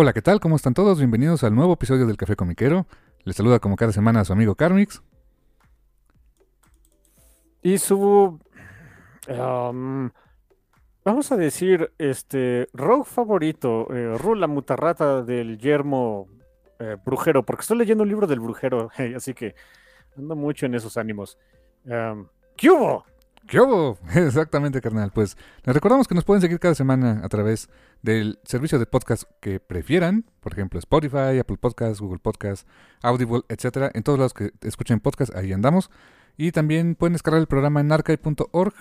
Hola, ¿qué tal? ¿Cómo están todos? Bienvenidos al nuevo episodio del Café Comiquero. Les saluda como cada semana a su amigo Carmix. Y su. vamos a decir, este. Rogue favorito, eh, Rula Mutarrata del Yermo eh, Brujero, porque estoy leyendo un libro del Brujero, así que ando mucho en esos ánimos. Um, ¿Qué hubo? ¿Qué hubo? Exactamente, carnal. Pues les recordamos que nos pueden seguir cada semana a través del servicio de podcast que prefieran, por ejemplo, Spotify, Apple Podcasts, Google Podcasts, Audible, etcétera. En todos los que escuchen podcast, ahí andamos. Y también pueden descargar el programa en archive.org.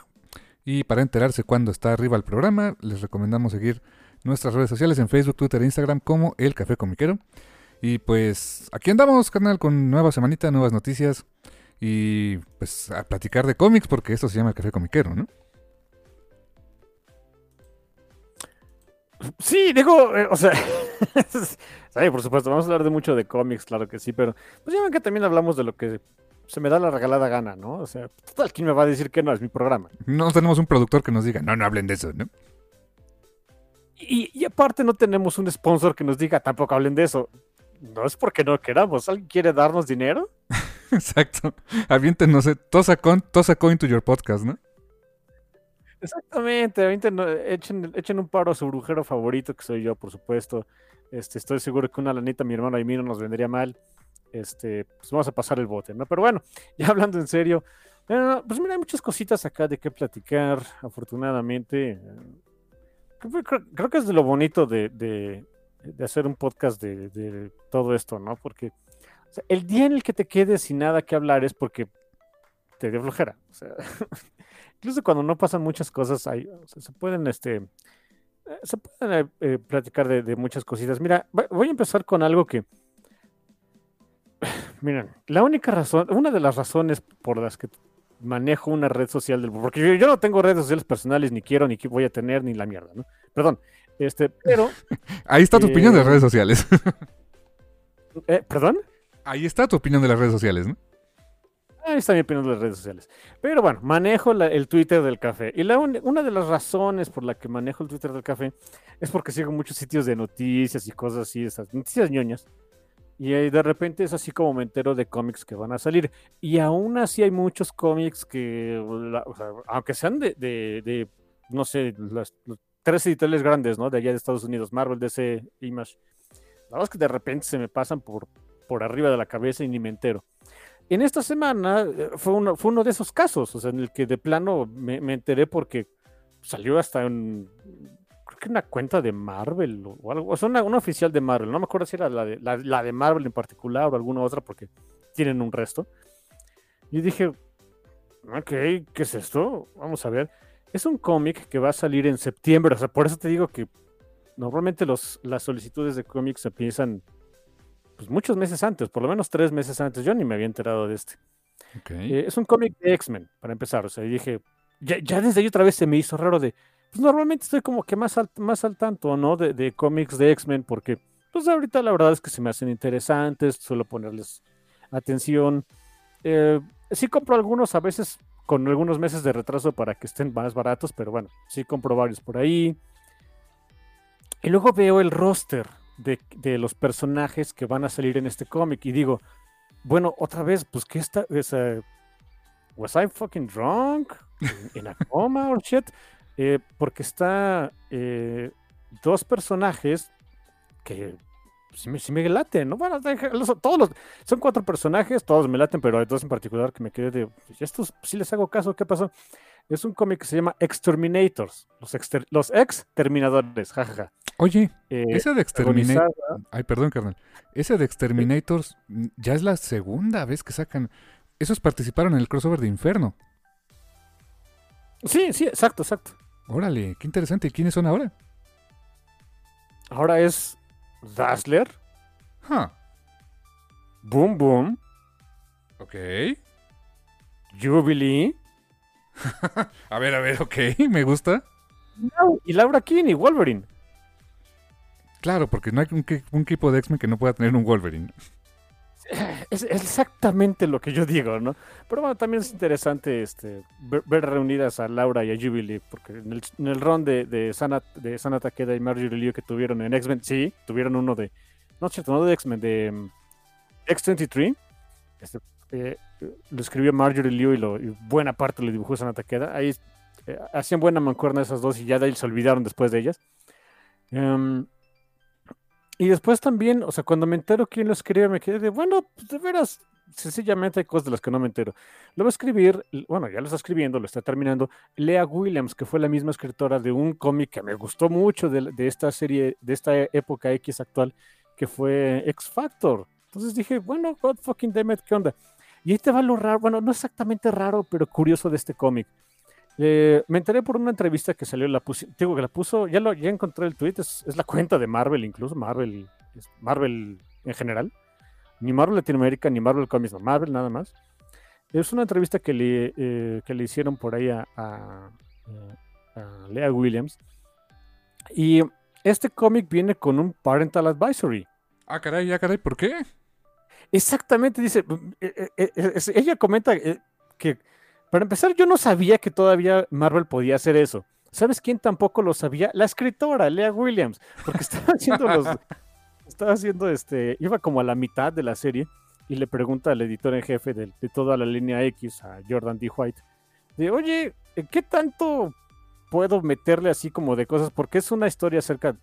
Y para enterarse cuando está arriba el programa, les recomendamos seguir nuestras redes sociales en Facebook, Twitter e Instagram como El Café Comiquero. Y pues aquí andamos, carnal, con nueva semanita, nuevas noticias y pues a platicar de cómics porque esto se llama el café comiquero, ¿no? Sí, digo, eh, o sea, sí, por supuesto, vamos a hablar de mucho de cómics, claro que sí, pero pues ya ven que también hablamos de lo que se me da la regalada gana, ¿no? O sea, total, ¿quién me va a decir que no es mi programa? No tenemos un productor que nos diga, no, no hablen de eso, ¿no? Y, y aparte no tenemos un sponsor que nos diga, tampoco hablen de eso. No es porque no queramos, ¿alguien quiere darnos dinero? Exacto. Aviéntenos, eh, toss a, coin, toss a coin to your podcast, ¿no? Exactamente, echen, echen un paro a su brujero favorito, que soy yo, por supuesto. Este, estoy seguro que una lanita mi hermano y mí no nos vendría mal. Este, pues vamos a pasar el bote, ¿no? Pero bueno, ya hablando en serio, eh, pues mira, hay muchas cositas acá de qué platicar, afortunadamente. Creo, creo- creo que es de lo bonito de, de- de hacer un podcast de, de todo esto, ¿no? Porque o sea, el día en el que te quedes sin nada que hablar es porque te dio flojera. O sea, incluso cuando no pasan muchas cosas, hay, o sea, se pueden, este, eh, se pueden eh, eh, platicar de, de muchas cositas. Mira, voy a empezar con algo que, miren, la única razón, una de las razones por las que manejo una red social del, porque yo, yo no tengo redes sociales personales, ni quiero, ni voy a tener, ni la mierda, ¿no? Perdón, este, pero, Ahí está tu opinión de Eh, redes sociales. eh, perdón. Ahí está tu opinión de las redes sociales, ¿no? Ahí está mi opinión de las redes sociales. Pero bueno, manejo el Twitter del café. Y la un- una de las razones por la que manejo el Twitter del café es porque sigo muchos sitios de noticias y cosas así, esas noticias ñoñas. Y de repente es así como me entero de cómics que van a salir. Y aún así hay muchos cómics que, la- o sea, aunque sean de, de- de, no sé, las, los tres editoriales grandes, ¿no? De allá de Estados Unidos, Marvel, DC, Image. La verdad es que de repente se me pasan por, por arriba de la cabeza y ni me entero. En esta semana eh, fue uno, fue uno de esos casos, o sea, en el que de plano me, me enteré porque salió hasta en, creo que una cuenta de Marvel o, algo, o sea, una, oficial de Marvel, no me acuerdo si era la de, la de Marvel en particular o alguna otra porque tienen un resto. Y dije, ok, ¿qué es esto? Vamos a ver. Es un cómic que va a salir en septiembre, o sea, por eso te digo que normalmente los, las solicitudes de cómics empiezan pues muchos meses antes, por lo menos tres meses antes. Yo ni me había enterado de este. Ok. Eh, es un cómic de X-Men, para empezar. O sea, dije, ya, ya desde ahí otra vez se me hizo raro de, pues normalmente estoy como que más al, más al tanto, ¿no? De, de cómics de X-Men, porque pues ahorita la verdad es que se me hacen interesantes, suelo ponerles atención. Eh, sí compro algunos, a veces con algunos meses de retraso para que estén más baratos, pero bueno, sí compro varios por ahí. Y luego veo el roster de, los personajes que van a salir en este cómic y digo, bueno, otra vez, pues que esta es was I fucking drunk in a coma or shit, Eh, porque está eh, dos personajes que sí me, sí me late, ¿no? Bueno, todos son cuatro personajes, todos me laten, pero hay dos en particular que me quedé de, pues, estos sí les hago caso, ¿qué pasó? Es un cómic que se llama Exterminators, los, exter- los ex-terminadores, jajaja. Oye, Eh, ese de Exterminator... protagonizada- Ay, perdón, carnal. Ese de Exterminators mm, ya es la segunda vez que sacan... Esos participaron en el crossover de Inferno. Sí, sí, exacto, exacto. Órale, qué interesante. ¿Y quiénes son ahora? Ahora es Dazzler, Ah, Boom Boom, ok. Jubilee A ver, a ver, ok, me gusta. y Laura Kinney, Wolverine. Claro, porque no hay un, equipo de X-Men que no pueda tener un Wolverine. Es, exactamente lo que yo digo, ¿no? Pero bueno, también es interesante este, ver, ver reunidas a Laura y a Jubilee, porque en el, en el run de, de, Sana, de Sana Takeda y Marjorie Liu que tuvieron en X-Men, sí, tuvieron uno de, no es cierto, no de X-Men, de mm, X-23, este, eh, lo escribió Marjorie Liu y, lo, y buena parte lo dibujó Sana Takeda, ahí eh, hacían buena mancuerna esas dos y ya de se olvidaron después de ellas. Em, y después también, o sea, cuando me entero quién lo escribe, me quedé de, bueno, pues de veras, sencillamente hay cosas de las que no me entero. Lo va a escribir, bueno, ya lo está escribiendo, lo está terminando, Lea Williams, que fue la misma escritora de un cómic que me gustó mucho de, de esta serie, de esta época X actual, que fue X Factor. Entonces dije, bueno, God fucking damn it, ¿qué onda? Y ahí te va lo raro, bueno, no exactamente raro, pero curioso de este cómic. Eh, me enteré por una entrevista que salió, la puse, digo que la puso, ya lo ya encontré el tweet, es, la cuenta de Marvel incluso, Marvel, Marvel en general, ni Marvel Latinoamérica ni Marvel Comics, Marvel nada más. Es una entrevista que le, eh, que le hicieron por ahí a, a- Lea Williams. Y este cómic viene con un Parental Advisory. Ah, caray, ah, caray, ¿por qué? Exactamente, dice. eh, eh, eh, es- ella comenta eh, que, para empezar, yo no sabía que todavía Marvel podía hacer eso. ¿Sabes quién tampoco lo sabía? La escritora, Lea Williams, porque estaba haciendo los. Estaba haciendo este. Iba como a la mitad de la serie y le pregunta al editor en jefe de, de toda la línea X, a Jordan D. White, de, oye, ¿qué tanto puedo meterle así como de cosas? Porque es una historia acerca,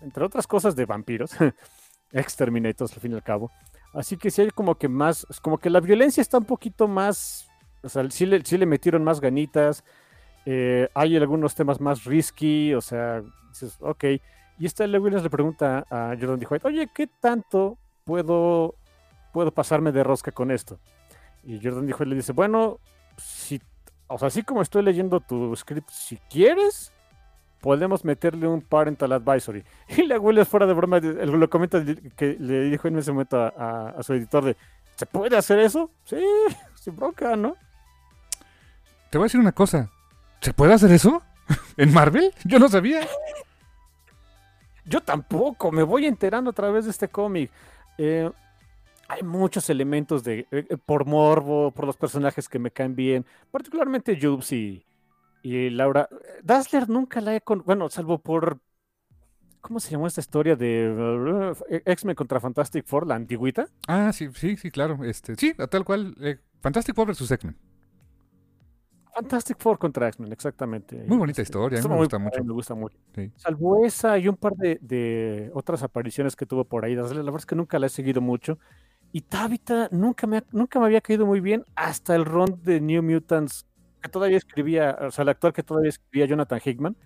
entre otras cosas, de vampiros, exterminators al fin y al cabo. Así que sí hay como que más, como que la violencia está un poquito más, o sea, sí le, sí le metieron más ganitas, eh, hay algunos temas más risky, o sea, dices, ok. Y esta Lea Williams le pregunta a Jordan D. White, oye, ¿qué tanto puedo, puedo pasarme de rosca con esto? Y Jordan D. White le dice, bueno, si, o sea, así como estoy leyendo tu script, si quieres, podemos meterle un parental advisory. Y la Williams fuera de broma, lo comenta que le dijo en ese momento a, a- a su editor de, ¿se puede hacer eso? Sí, sin bronca, ¿no? Te voy a decir una cosa. ¿Se puede hacer eso? ¿En Marvel? Yo no sabía. Yo tampoco, me voy enterando a través de este cómic. Eh, hay muchos elementos de eh, eh, por morbo, por los personajes que me caen bien, particularmente Jubes y, y Laura. Eh, Dazzler nunca la he con, bueno, salvo por ¿cómo se llamó esta historia de uh, X-Men contra Fantastic Four, la antigüita? Ah, sí, sí, sí, claro. Este, sí, tal cual. eh, Fantastic Four vs. X-Men. Fantastic Four contra X-Men, exactamente. Muy bonita Este, historia, a mí estuvo me muy gusta mucho. Me gusta mucho. Sí. Salvo esa y un par de, de otras apariciones que tuvo por ahí. La verdad es que nunca la he seguido mucho. Y Tabitha nunca me, ha- nunca me había caído muy bien hasta el run de New Mutants, que todavía escribía, o sea, el actor que todavía escribía Jonathan Hickman,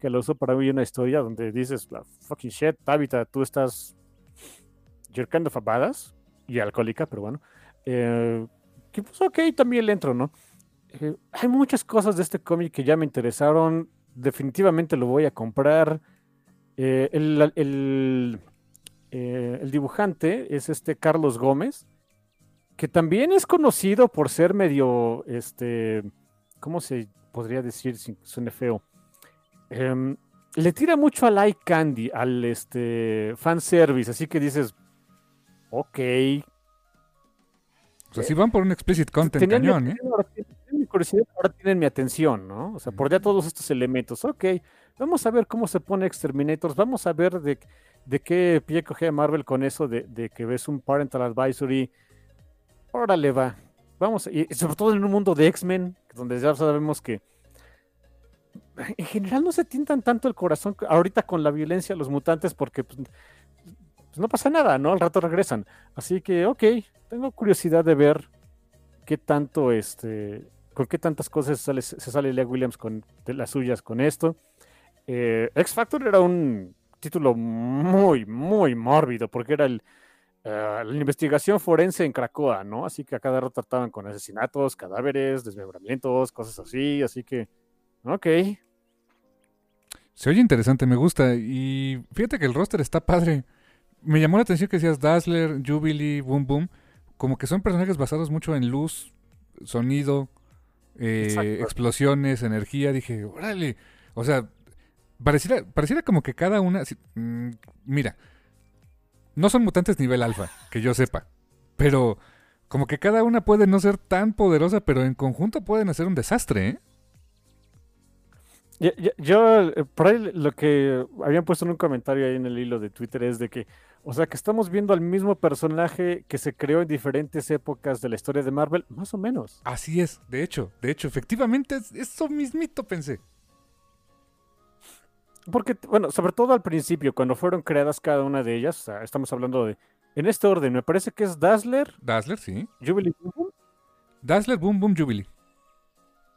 que lo usó para mí una historia donde dices, la fucking shit, Tabitha, tú estás you're kind y alcohólica, pero bueno. Eh, que pues ok, también le entro, ¿no? Eh, hay muchas cosas de este cómic que ya me interesaron. Definitivamente lo voy a comprar. Eh, el, el- el dibujante es este Carlos Gómez, que también es conocido por ser medio, este, ¿cómo se podría decir sin que suene feo? Em, le tira mucho al eye candy, al este, fanservice, así que dices, ok, O sea, si van por un explicit content tenían mi cañón, ¿eh? atención, ahora tienen- tienen mi curiosidad, ahora tienen mi atención, ¿no? O sea, por ya todos estos elementos. Ok, vamos a ver cómo se pone Exterminators, vamos a ver de, de qué pie coge Marvel con eso de, de que ves un Parental Advisory. Órale, va. Vamos, y sobre todo en un mundo de X-Men, donde ya sabemos que en general no se tientan tanto el corazón ahorita con la violencia los mutantes porque pues, pues no pasa nada, ¿no? Al rato regresan. Así que, ok, tengo curiosidad de ver qué tanto, este, con qué tantas cosas sale, se sale Lea Williams con de las suyas con esto. Eh, X Factor era un título muy, muy mórbido, porque era el, eh, la investigación forense en Cracoa, ¿no? Así que a cada rato trataban con asesinatos, cadáveres, desmembramientos, cosas así, así que, ok. Se oye interesante, me gusta. Y fíjate que el roster está padre. Me llamó la atención que decías Dazzler, Jubilee, Boom Boom. Como que son personajes basados mucho en luz, sonido, eh, explosiones, energía. Dije, órale. O sea, pareciera, pareciera como que cada una. Mm, mira, no son mutantes nivel alfa, que yo sepa. Pero como que cada una puede no ser tan poderosa, pero en conjunto pueden hacer un desastre, ¿eh? Yo, eh, por ahí lo que habían puesto en un comentario ahí en el hilo de Twitter es de que, o sea, que estamos viendo al mismo personaje que se creó en diferentes épocas de la historia de Marvel, más o menos. Así es, de hecho, de hecho, efectivamente, es eso mismito pensé. Porque, bueno, sobre todo al principio, cuando fueron creadas cada una de ellas, o sea, estamos hablando de, en este orden, me parece que es Dazzler. Dazzler, sí. Jubilee Boom Boom. Dazzler, Boom Boom, Jubilee.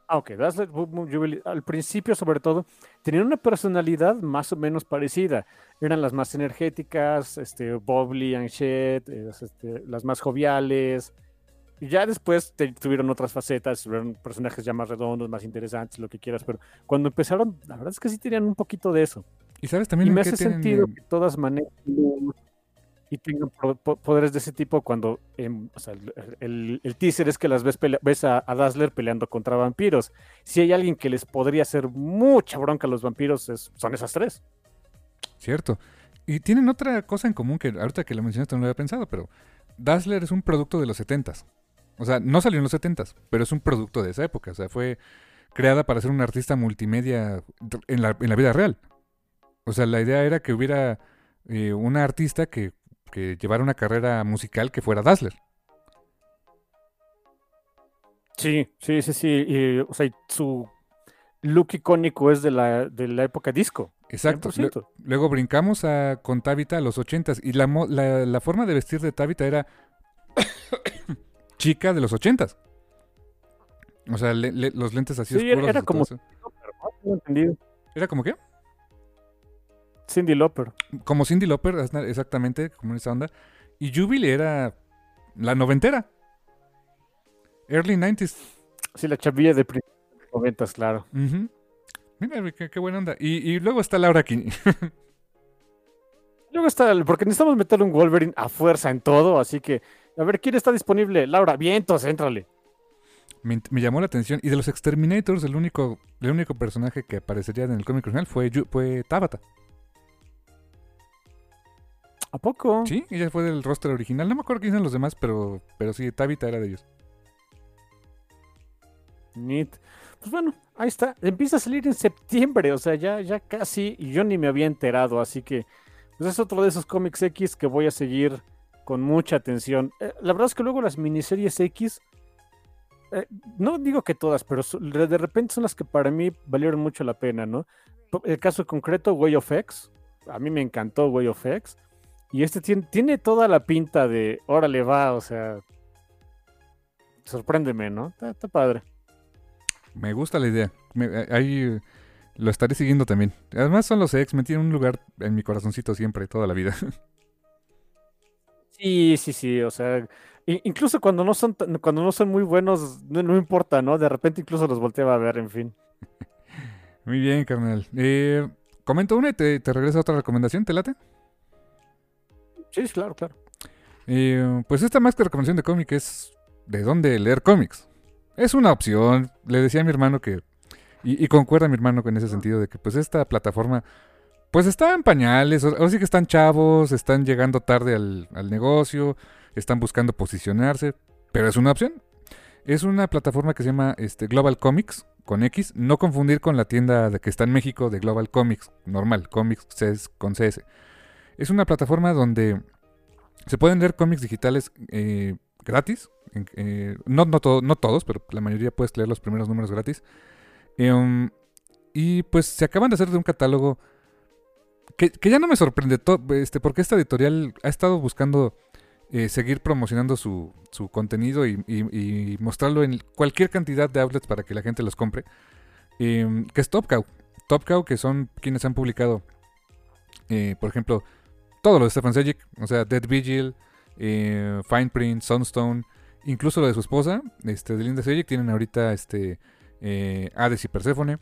Ah, ok, Dazzler, Boom Boom, Jubilee. Al principio, sobre todo, tenían una personalidad más o menos parecida. Eran las más energéticas, este, Bobbly and Shed, este, las más joviales. Y ya después tuvieron otras facetas, tuvieron personajes ya más redondos, más interesantes, lo que quieras, pero cuando empezaron, la verdad es que sí tenían un poquito de eso. Y sabes también y me hace sentido que todas manejen y tengan poderes de ese tipo cuando em, o sea, el, el, teaser es que las ves, ves a, a, Dazzler peleando contra vampiros. Si hay alguien que les podría hacer mucha bronca a los vampiros, es, son esas tres. Cierto. Y tienen otra cosa en común que ahorita que lo mencionaste no lo había pensado, pero Dazzler es un producto de los setentas. O sea, no salió en los 70 pero es un producto de esa época. O sea, fue creada para ser una artista multimedia en la, en la vida real. O sea, la idea era que hubiera eh, una artista que, que, llevara una carrera musical que fuera Dazzler. Sí, sí, sí, sí. Y, o sea, su look icónico es de la, de la época disco. Exacto. luego brincamos a, con Tabitha a los 80 y la, la, la forma de vestir de Tabitha era chica de los ochentas. O sea, los lentes así sí, oscuros. Era como ¿Era como qué? Cindy Lauper. Como Cindy Lauper, exactamente, como en esa onda. Y Jubilee era la noventera. Early 90s. Sí, la chavilla de noventas, claro. Mira, qué, buena onda. Y, luego está Laura King. luego está, porque necesitamos meter un Wolverine a fuerza en todo, así que a ver, ¿quién está disponible? Laura, vientos, éntrale. Me, llamó la atención. Y de los Exterminators, el único, el único personaje que aparecería en el cómic original fue, fue Tabata. ¿A poco? Sí, ella fue del roster original. No me acuerdo quiénes eran los demás, pero, pero sí, Tabita era de ellos. Neat. Pues bueno, ahí está. Empieza a salir en septiembre, o sea, ya, ya casi. Y yo ni me había enterado, así que. Pues es otro de esos cómics X que voy a seguir con mucha atención. Eh, la verdad es que luego las miniseries X, eh, no digo que todas, pero de repente son las que para mí valieron mucho la pena, ¿no? El caso concreto, Way of X, a mí me encantó Way of X, y este tiene, toda la pinta de, órale va, o sea, sorpréndeme, ¿no? Está, padre. Me gusta la idea. Eh, ahí lo estaré siguiendo también. Además son los X, me tienen un lugar en mi corazoncito siempre, toda la vida. Sí, sí, sí, o sea, incluso cuando no son cuando no son muy buenos, no, importa, ¿no? De repente incluso los volteaba a ver, en fin. Muy bien, carnal. Eh, comento una y te, te regreso a otra recomendación, ¿te late? Sí, claro, claro. Eh, pues esta más que recomendación de cómic es de dónde leer cómics. Es una opción. Le decía a mi hermano que, y, y concuerda mi hermano en ese sentido, de que pues esta plataforma pues están pañales, o sí que están chavos, están llegando tarde al, negocio, están buscando posicionarse, pero es una opción. Es una plataforma que se llama este, Global Comics, con X, no confundir con la tienda de que está en México de Global Comics, normal, Comics con CS. Es una plataforma donde se pueden leer cómics digitales eh, gratis, eh, no, no, no, todos, pero la mayoría puedes leer los primeros números gratis. Em, y pues se acaban de hacer de un catálogo que, ya no me sorprende, este, porque esta editorial ha estado buscando eh, seguir promocionando su, su contenido y, mostrarlo en cualquier cantidad de outlets para que la gente los compre, eh, que es Top Cow. Top Cow, que son quienes han publicado, eh, por ejemplo, todo lo de Stefan Sejic, o sea, Dead Vigil, eh, Fine Print, Sunstone, incluso lo de su esposa, este, de Linda Sejic, tienen ahorita este, Hades y Persephone.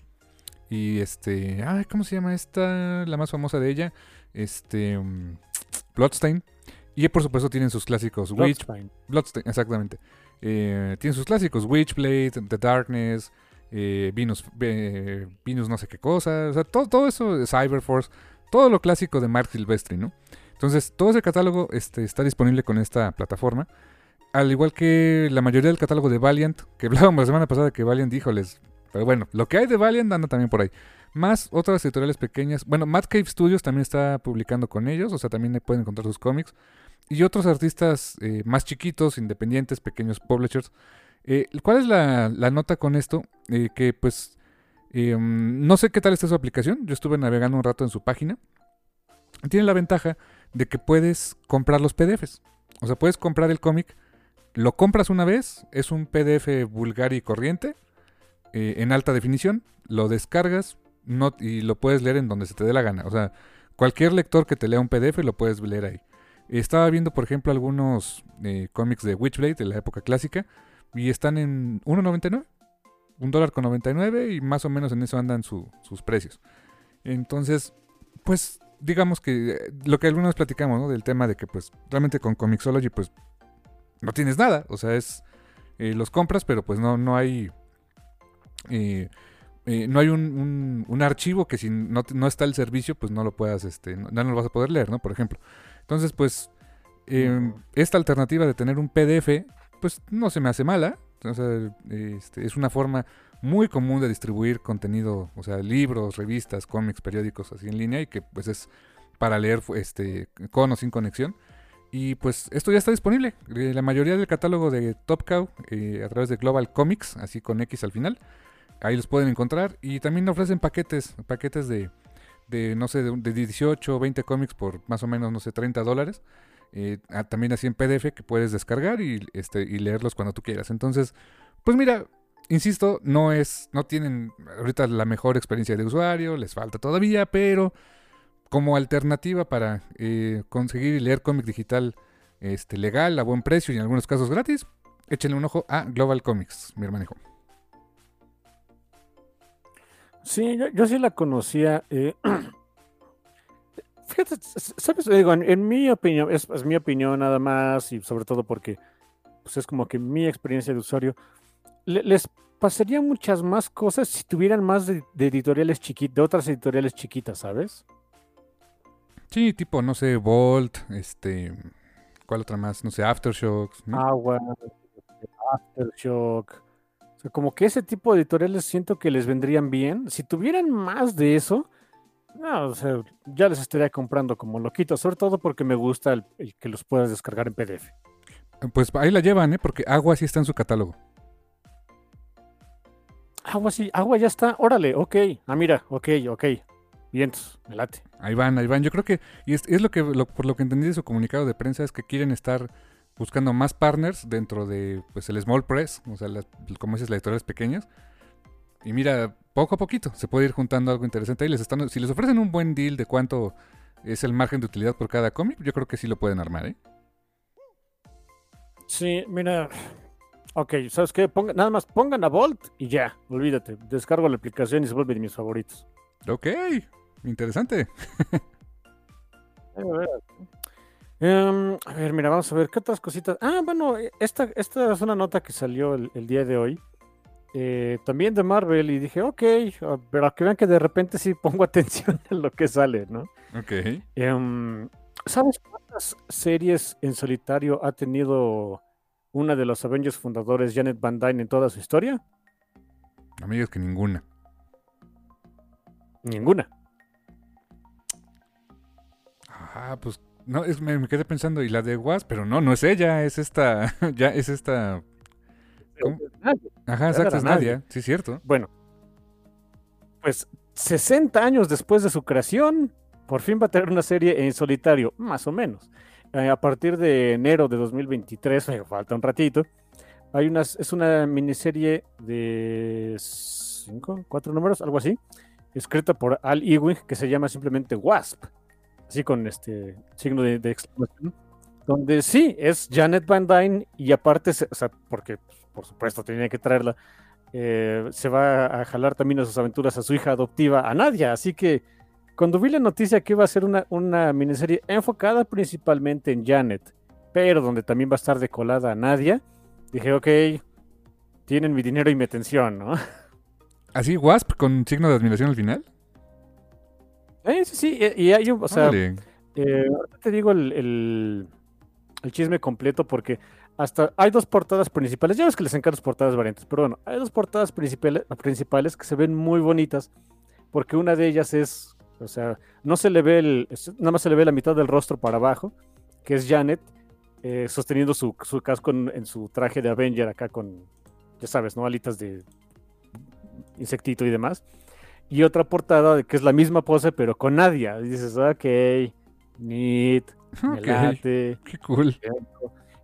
Y este, ay, ¿cómo se llama esta? La más famosa de ella, este, mm, Bloodstain. Y por supuesto tienen sus clásicos Witch, Bloodspine. Bloodstain, exactamente. Eh, tienen sus clásicos Witchblade, The Darkness, eh, Venus, eh, Venus no sé qué cosa, o sea, todo, todo eso, Cyberforce, todo lo clásico de Mark Silvestri, ¿no? Entonces, todo ese catálogo este, está disponible con esta plataforma. Al igual que la mayoría del catálogo de Valiant, que hablábamos la semana pasada que Valiant, híjoles. Pero bueno, lo que hay de Valiant anda también por ahí. Más otras editoriales pequeñas. Bueno, Mad Cave Studios también está publicando con ellos, o sea, también pueden encontrar sus cómics. Y otros artistas eh, más chiquitos, independientes, pequeños publishers. Eh, ¿Cuál es la, nota con esto? Eh, que pues mm, no sé qué tal está su aplicación. Yo estuve navegando un rato en su página. Tiene la ventaja de que puedes comprar los PDFs. O sea, puedes comprar el cómic, lo compras una vez, es un PDF vulgar y corriente, eh, en alta definición, lo descargas no, y lo puedes leer en donde se te dé la gana. O sea, cualquier lector que te lea un PDF lo puedes leer ahí. Estaba viendo, por ejemplo, algunos eh, cómics de Witchblade de la época clásica y están en 1.99, un dólar con 99 y más o menos en eso andan su- sus precios. Entonces, pues digamos que eh, lo que algunos platicamos, ¿no? Del tema de que pues realmente con Comixology pues no tienes nada, o sea, es los compras, pero pues no, no hay eh, eh, no hay un, un- un archivo que si no, no está el servicio, pues no lo puedas, este, no, no lo vas a poder leer, ¿no? Por ejemplo. Entonces, pues, eh, Ujú. esta alternativa de tener un PDF, pues no se me hace mala. O sea, este, es una forma muy común de distribuir contenido, o sea, libros, revistas, cómics, periódicos así en línea y que pues es para leer este, con o sin conexión. Y pues esto ya está disponible. Eh, La mayoría del catálogo de Top Cow eh, a través de Global Comics, así con X al final. Ahí los pueden encontrar. Y también ofrecen paquetes, paquetes de, de no sé, de, de 18 o 20 cómics por más o menos, no sé, 30 dólares. Eh, ah, también así en PDF que puedes descargar y, este, y leerlos cuando tú quieras. Entonces, pues mira, insisto, no es, no tienen ahorita la mejor experiencia de usuario, les falta todavía, pero como alternativa para eh, conseguir y leer cómic digital este, legal, a buen precio y en algunos casos gratis, échenle un ojo a Global Comics, mi hermano. Sí, yo, yo sí la conocía. eh, Fíjate, ¿sabes? Digo, en, en mi opinión, es, es mi opinión nada más y sobre todo porque pues es como que mi experiencia de usuario, le- les pasaría muchas más cosas si tuvieran más de, de editoriales chiquitas, de otras editoriales chiquitas, ¿sabes? Sí, tipo, no sé, Volt, este, ¿cuál otra más? No sé, Aftershocks, ¿no? Agua, Aftershock. O sea, como que ese tipo de editoriales siento que les vendrían bien. Si tuvieran más de eso, no, o sea, ya les estaría comprando como loquitos, sobre todo porque me gusta el, el que los puedas descargar en PDF. Pues ahí la llevan, ¿eh? Porque Agua sí está en su catálogo. Agua sí, agua ya está, órale, ok. Ah, mira, ok, ok. Vientos, me late. Ahí van, ahí van. Yo creo que, y es, es lo que, lo- por lo que entendí de su comunicado de prensa, es que quieren estar buscando más partners dentro de, pues, el small press, o sea, las, como dices, las editoriales pequeñas. Y mira, poco a poquito se puede ir juntando algo interesante. Ahí les están, si les ofrecen un buen deal de cuánto es el margen de utilidad por cada cómic, yo creo que sí lo pueden armar, ¿eh? Sí, mira. Ok, ¿sabes qué? Ponga- nada más pongan a Volt y ya, olvídate. Descargo la aplicación y se vuelve de mis favoritos. Ok, interesante. A ver, Em, a ver, mira, vamos a ver qué otras cositas. Ah, bueno, eh, esta, esta es una nota que salió el, el día de hoy. eh, también de Marvel y dije, ok, ah, pero que vean que de repente sí pongo atención a lo que sale, ¿no? Ok. Em, ¿Sabes cuántas series en solitario ha tenido una de los Avengers fundadores, Janet Van Dyne, en toda su historia? Amigos, que ninguna. Ninguna. Ah, pues no, es, me, me quedé pensando, y la de Was, pero no, no es ella, es esta, ya es esta. ¿Cómo? Ajá, exacto, es Nadia. Sí, cierto. Bueno, pues 60 años después de su creación, por fin va a tener una serie en solitario, más o menos. Eh, a partir de enero de 2023, eh, falta un ratito, hay unas, es una miniserie de cinco, cuatro números, algo así, escrita por Al Ewing, que se llama simplemente Wasp, así con este signo de, de exclamación, donde sí, es Janet Van Dyne y aparte, o sea, porque por supuesto tenía que traerla, eh, se va a jalar también a sus aventuras a su hija adoptiva, a Nadia, así que cuando vi la noticia que iba a ser una, una miniserie enfocada principalmente en Janet, pero donde también va a estar decolada a Nadia, dije, ok, tienen mi dinero y mi atención, ¿no? Así, Wasp con signo de admiración al final. Eh, sí, sí, y y hay un, o sea, eh, te digo el, el- el chisme completo porque hasta hay dos portadas principales, ya ves que les encantan las portadas variantes, pero bueno, hay dos portadas principales, principales que se ven muy bonitas porque una de ellas es, o sea, no se le ve el, nada más se le ve la mitad del rostro para abajo, que es Janet eh, sosteniendo su, su casco en, en su traje de Avenger acá con, ya sabes, ¿no? Alitas de insectito y demás. Y otra portada de que es la misma pose, pero con Nadia. Y dices, ok, neat, me Ok, late. Qué cool.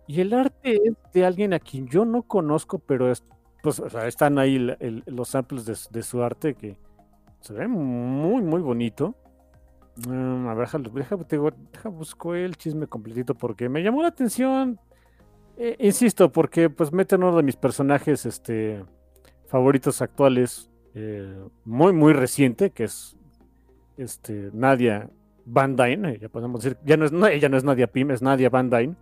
Y el arte es de alguien a quien yo no conozco, pero es, pues, o sea, están ahí el- el- los samples de, su- de su arte que se ve muy, muy bonito. Mm, a ver, déjalo- deja, digo, deja busco el chisme completito porque me llamó la atención. Eh, insisto, porque pues meten uno de mis personajes este, favoritos actuales, eh, muy, muy reciente, que es este, Nadia Van Dyne. Ya podemos decir, ya no es, ella no es Nadia Pym, es Nadia Van Dyne.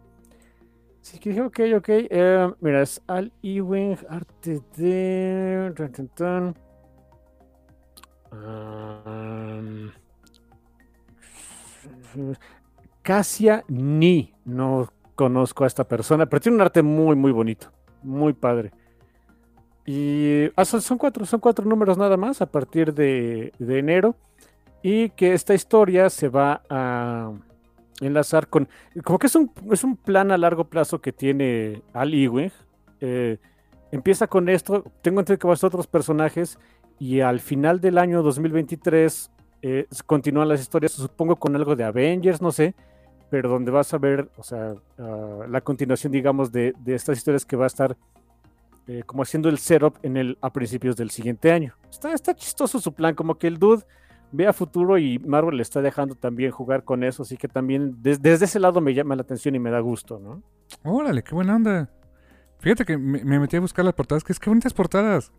Sí, que dije, ok, ok. eh, mira, es Al Ewing, arte de. Am, Casia Ni. No conozco a esta persona, pero tiene un arte muy, muy bonito. Muy padre. Y ah, son, cuatro, son cuatro números nada más a partir de, de enero. Y que esta historia se va a enlazar con. Como que es un, es un plan a largo plazo que tiene Al Ewing. eh, empieza con esto. Tengo entendido que va a ser otros personajes. Y al final del año 2023 eh, continúan las historias, supongo con algo de Avengers, no sé. Pero donde vas a ver, o sea, ah, la continuación, digamos, de, de estas historias que va a estar eh, como haciendo el setup en el, a principios del siguiente año. Está, está chistoso su plan, como que el dude ve a futuro y Marvel le está dejando también jugar con eso, así que también des- desde ese lado me llama la atención y me da gusto, ¿no? Órale, qué buena onda. Fíjate que me, me metí a buscar las portadas, que es que bonitas portadas.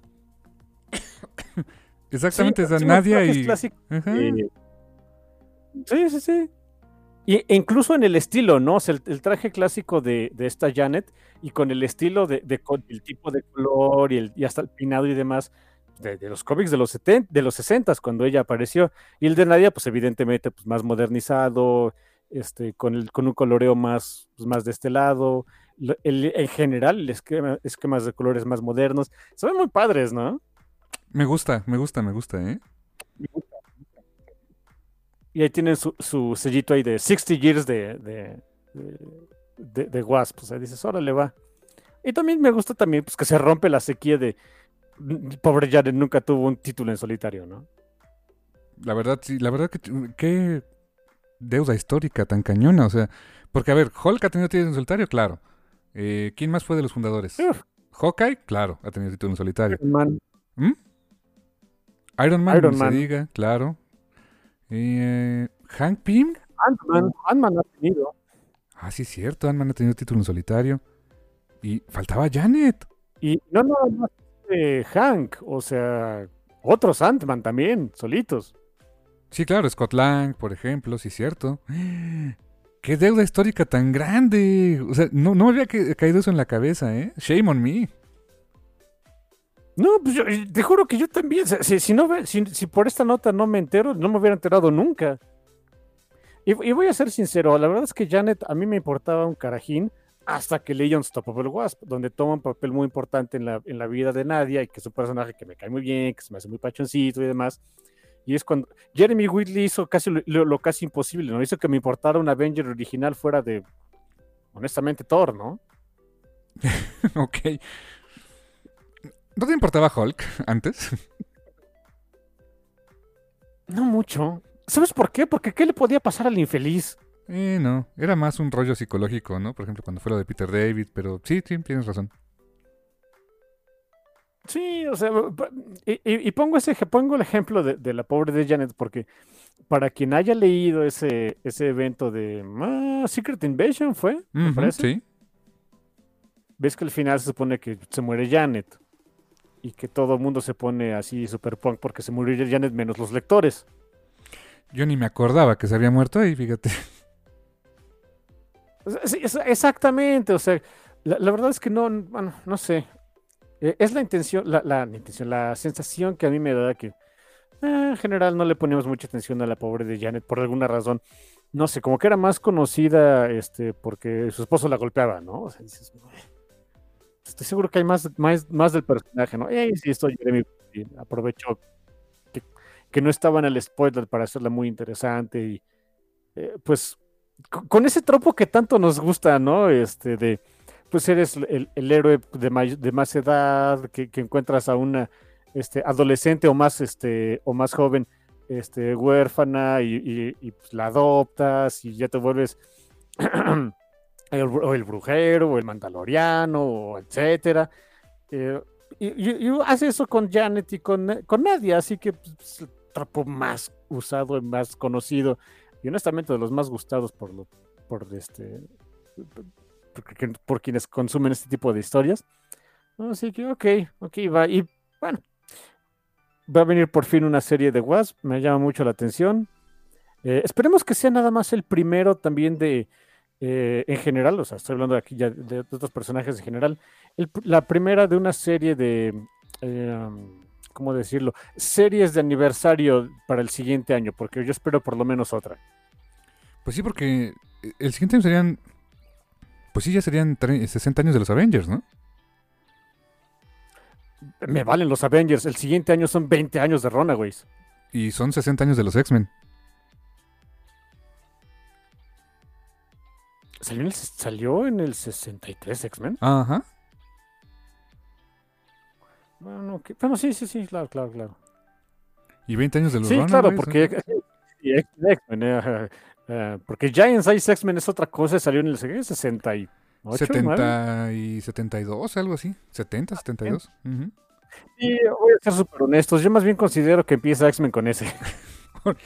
Exactamente, Sí, o sea, sí, Nadia y... Ajá. sí, sí, sí. Y, e incluso en el estilo, ¿no? O sea, el, el traje clásico de, de esta Janet y con el estilo de, el tipo de color y, el, y hasta el peinado y demás de, de los cómics de los 70, de los 60 cuando ella apareció. Y el de Nadia, pues evidentemente, pues más modernizado, este, con, el, con un coloreo más, pues, más de este lado. El- en general, el esquema, esquemas de colores más modernos. Se ven muy padres, ¿no? Me gusta, me gusta, me gusta, ¿eh? Y ahí tienen su, su sellito ahí de 60 years de, de, de, de- Wasp. O sea, dices, órale, va. Y también me gusta también pues, que se rompe la sequía de. "Mm, Pobre Jared nunca tuvo un título en solitario, ¿no? La verdad, sí, la verdad que qué deuda histórica tan cañona, o sea, porque a ver, Hulk ha tenido título en solitario, claro. Eh, ¿Quién más fue de los fundadores? Uf. Hawkeye, claro, ha tenido título en solitario. Man, Iron Man, Iron Man. se diga, claro. Eh, Hank Pym, Ant-Man, Ant-Man ha tenido. ah, sí es cierto, Ant-Man ha tenido título en solitario. Y faltaba Janet. Y no nada más eh, Hank, o sea, otros Ant-Man también, solitos. Sí, claro, Scott Lang, por ejemplo, sí es cierto. ¡Qué deuda histórica tan grande! O sea, no, no me había ca- caído eso en la cabeza, ¿eh? Shame on me. No, pues yo, te juro que yo también. Si, no, si, por esta nota no me entero, no me hubiera enterado nunca. Y, voy a ser sincero, la verdad es que Janet a mí me importaba un carajín hasta que leí Unstoppable Wasp, donde toma un papel muy importante en la, en la vida de Nadia y que es un personaje que me cae muy bien, que se me hace muy pachoncito y demás. Y es cuando Jeremy Whitley hizo casi lo- lo casi imposible, ¿no? Hizo que me importara un Avenger original fuera de, honestamente, Thor, ¿no? ok. ¿No te importaba Hulk antes? No mucho. ¿Sabes por qué? Porque ¿qué le podía pasar al infeliz? Eh, no, era más un rollo psicológico, ¿no? Por ejemplo, cuando fue lo de Peter David, pero sí, sí, tienes razón. Sí, o sea, y, y- y pongo ese pongo el ejemplo de, de la pobre de Janet, porque para quien haya leído ese, ese evento de ah, Secret Invasion fue, me Ujú, parece, sí. ves que al final se supone que se muere Janet y que todo el mundo se pone así super punk porque se murió Janet menos los lectores. Yo ni me acordaba que se había muerto ahí, fíjate. Sí, exactamente, o sea, la, la verdad es que no, bueno, no sé. Eh, es la intención, la, la intención, la sensación que a mí me da que eh, en general no le ponemos mucha atención a la pobre de Janet por alguna razón. No sé, como que era más conocida este, porque su esposo la golpeaba, ¿no? O sea, dices, "Uy, estoy seguro que hay más, más, más del personaje, ¿no? Ey, sí, estoy Jeremy, y aprovecho que, que no estaba en el spoiler para hacerla muy interesante y eh, pues co- con ese tropo que tanto nos gusta, ¿no? Este, de, pues eres el, héroe de, may- de más edad, que, encuentras a una este, adolescente o más, este, o más joven, este, huérfana y, y- y, pues, la adoptas y ya te vuelves el, o el brujero o el mandaloriano, o etcétera. Eh, y, y- hace eso con Janet y con, con Nadia, así que pues, es el tropo más usado y más conocido y honestamente de los más gustados por lo, por este por, por quienes consumen este tipo de historias. Así que ok, ok, va. Y bueno, va a venir por fin una serie de Wasp, me llama mucho la atención. Eh, esperemos que sea nada más el primero también de, eh, en general, o sea, estoy hablando aquí ya de, otros personajes en general, el la primera de una serie de, eh, ¿cómo decirlo? Series de aniversario para el siguiente año, porque yo espero por lo menos otra. Pues sí, porque el siguiente año serían. Pues sí, ya serían tre- 60 años de los Avengers, ¿no? Me valen los Avengers, el siguiente año son 20 años de Runaways. Y son 60 años de los X-Men. ¿Salió en el, salió en el 63 X-Men? Ajá. Bueno, que- bueno, sí, sí, sí, claro, claro, claro. Y 20 años de los Sí, Runaways, claro, ¿no? porque y X-Men, eh, eh, porque Giant Size X-Men es otra cosa, salió en el 68, 9. 70 y 72, algo así. 70, 72. Ujú. Y voy a ser súper honestos, yo más bien considero que empieza X-Men con ese.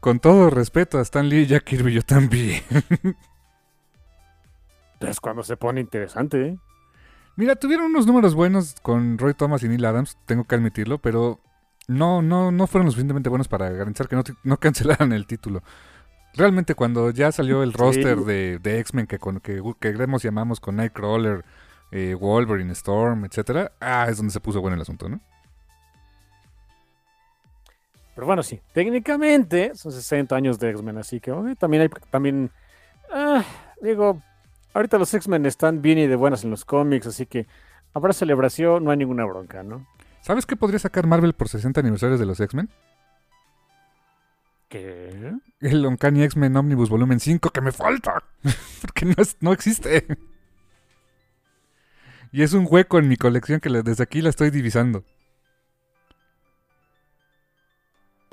Con todo respeto a Stan Lee y Jack Kirby, yo también. Es cuando se pone interesante, ¿eh? Mira, tuvieron unos números buenos con Roy Thomas y Neil Adams, tengo que admitirlo, pero no, no, no fueron lo suficientemente buenos para garantizar que no, no cancelaran el título. Realmente cuando ya salió el Sí. roster de, de X-Men que, con, que queremos llamamos con Nightcrawler, eh, Wolverine, Storm, etcétera, ah, es donde se puso bueno el asunto, ¿no? Pero bueno, sí, técnicamente son 60 años de X-Men, así que también hay, también, ah, digo, ahorita los X-Men están bien y de buenas en los cómics, así que habrá celebración, no hay ninguna bronca, ¿no? ¿Sabes qué podría sacar Marvel por 60 aniversarios de los X-Men? ¿Qué? El Uncanny X-Men Omnibus Volumen 5 que me falta. Porque no, es- no existe. Y es un hueco en mi colección que desde aquí la estoy divisando.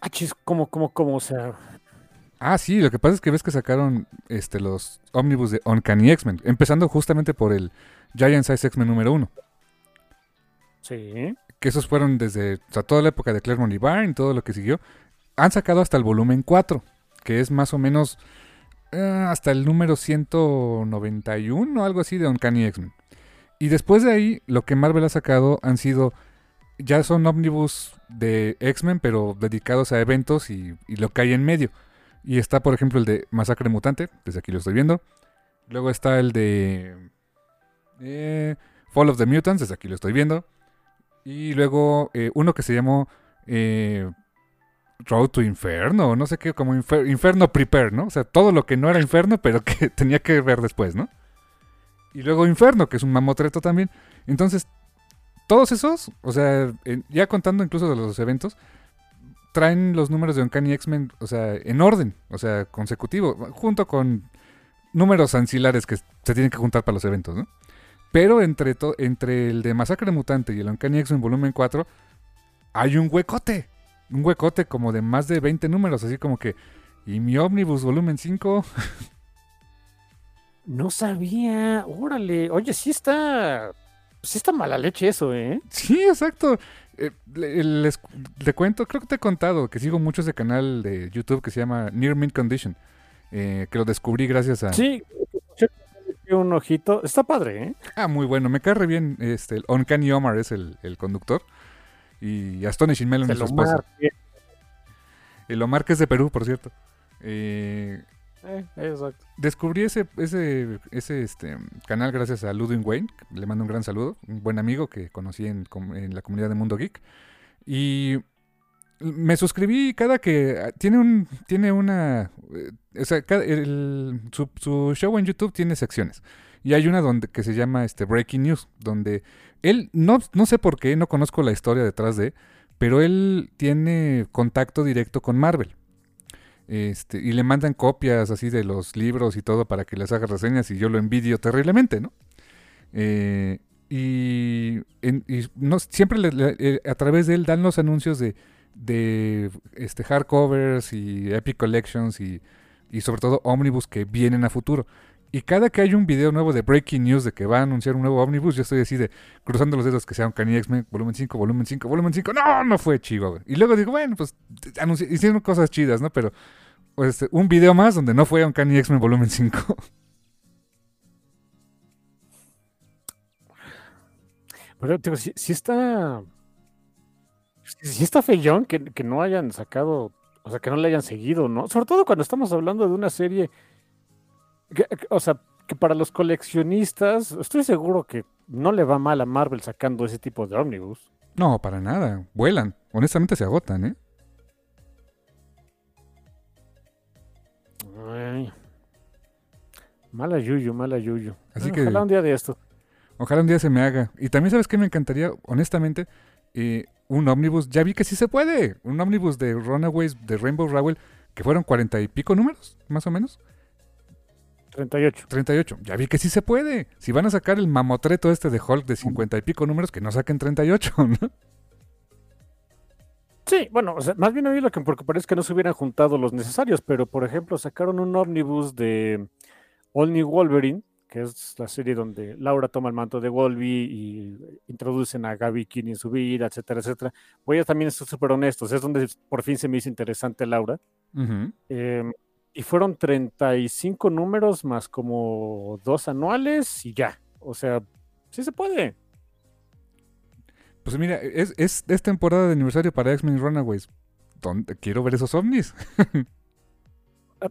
Ah, chis, ¿cómo, cómo, cómo? O sea, Ah, sí, lo que pasa es que ves que sacaron este, los Omnibus de Uncanny X-Men. Empezando justamente por el Giant Size X-Men número 1. sí. Que esos fueron desde o sea, toda la época de Claremont y Byrne, todo lo que siguió. Han sacado hasta el volumen 4, que es más o menos eh, hasta el número 191 o algo así de Uncanny X-Men. Y después de ahí, lo que Marvel ha sacado han sido. Ya son ómnibus de X-Men, pero dedicados a eventos y, y lo que hay en medio. Y está, por ejemplo, el de Masacre Mutante, desde aquí lo estoy viendo. Luego está el de. eh, Fall of the Mutants, desde aquí lo estoy viendo. Y luego eh, uno que se llamó. eh, Road to Inferno, no sé qué, como Infer- Inferno Prepare, ¿no? O sea, todo lo que no era Inferno, pero que tenía que ver después, ¿no? Y luego Inferno, que es un mamotreto también. Entonces, todos esos, o sea, ya contando incluso de los eventos, traen los números de Uncanny X-Men, o sea, en orden, o sea, consecutivo, junto con números ancilares que se tienen que juntar para los eventos, ¿no? Pero entre, entre el de Masacre Mutante y el Uncanny X-Men volumen 4, hay un huecote. un huecote como de más de 20 números, así como que, ¿y mi ómnibus volumen 5? No sabía, órale, oye, sí está, sí está mala leche eso, ¿eh? Sí, exacto. Eh, le- les, te cuento, creo que te he contado que sigo mucho ese canal de YouTube que se llama Near Mint Condition, eh, que lo descubrí gracias a... Sí, un ojito, está padre, ¿eh? Ah, muy bueno, me cae re bien, este, el Uncanny Omar es el, el conductor, y Astonishing Melon es su esposa. El Omar que es de Perú, por cierto. Eh, Eh, exacto. descubrí ese, ese, ese este, canal gracias a Ludwig Wayne. Le mando un gran saludo. Un buen amigo que conocí en, en la comunidad de Mundo Geek. Y me suscribí cada que... ah, Tiene un... Tiene una... eh, o sea, cada- el- su, su show en YouTube tiene secciones. Y hay una donde que se llama este Breaking News, donde él, no, no sé por qué, no conozco la historia detrás de, pero él tiene contacto directo con Marvel. Este, y le mandan copias así de los libros y todo para que les haga reseñas y yo lo envidio terriblemente, ¿no? Eh, y no, siempre le- eh, a través de él dan los anuncios de, de este, hardcovers y Epic Collections y, y sobre todo Omnibus que vienen a futuro. Y cada que hay un video nuevo de Breaking News de que va a anunciar un nuevo Omnibus, yo estoy así de cruzando los dedos que sea un Kanye X-Men, volumen 5, volumen 5, volumen 5. No, no fue chivo. güey. Y luego digo, bueno, pues anunci- hicieron cosas chidas, ¿no? Pero pues, un video más donde no fue un Kanye X-Men volumen 5. Pero digo, si, está. Si está feyón que, que no hayan sacado. O sea, que no le hayan seguido, ¿no? Sobre todo cuando estamos hablando de una serie. Que- o sea, que para los coleccionistas, estoy seguro que no le va mal a Marvel sacando ese tipo de ómnibus. No, para nada. Vuelan. Honestamente se agotan, ¿eh? Ay. Mala yuyu, mala yuyu. Así Ah, que- Ojalá un día de esto. Ojalá un día se me haga. Y también sabes que me encantaría, honestamente, Eh, un ómnibus. Ya vi que sí se puede. Un ómnibus de Runaways de Rainbow Rowell, que fueron cuarenta y pico números, más o menos. 38. 38. Ya vi que sí se puede. Si van a sacar el mamotreto este de Hulk de cincuenta y pico números, que no saquen 38, ¿no? Sí, bueno, o sea, más bien a mí lo que me preocuparía es que no se hubieran juntado los necesarios, pero por ejemplo sacaron un ómnibus de All New Wolverine, que es la serie donde Laura toma el manto de Wolverine y introducen a Gaby King en su vida, etcétera, etcétera. Voy a también ser súper honestos, es donde por fin se me hizo interesante Laura. Eh, y fueron 35 números más como dos anuales y ya. O sea, sí se puede. Pues mira, es, es, es temporada de aniversario para X-Men Runaways. ¿Dónde? Quiero ver esos ovnis.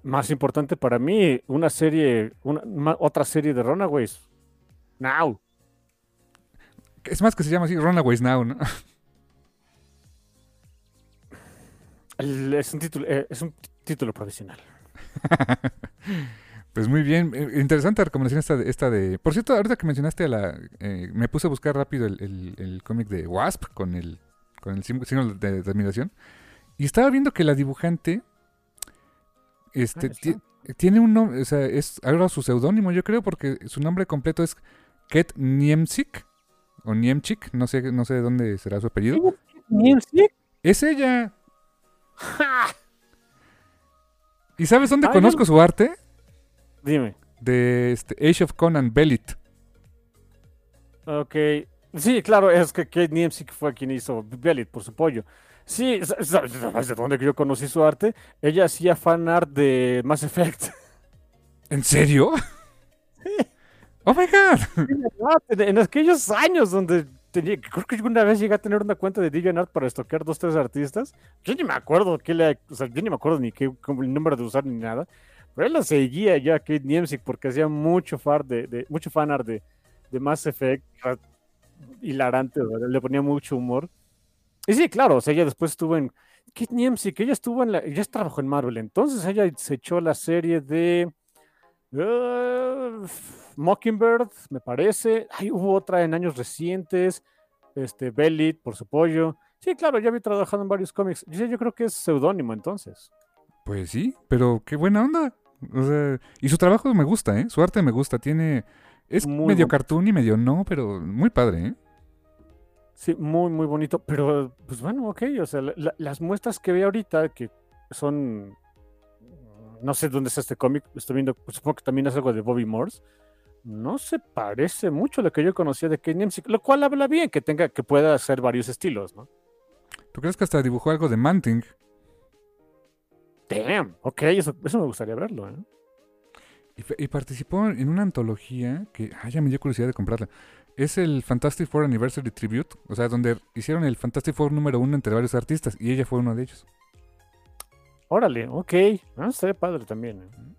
Más importante para mí, una serie, una, ma- otra serie de Runaways. Now. Es más que se llama así, Runaways Now, ¿no? Es un título, eh, es un título profesional. Pues muy bien, eh, interesante recomendación esta de, esta de... Por cierto, ahorita que mencionaste a la... eh, me puse a buscar rápido el, el- el cómic de Wasp con el, con el signo de, de admiración. Y estaba viendo que la dibujante... Este, tiene un nombre, o sea, es ahora su seudónimo, yo creo, porque su nombre completo es Ket Niemczyk, o Niemczyk, no sé, no sé de dónde será su apellido. ¿Sí? Es ella. ¿Y sabes dónde conozco no. su arte? Dime. De este, Age of Conan Belit. Ok. Sí, claro, es que Kate Niemczyk fue quien hizo Bellit por su pollo. Sí, sa- sa- ¿sabes de dónde que yo conocí su arte? Ella hacía fan art de Mass Effect. ¿En serio? ¡Oh, my God! En aquellos años donde tenía, creo que una vez llegué a tener una cuenta de DeviantArt para estoquear dos, tres artistas. Yo ni me acuerdo qué le, o sea, yo ni me acuerdo ni qué, el número de usar ni nada. Pero él la seguía ya, Kate Niemczyk, porque hacía mucho, far de, de- mucho fan art de, de Mass Effect. Hilarante, ¿verdad? le ponía mucho humor. Y sí, claro, o sea, ella después estuvo en. Kate Niemczyk, ella estuvo en la. Ella trabajó en Marvel, entonces ella se echó la serie de. eh, Mockingbird, me parece. Ay, hubo otra en años recientes. Este, Bellit, por su pollo. Sí, claro, ya había trabajado en varios cómics. Yo, yo creo que es seudónimo entonces. Pues sí, pero qué buena onda. O sea, y su trabajo me gusta, ¿eh? Su arte me gusta. Tiene. Es Muy medio cartoon y medio no, pero muy padre, ¿eh? Sí, muy, muy bonito. Pero, pues bueno, ok. O sea, la- la- las muestras que veo ahorita, que son. No sé dónde está este cómic. Estoy viendo, pues, supongo que también es algo de Bobby Morse. No se parece mucho a lo que yo conocía de Kane MC, lo cual habla bien que tenga, que pueda hacer varios estilos, ¿no? ¿Tú crees que hasta dibujó algo de Manting? Damn, ok, eso, eso me gustaría verlo, ¿eh? Y, participó en una antología que, ah, ya me dio curiosidad de comprarla. Es el Fantastic Four Anniversary Tribute, o sea, donde hicieron el Fantastic Four número uno entre varios artistas y ella fue uno de ellos. Órale, ok. Ah, estaría padre también. ¿eh?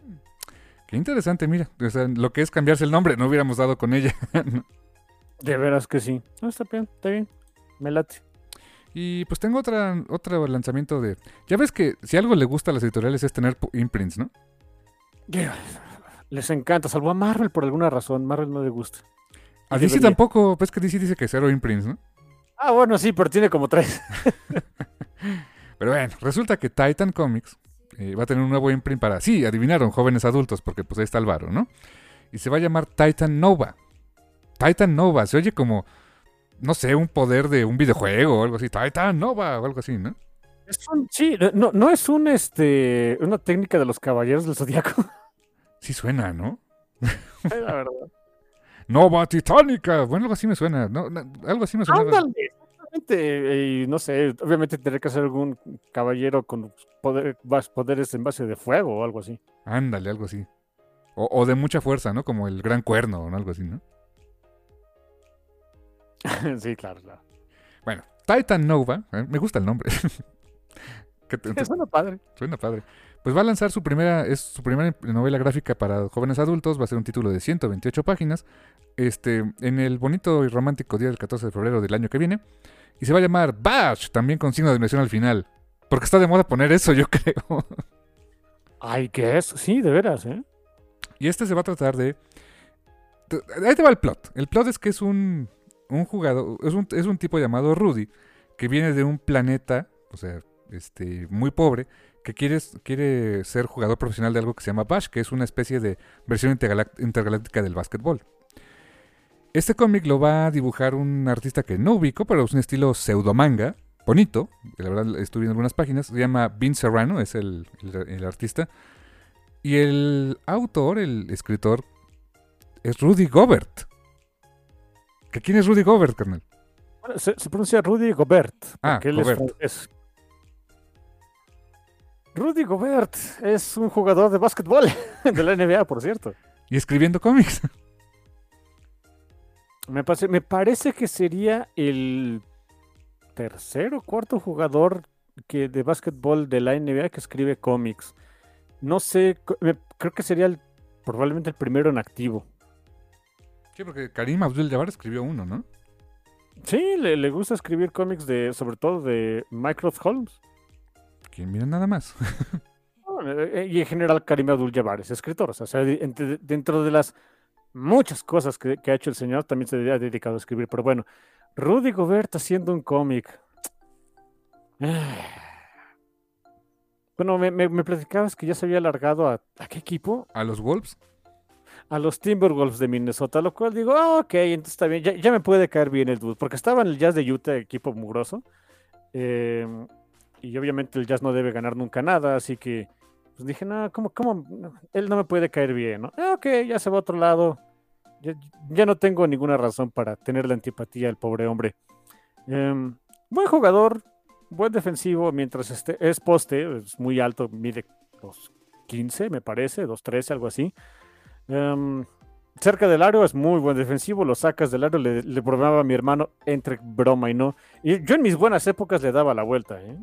Qué interesante, mira, o sea, lo que es cambiarse el nombre, no hubiéramos dado con ella. De veras que sí. No, está bien, está bien. Me late. y pues tengo otra, otro lanzamiento de... Ya ves que si algo le gusta a las editoriales es tener imprints, ¿no? Les encanta, salvo a Marvel por alguna razón. Marvel no le gusta. A DC debería. tampoco, ves que DC dice que cero imprints, ¿no? Ah, bueno, sí, pero tiene como tres. Pero bueno, resulta que Titan Comics eh, va a tener un nuevo imprint para, sí, adivinaron, jóvenes adultos, porque pues ahí está el varo, ¿no? Y se va a llamar Titan Nova. Titan Nova, se oye como, no sé, un poder de un videojuego o algo así. Titan Nova o algo así, ¿no? Es un- sí, no, no es un este una técnica de los caballeros del zodiaco. Sí suena, ¿no? la verdad. Nova Titánica. Bueno, algo así me suena. ¿no? No, algo así me suena. Ándale, exactamente. Y no sé, obviamente tendría que ser algún caballero con poder- poderes en base de fuego o algo así. Ándale, algo así. O, o de mucha fuerza, ¿no? Como el gran cuerno o algo así, ¿no? sí, claro, claro. Bueno, Titan Nova, ¿eh? me gusta el nombre. Que te- Es una padre. Suena padre. Pues va a lanzar su primera, es su primera novela gráfica para jóvenes adultos, va a ser un título de 128 páginas, este, en el bonito y romántico día del 14 de febrero del año que viene, y se va a llamar Bash, también con signo de admiración al final, porque está de moda poner eso, yo creo. Ay, ¿qué es? Sí, de veras, ¿eh? Y este se va a tratar de... Ahí te va el plot. El plot es que es un, un jugador, es un, es un tipo llamado Rudy, que viene de un planeta, o sea, este, muy pobre, que quiere, quiere ser jugador profesional de algo que se llama Bash, que es una especie de versión intergaláctica del básquetbol. Este cómic lo va a dibujar un artista que no ubico, pero es un estilo pseudomanga, bonito. La verdad, estuve viendo algunas páginas. Se llama Vince Serrano, es el, el- el artista. Y el autor, el escritor, es Rudy Gobert. ¿Que ¿Quién es Rudy Gobert, carnal? Bueno, se, se pronuncia Rudy Gobert. Ah, él Gobert. es. Rudy Gobert es un jugador de básquetbol de la NBA, por cierto. Y escribiendo cómics. Me parece, me parece que sería el tercer o cuarto jugador que, de básquetbol de la NBA que escribe cómics. No sé, me- creo que sería el- probablemente el primero en activo. Sí, porque Karim Abdul-Jabbar escribió uno, ¿no? Sí, le, le gusta escribir cómics de, sobre todo de Mycroft Holmes. Que mira nada más. No, eh, Y en general Karim Abdul-Jabbar es escritor. O sea, dentro de las muchas cosas que, que ha hecho el señor, también se ha dedicado a escribir. Pero bueno, Rudy Gobert haciendo un cómic. Bueno, me, me, me platicabas que ya se había alargado a, ¿a qué equipo? A los Wolves. A los Timberwolves de Minnesota, lo cual digo, ah, ok, entonces está bien, ya, ya me puede caer bien el dude, porque estaba en el Jazz de Utah, equipo mugroso, eh, y obviamente el Jazz no debe ganar nunca nada, así que pues dije, no, ¿cómo, cómo? Él no me puede caer bien, ¿no? Ah, ok, ya se va a otro lado, ya, ya no tengo ninguna razón para tener la antipatía al pobre hombre. Em, buen jugador, buen defensivo, mientras esté, es poste, es muy alto, mide 2.15, me parece, 2.13, algo así. Em, cerca del aro es muy buen defensivo, lo sacas del aro, le, le bromeaba a mi hermano entre broma y no. Y yo en mis buenas épocas le daba la vuelta, ¿eh?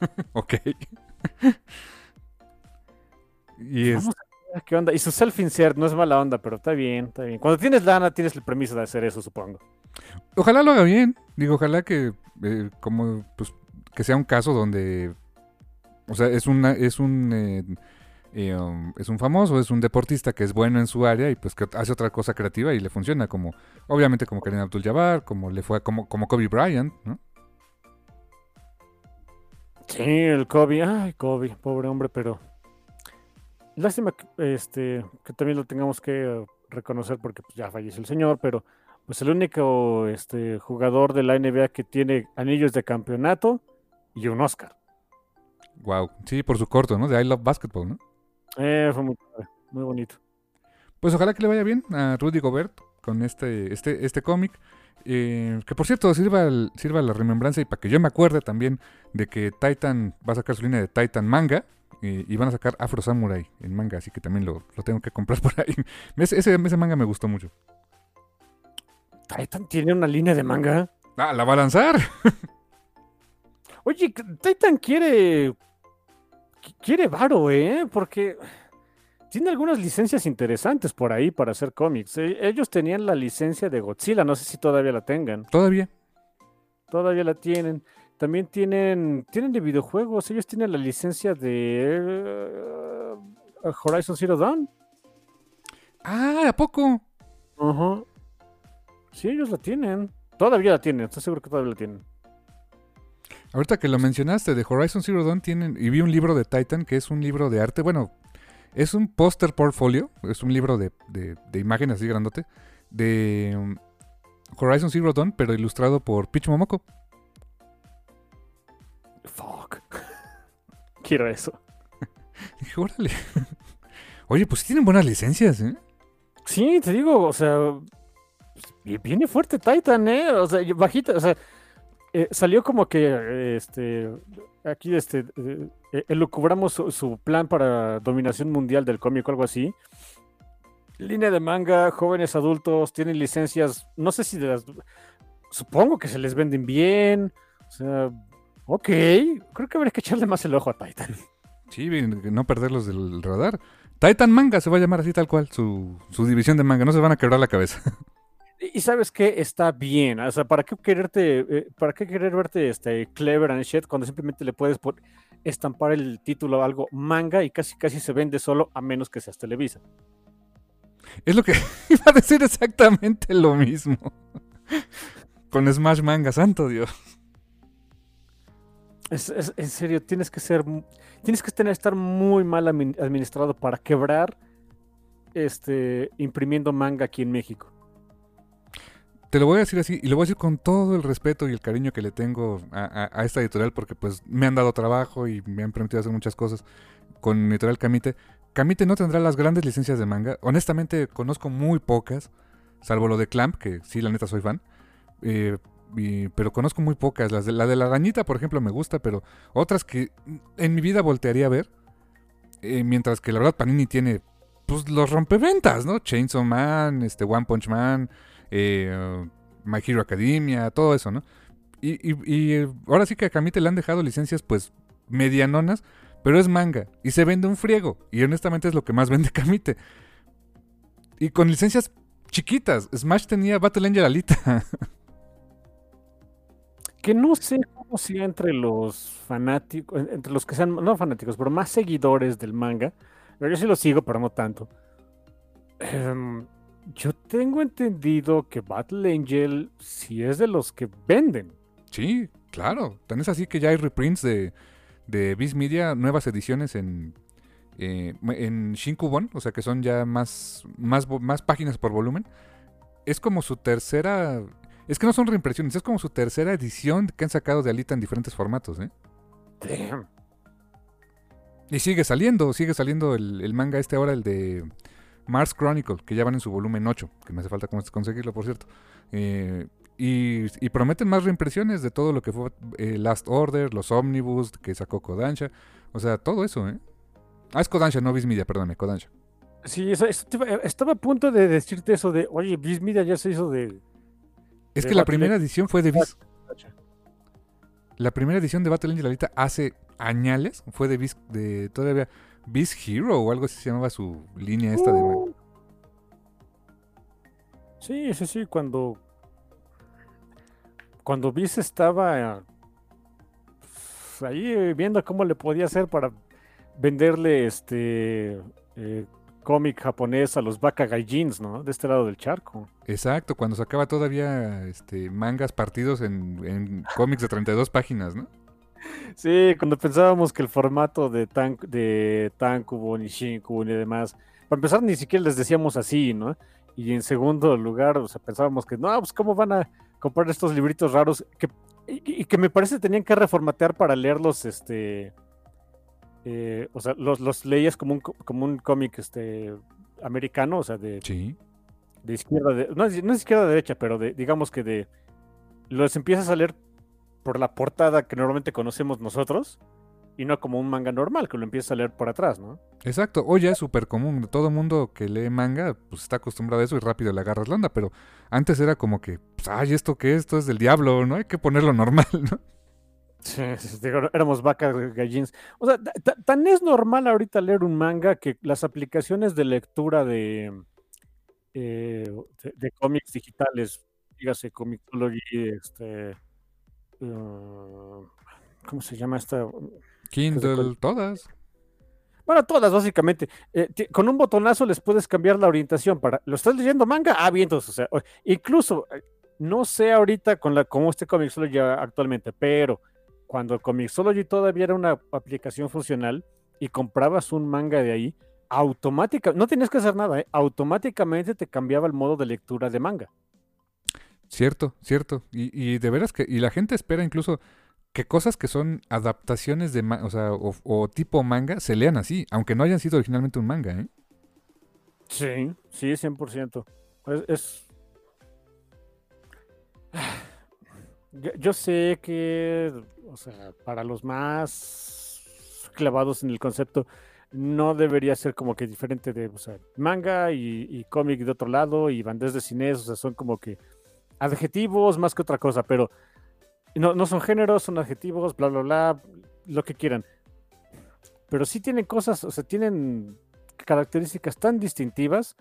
Ok. y es, Vamos a ver qué onda. Y su self-insert no es mala onda, pero está bien, está bien. Cuando tienes lana, tienes el permiso de hacer eso, supongo. ojalá lo haga bien. Digo, ojalá que eh, como pues que sea un caso donde o sea, es una es un eh, eh, um, es un famoso, es un deportista que es bueno en su área y pues que hace otra cosa creativa y le funciona como obviamente como Karim Abdul-Jabbar, como le fue como como Kobe Bryant, ¿no? Sí, el Kobe, ay, Kobe, pobre hombre, pero lástima que, este, que también lo tengamos que reconocer porque pues, ya falleció el señor, pero pues el único este, jugador de la NBA que tiene anillos de campeonato y un Oscar. Wow, sí, por su corto, ¿no? De I Love Basketball, ¿no? Eh, fue muy, muy bonito. Pues ojalá que le vaya bien a Rudy Gobert con este, este, este cómic. Eh, que por cierto, sirva, sirva la remembranza y para que yo me acuerde también de que Titan va a sacar su línea de Titan manga y van a sacar Afro Samurai en manga, así que también lo, tengo que comprar por ahí. Ese, ese, manga me gustó mucho. Titan tiene una línea de manga. Ah, la va a lanzar. Oye, Titan quiere. Quiere varo, ¿eh? Porque tiene algunas licencias interesantes por ahí para hacer cómics. E, ellos tenían la licencia de Godzilla, no sé si todavía la tengan. Todavía. Todavía la tienen. También tienen, tienen de videojuegos. Ellos tienen la licencia de eh, Horizon Zero Dawn. Ah, ¿a poco? Ajá. Sí, ellos la tienen. Todavía la tienen, estoy seguro que todavía la tienen. Ahorita que lo mencionaste, de Horizon Zero Dawn tienen, y vi un libro de Titan que es un libro de arte, bueno, es un póster portfolio, es un libro de, de, imágenes así grandote, de um, Horizon Zero Dawn, pero ilustrado por Pitch Momoko. Fuck. Quiero eso. Dije, órale. Oye, pues tienen buenas licencias, ¿eh? Sí, te digo, o sea, viene fuerte Titan, ¿eh? O sea, bajita, o sea, eh, salió como que, este, aquí, este, eh, eh elucubramos su, plan para dominación mundial del cómic o algo así. Línea de manga, jóvenes adultos, tienen licencias, no sé si de las, supongo que se les venden bien, o sea, ok, creo que habría que echarle más el ojo a Titan. Sí, no perderlos del radar. Titan Manga se va a llamar así tal cual, su, su división de manga, no se van a quebrar la cabeza. Y sabes que está bien, o sea, ¿para qué quererte, eh, para qué querer verte este, clever and shit cuando simplemente le puedes estampar el título a algo manga y casi casi se vende solo a menos que seas Televisa? Es lo que iba a decir exactamente lo mismo. Con Smash Manga, santo Dios. En serio, tienes que ser, tienes que tener, estar muy mal administrado para quebrar este, imprimiendo manga aquí en México te lo voy a decir así, y lo voy a decir con todo el respeto y el cariño que le tengo a, esta editorial, porque pues me han dado trabajo y me han permitido hacer muchas cosas con editorial Camite. Camite no tendrá las grandes licencias de manga. Honestamente, conozco muy pocas, salvo lo de Clamp, que sí, la neta soy fan. Eh, pero conozco muy pocas. Las de, la de la arañita, por ejemplo, me gusta, pero otras que en mi vida voltearía a ver. Eh, mientras que la verdad Panini tiene pues los rompeventas, ¿no? Chainsaw Man, este One Punch Man, eh, My Hero Academia, todo eso, ¿no? Y, ahora sí que a Camite le han dejado licencias pues medianonas, pero es manga y se vende un friego. Y honestamente es lo que más vende Camite. Y con licencias chiquitas. Smash tenía Battle Angel Alita. que no sé cómo sea entre los fanáticos, entre los que sean, no fanáticos, pero más seguidores del manga. Yo sí lo sigo, pero no tanto. Em, yo tengo entendido que Battle Angel sí es de los que venden. Sí, claro. Tan es así que ya hay reprints de, de Viz Media, nuevas ediciones en, eh, en Shinkubon, o sea que son ya más, más, más páginas por volumen. Es como su tercera. Es que no son reimpresiones, es como su tercera edición que han sacado de Alita en diferentes formatos, ¿eh? Damn. Y sigue saliendo, sigue saliendo el, el manga este ahora, el de Mars Chronicle, que ya van en su volumen 8, que me hace falta conseguirlo, por cierto. Eh, y, prometen más reimpresiones de todo lo que fue eh, Last Order, los Omnibus que sacó Kodansha. O sea, todo eso, ¿eh? Ah, es Kodansha, no Vismedia, perdóname, Kodansha. Sí, estaba a punto de decirte eso de, oye, Vismedia ya se hizo de... Es que la primera edición fue de Vis... La primera edición de Battle Angel ahorita hace añales fue de Vis... de todavía Beast Hero o algo así se llamaba su línea esta de... Uh. Sí, sí, sí, cuando... Cuando Beast estaba pues, ahí viendo cómo le podía hacer para venderle este eh, cómic japonés a los Baka Gaijins, ¿no? De este lado del charco. Exacto, cuando sacaba todavía este, mangas partidos en, en cómics de 32 páginas, ¿no? Sí, cuando pensábamos que el formato de, tan, de Tankubon y Shinkubon y demás, para empezar ni siquiera les decíamos así, ¿no? Y en segundo lugar, o sea, pensábamos que, no, pues cómo van a comprar estos libritos raros que, y, que me parece tenían que reformatear para leerlos, este, eh, o sea, los, los leías como un, como un cómic, este, americano, o sea, de, Sí. de izquierda, de, no, no es izquierda derecha, pero de, digamos que de, los empiezas a leer por la portada que normalmente conocemos nosotros y no como un manga normal, que lo empiezas a leer por atrás, ¿no? Exacto, hoy ya es súper común. Todo mundo que lee manga pues está acostumbrado a eso y rápido le agarras la onda, pero antes era como que, pues, ay, ¿esto qué es? Esto es del diablo, ¿no? Hay que ponerlo normal, ¿no? Éramos vacas gallins. O sea, ta- ta- tan es normal ahorita leer un manga que las aplicaciones de lectura de, eh, de, de cómics digitales, dígase Comixology, este, uh, ¿cómo se llama esta? Kindle, todas. Bueno, todas básicamente. Eh, con un botonazo les puedes cambiar la orientación para. ¿Lo estás leyendo manga? Ah, bien, entonces, o sea, incluso, eh, no sé ahorita con la, cómo este Comixology actualmente, pero cuando Comixology todavía era una aplicación funcional y comprabas un manga de ahí, automáticamente, no tenías que hacer nada, ¿eh? automáticamente te cambiaba el modo de lectura de manga. Cierto, cierto. Y, y de veras que, y la gente espera incluso que cosas que son adaptaciones de, o sea, o, o tipo manga se lean así, aunque no hayan sido originalmente un manga, ¿eh? Sí, sí, 100%. Es, es- Yo, sé que, o sea, para los más clavados en el concepto, no debería ser como que diferente de, o sea, manga y, y cómic de otro lado y bandés de cines, o sea, son como que adjetivos más que otra cosa, pero no, no son géneros, son adjetivos, bla, bla, bla, lo que quieran. Pero sí tienen cosas, o sea, tienen características tan distintivas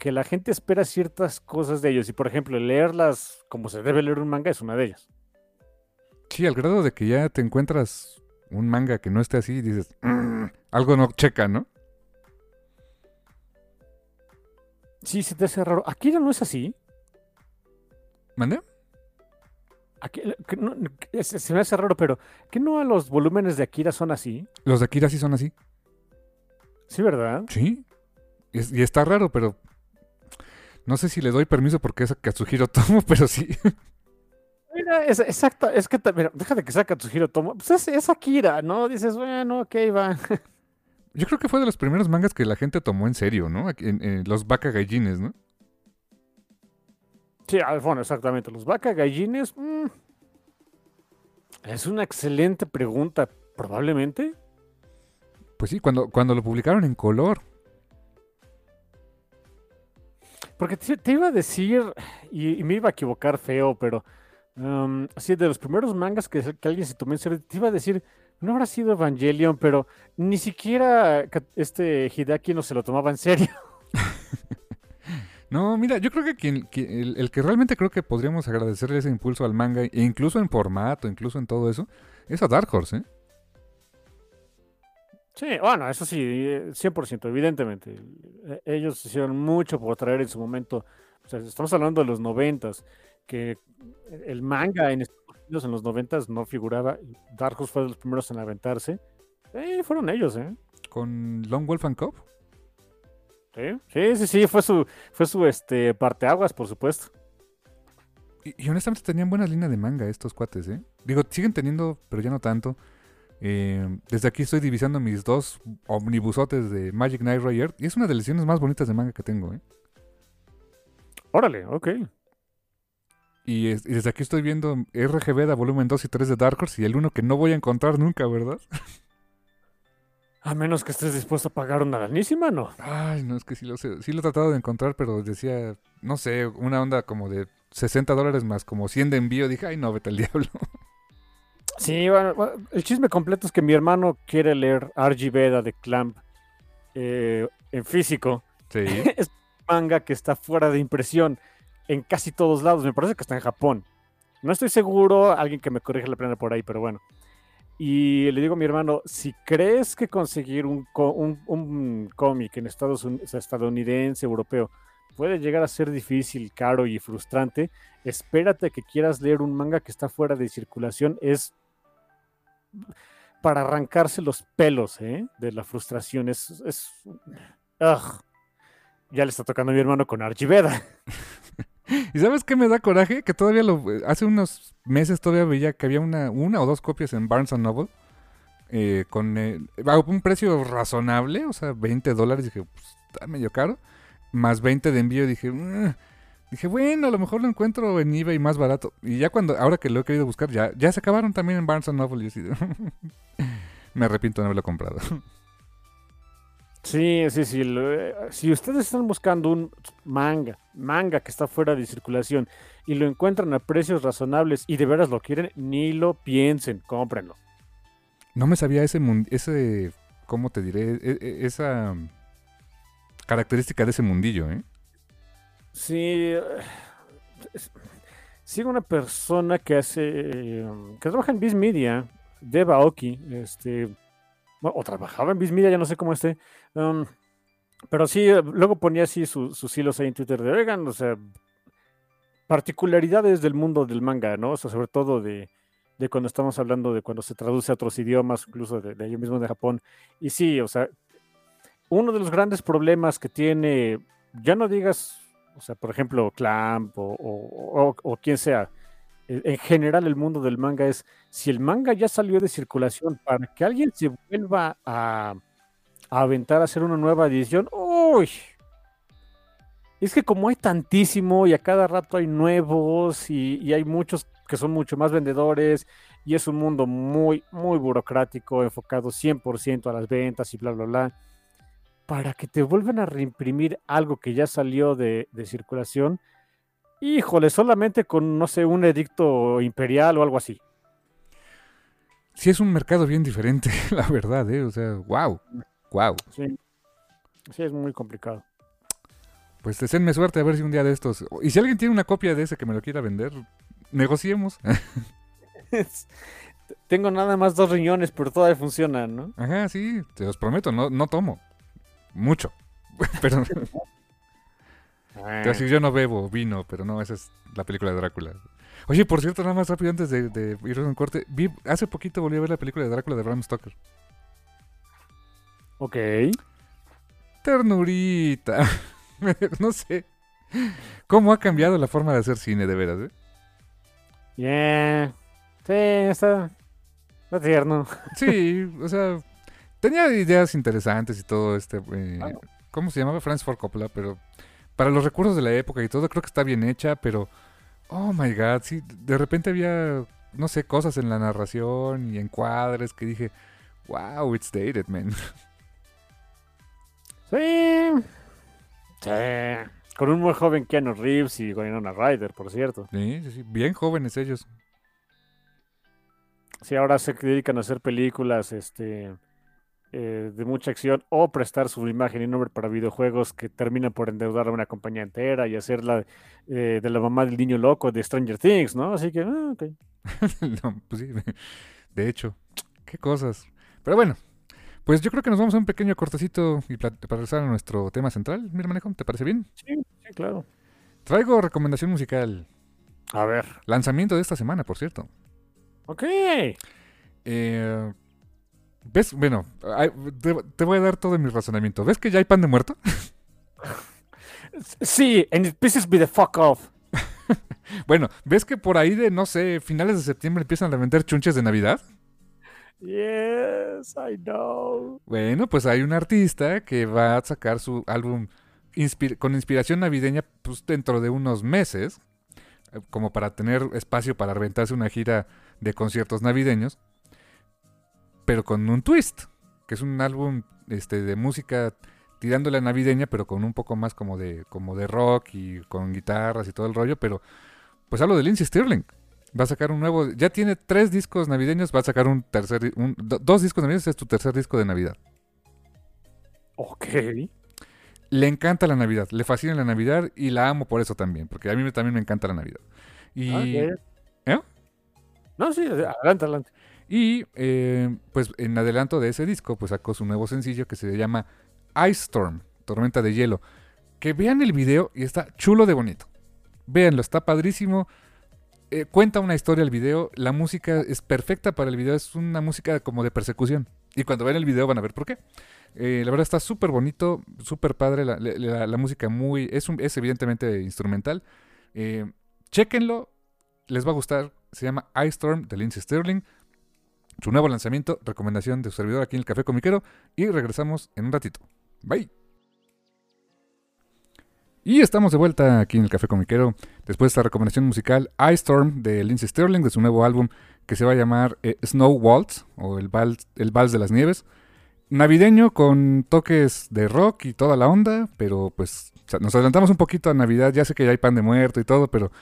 que la gente espera ciertas cosas de ellos. Y por ejemplo, leerlas como se debe leer un manga es una de ellas. Sí, al grado de que ya te encuentras un manga que no esté así y dices, "Mm, algo no checa, ¿no? Sí, se te hace raro. Akira no es así. ¿Mande? Aquí, no- se se me hace raro, pero ¿que no a los volúmenes de Akira son así? Los de Akira sí son así. Sí, ¿verdad? Sí. Y, es- y está raro, pero no sé si le doy permiso porque es a Katsuhiro Tomo, pero sí. Mira, es, exacto, es que, mira, déjate que saca Tsuhiro Tomo. Pues es, es Akira, ¿no? Dices, bueno, ok, va. Yo creo que fue de los primeros mangas que la gente tomó en serio, ¿no? Aquí En, en los Baka Gallines, ¿no? Sí, ah, bueno, exactamente. Los vaca gallines. mm, es una excelente pregunta. Probablemente. Pues sí, cuando, cuando lo publicaron en color. Porque te, iba a decir, y, y me iba a equivocar feo, pero um, así de los primeros mangas que, alguien se tomó en serio, te iba a decir, no habrá sido Evangelion, pero ni siquiera este Hideaki no se lo tomaba en serio. No, mira, yo creo que, quien, el, el que realmente creo que podríamos agradecerle ese impulso al manga, e incluso en formato, incluso en todo eso, es a Dark Horse, ¿eh? Sí, bueno, eso sí, eh, 100%, evidentemente. Eh, Ellos hicieron mucho por traer en su momento, o sea, estamos hablando de los noventas, que el manga en Estados Unidos en los noventas no figuraba, Dark Horse fue de los primeros en aventarse. Eh, fueron ellos, ¿eh? Con Long Wolf and Cub. Sí, sí, sí, sí, fue su, fue su este, parteaguas, por supuesto. Y, y honestamente tenían buenas líneas de manga estos cuates, ¿eh? Digo, siguen teniendo, pero ya no tanto. Eh, desde aquí estoy divisando mis dos omnibusotes de Magic Knight Rayer. Y es una de las ediciones más bonitas de manga que tengo, ¿eh? Órale, ok. Y, es- y desde aquí estoy viendo RGB de volumen 2 y 3 de Dark Horse y el uno que no voy a encontrar nunca, ¿verdad? A menos que estés dispuesto a pagar una lanísima, ¿no? Ay, no, es que sí lo sé. Sí lo he tratado de encontrar, pero decía, no sé, una onda como de 60 dólares más como 100 de envío. Dije, ay, no, vete al diablo. Sí, bueno, el chisme completo es que mi hermano quiere leer RG Veda de Clamp eh, en físico. Sí. es un manga que está fuera de impresión en casi todos lados. Me parece que está en Japón. No estoy seguro, alguien que me corrija la plena por ahí, pero bueno. Y le digo a mi hermano, si crees que conseguir un, co- un, un cómic en Estados Unidos, estadounidense, europeo, puede llegar a ser difícil, caro y frustrante, espérate que quieras leer un manga que está fuera de circulación. Es para arrancarse los pelos ¿eh? de la frustración. Es, es, ya le está tocando a mi hermano con Archiveda. ¿Y sabes qué me da coraje? Que todavía lo... Hace unos meses todavía veía que había una, una o dos copias en Barnes Noble. eh, con eh, un precio razonable, o sea, 20 dólares. Dije, pues, está medio caro. Más 20 de envío, dije... "Mm". Dije, bueno, a lo mejor lo encuentro en eBay más barato. Y ya cuando, ahora que lo he querido buscar, ya, ya se acabaron también en Barnes Noble. Y me arrepiento de no haberlo comprado. Sí, sí, sí. eh, si ustedes están buscando un manga, manga que está fuera de circulación y lo encuentran a precios razonables y de veras lo quieren, ni lo piensen, cómprenlo. No me sabía ese, ese ¿cómo te diré? E- e- esa mm, característica de ese mundillo, ¿eh? Sí, sigo una persona que hace, que trabaja en Biz Media, Deva Aoki, este, o trabajaba en Biz Media, ya no sé cómo esté, um, pero sí, luego ponía así su- sus hilos ahí en Twitter de, oigan, o sea, particularidades del mundo del manga, ¿no? O sea, sobre todo de, de cuando estamos hablando de cuando se traduce a otros idiomas, incluso de, de mismos de Japón. Y sí, o sea, uno de los grandes problemas que tiene, ya no digas, o sea, por ejemplo, Clamp o, o, o- quien sea, e- en general el mundo del manga es, si el manga ya salió de circulación, para que alguien se vuelva a, a aventar a hacer una nueva edición, uy, es que como hay tantísimo y a cada rato hay nuevos y, y hay muchos que son mucho más vendedores y es un mundo muy, muy burocrático, enfocado 100% a las ventas y bla, bla, bla, para que te vuelvan a reimprimir algo que ya salió de, de circulación, híjole, solamente con, no sé, un edicto imperial o algo así. Sí es un mercado bien diferente, la verdad, ¿eh? O sea, wow, wow. Sí, sí es muy complicado. Pues deseenme suerte a ver si un día de estos... Y si alguien tiene una copia de ese que me lo quiera vender, negociemos. Tengo nada más dos riñones, pero todavía funcionan, ¿no? Ajá, sí, te los prometo, no, no tomo. Mucho. Pero te voy a decir, yo no bebo vino, pero no, esa es la película de Drácula. Oye, por cierto, nada más rápido antes de, de ir a un corte, vi, hace poquito volví a ver la película de Drácula de Bram Stoker. Ok. Ternurita. no sé. ¿Cómo ha cambiado la forma de hacer cine, de veras, eh? Yeah. Sí, está, está tierno. Sí, o sea, tenía ideas interesantes y todo este... eh, Claro. ¿Cómo se llamaba? Francis Ford Coppola, pero para los recuerdos de la época y todo, creo que está bien hecha, pero... Oh, my God, sí, de repente había, no sé, cosas en la narración y encuadres que dije, wow, it's dated, man. Sí. Sí. Con un muy joven Keanu Reeves y Winona Ryder, por cierto. Sí, sí, sí, bien jóvenes ellos. Sí, ahora se dedican a hacer películas este, eh, de mucha acción o prestar su imagen y nombre para videojuegos que terminan por endeudar a una compañía entera y hacerla eh, de la mamá del niño loco de Stranger Things, ¿no? Así que, ah, ok. No, pues sí, de hecho, qué cosas. Pero bueno, pues yo creo que nos vamos a un pequeño cortecito y para regresar a nuestro tema central. Mi hermanejo, ¿te parece bien? Sí, sí, claro. Traigo recomendación musical. A ver. Lanzamiento de esta semana, por cierto. Ok. Eh, ¿Ves? Bueno, te, voy a dar todo mi razonamiento. ¿Ves que ya hay pan de muerto? Sí, and it pisses me the fuck off. Bueno, ¿ves que por ahí de, no sé, finales de septiembre empiezan a vender chunches de Navidad? Yes, I know. Bueno, pues hay un artista que va a sacar su álbum con inspiración navideña pues, dentro de unos meses, eh, como para tener espacio para reventarse una gira de conciertos navideños, pero con un twist, que es un álbum este, de música tirándole a navideña, pero con un poco más como de, como de rock y con guitarras y todo el rollo, pero pues hablo de Lindsey Stirling. Va a sacar un nuevo, ya tiene tres discos navideños, va a sacar un tercer, un- do- dos discos navideños, es tu tercer disco de Navidad. Ok. Le encanta la Navidad, le fascina la Navidad y la amo por eso también, porque a mí también me encanta la Navidad. Y, Ok. ¿Eh? No, sí, adelante, adelante. Y eh, pues en adelanto de ese disco, pues sacó su nuevo sencillo que se llama Ice Storm, Tormenta de Hielo. Que vean el video y está chulo de bonito. Véanlo, está padrísimo. Eh, cuenta una historia el video, la música es perfecta para el video, es una música como de persecución. Y cuando vean el video van a ver por qué. Eh, la verdad está súper bonito, súper padre, la, música muy... Es, es evidentemente instrumental. Chéquenlo, les va a gustar. Se llama Ice Storm de Lindsey Sterling. Su nuevo lanzamiento, recomendación de su servidor aquí en el Café Comiquero. Y regresamos en un ratito. Bye. Y estamos de vuelta aquí en el Café Comiquero. Después de esta recomendación musical, Ice Storm de Lindsey Sterling, de su nuevo álbum que se va a llamar eh, Snow Waltz o el Vals, el Vals de las Nieves. Navideño con toques de rock y toda la onda, pero pues nos adelantamos un poquito a Navidad. Ya sé que ya hay pan de muerto y todo, pero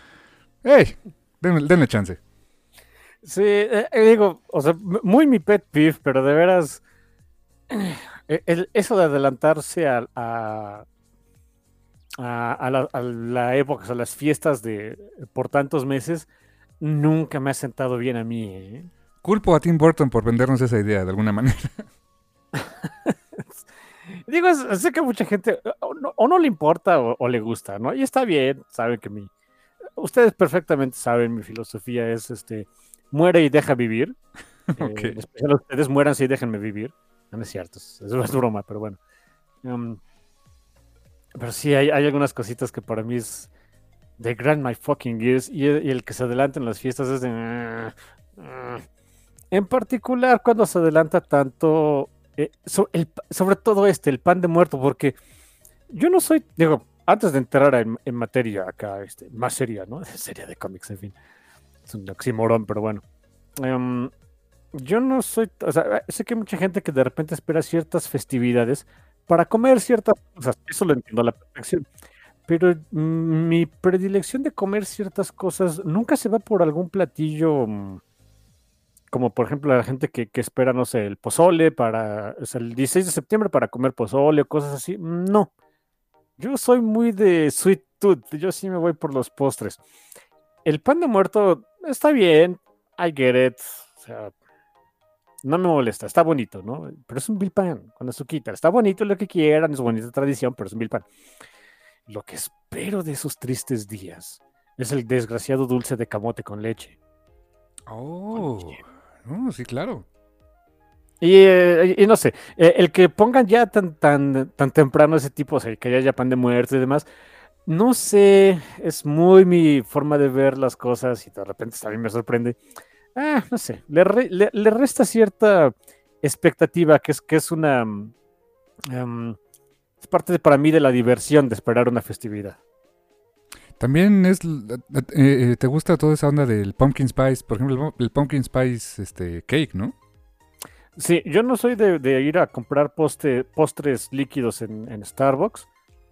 ¡hey! Denle chance. Sí, eh, eh, digo, o sea, muy mi pet peeve, pero de veras, eh, el- eso de adelantarse a, a, a- a la, a la época, o sea, las fiestas de por tantos meses, nunca me ha sentado bien a mí. ¿eh? Culpo a Tim Burton por vendernos esa idea de alguna manera. Digo, sé que mucha gente o no, o no le importa o, o le gusta, ¿no? Y está bien, saben que mi... Ustedes perfectamente saben, mi filosofía es, este, muere y deja vivir. Eh, Ok. en especial ustedes muéranse y déjenme vivir. No, no es cierto, es, es broma, pero bueno. Um, pero sí, hay, hay algunas cositas que para mí es de grand my fucking ears y, el- y el que se adelanta en las fiestas es de... "Ah, ah". En particular cuando se adelanta tanto, eh, so- el sobre todo este, el pan de muerto, porque yo no soy, digo, antes de entrar en, en materia acá, este, más seria, ¿no? Seria de cómics, en fin. Es un oxímoron, pero bueno. Em, yo no soy, o sea, sé que hay mucha gente que de repente espera ciertas festividades para comer ciertas cosas, eso lo entiendo a la perfección. Pero mm, mi predilección de comer ciertas cosas nunca se va por algún platillo, mm, como por ejemplo la gente que, que espera, no sé, el pozole para, o sea, el 16 de septiembre para comer pozole o cosas así. No, yo soy muy de sweet tooth, yo sí me voy por los postres. El pan de muerto está bien, I get it, o sea, no me molesta, está bonito, ¿no? Pero es un vil pan con azuquita, está bonito lo que quieran, es bonita tradición, pero es un vil pan. Lo que espero de esos tristes días es el desgraciado dulce de camote con leche. Oh, oh, sí, claro. Y, eh, y no sé, eh, el que pongan ya tan, tan, tan temprano ese tipo, o sea, que haya pan de muerto y demás, no sé, es muy mi forma de ver las cosas y de repente también me sorprende. Ah, no sé, le, re- le- le resta cierta expectativa, que es, que es una... em, es parte de- para mí de la diversión de esperar una festividad. También es, eh, eh, te gusta toda esa onda del pumpkin spice, por ejemplo, el, el pumpkin spice este cake, ¿no? Sí, yo no soy de, de ir a comprar poste- postres líquidos en, en Starbucks,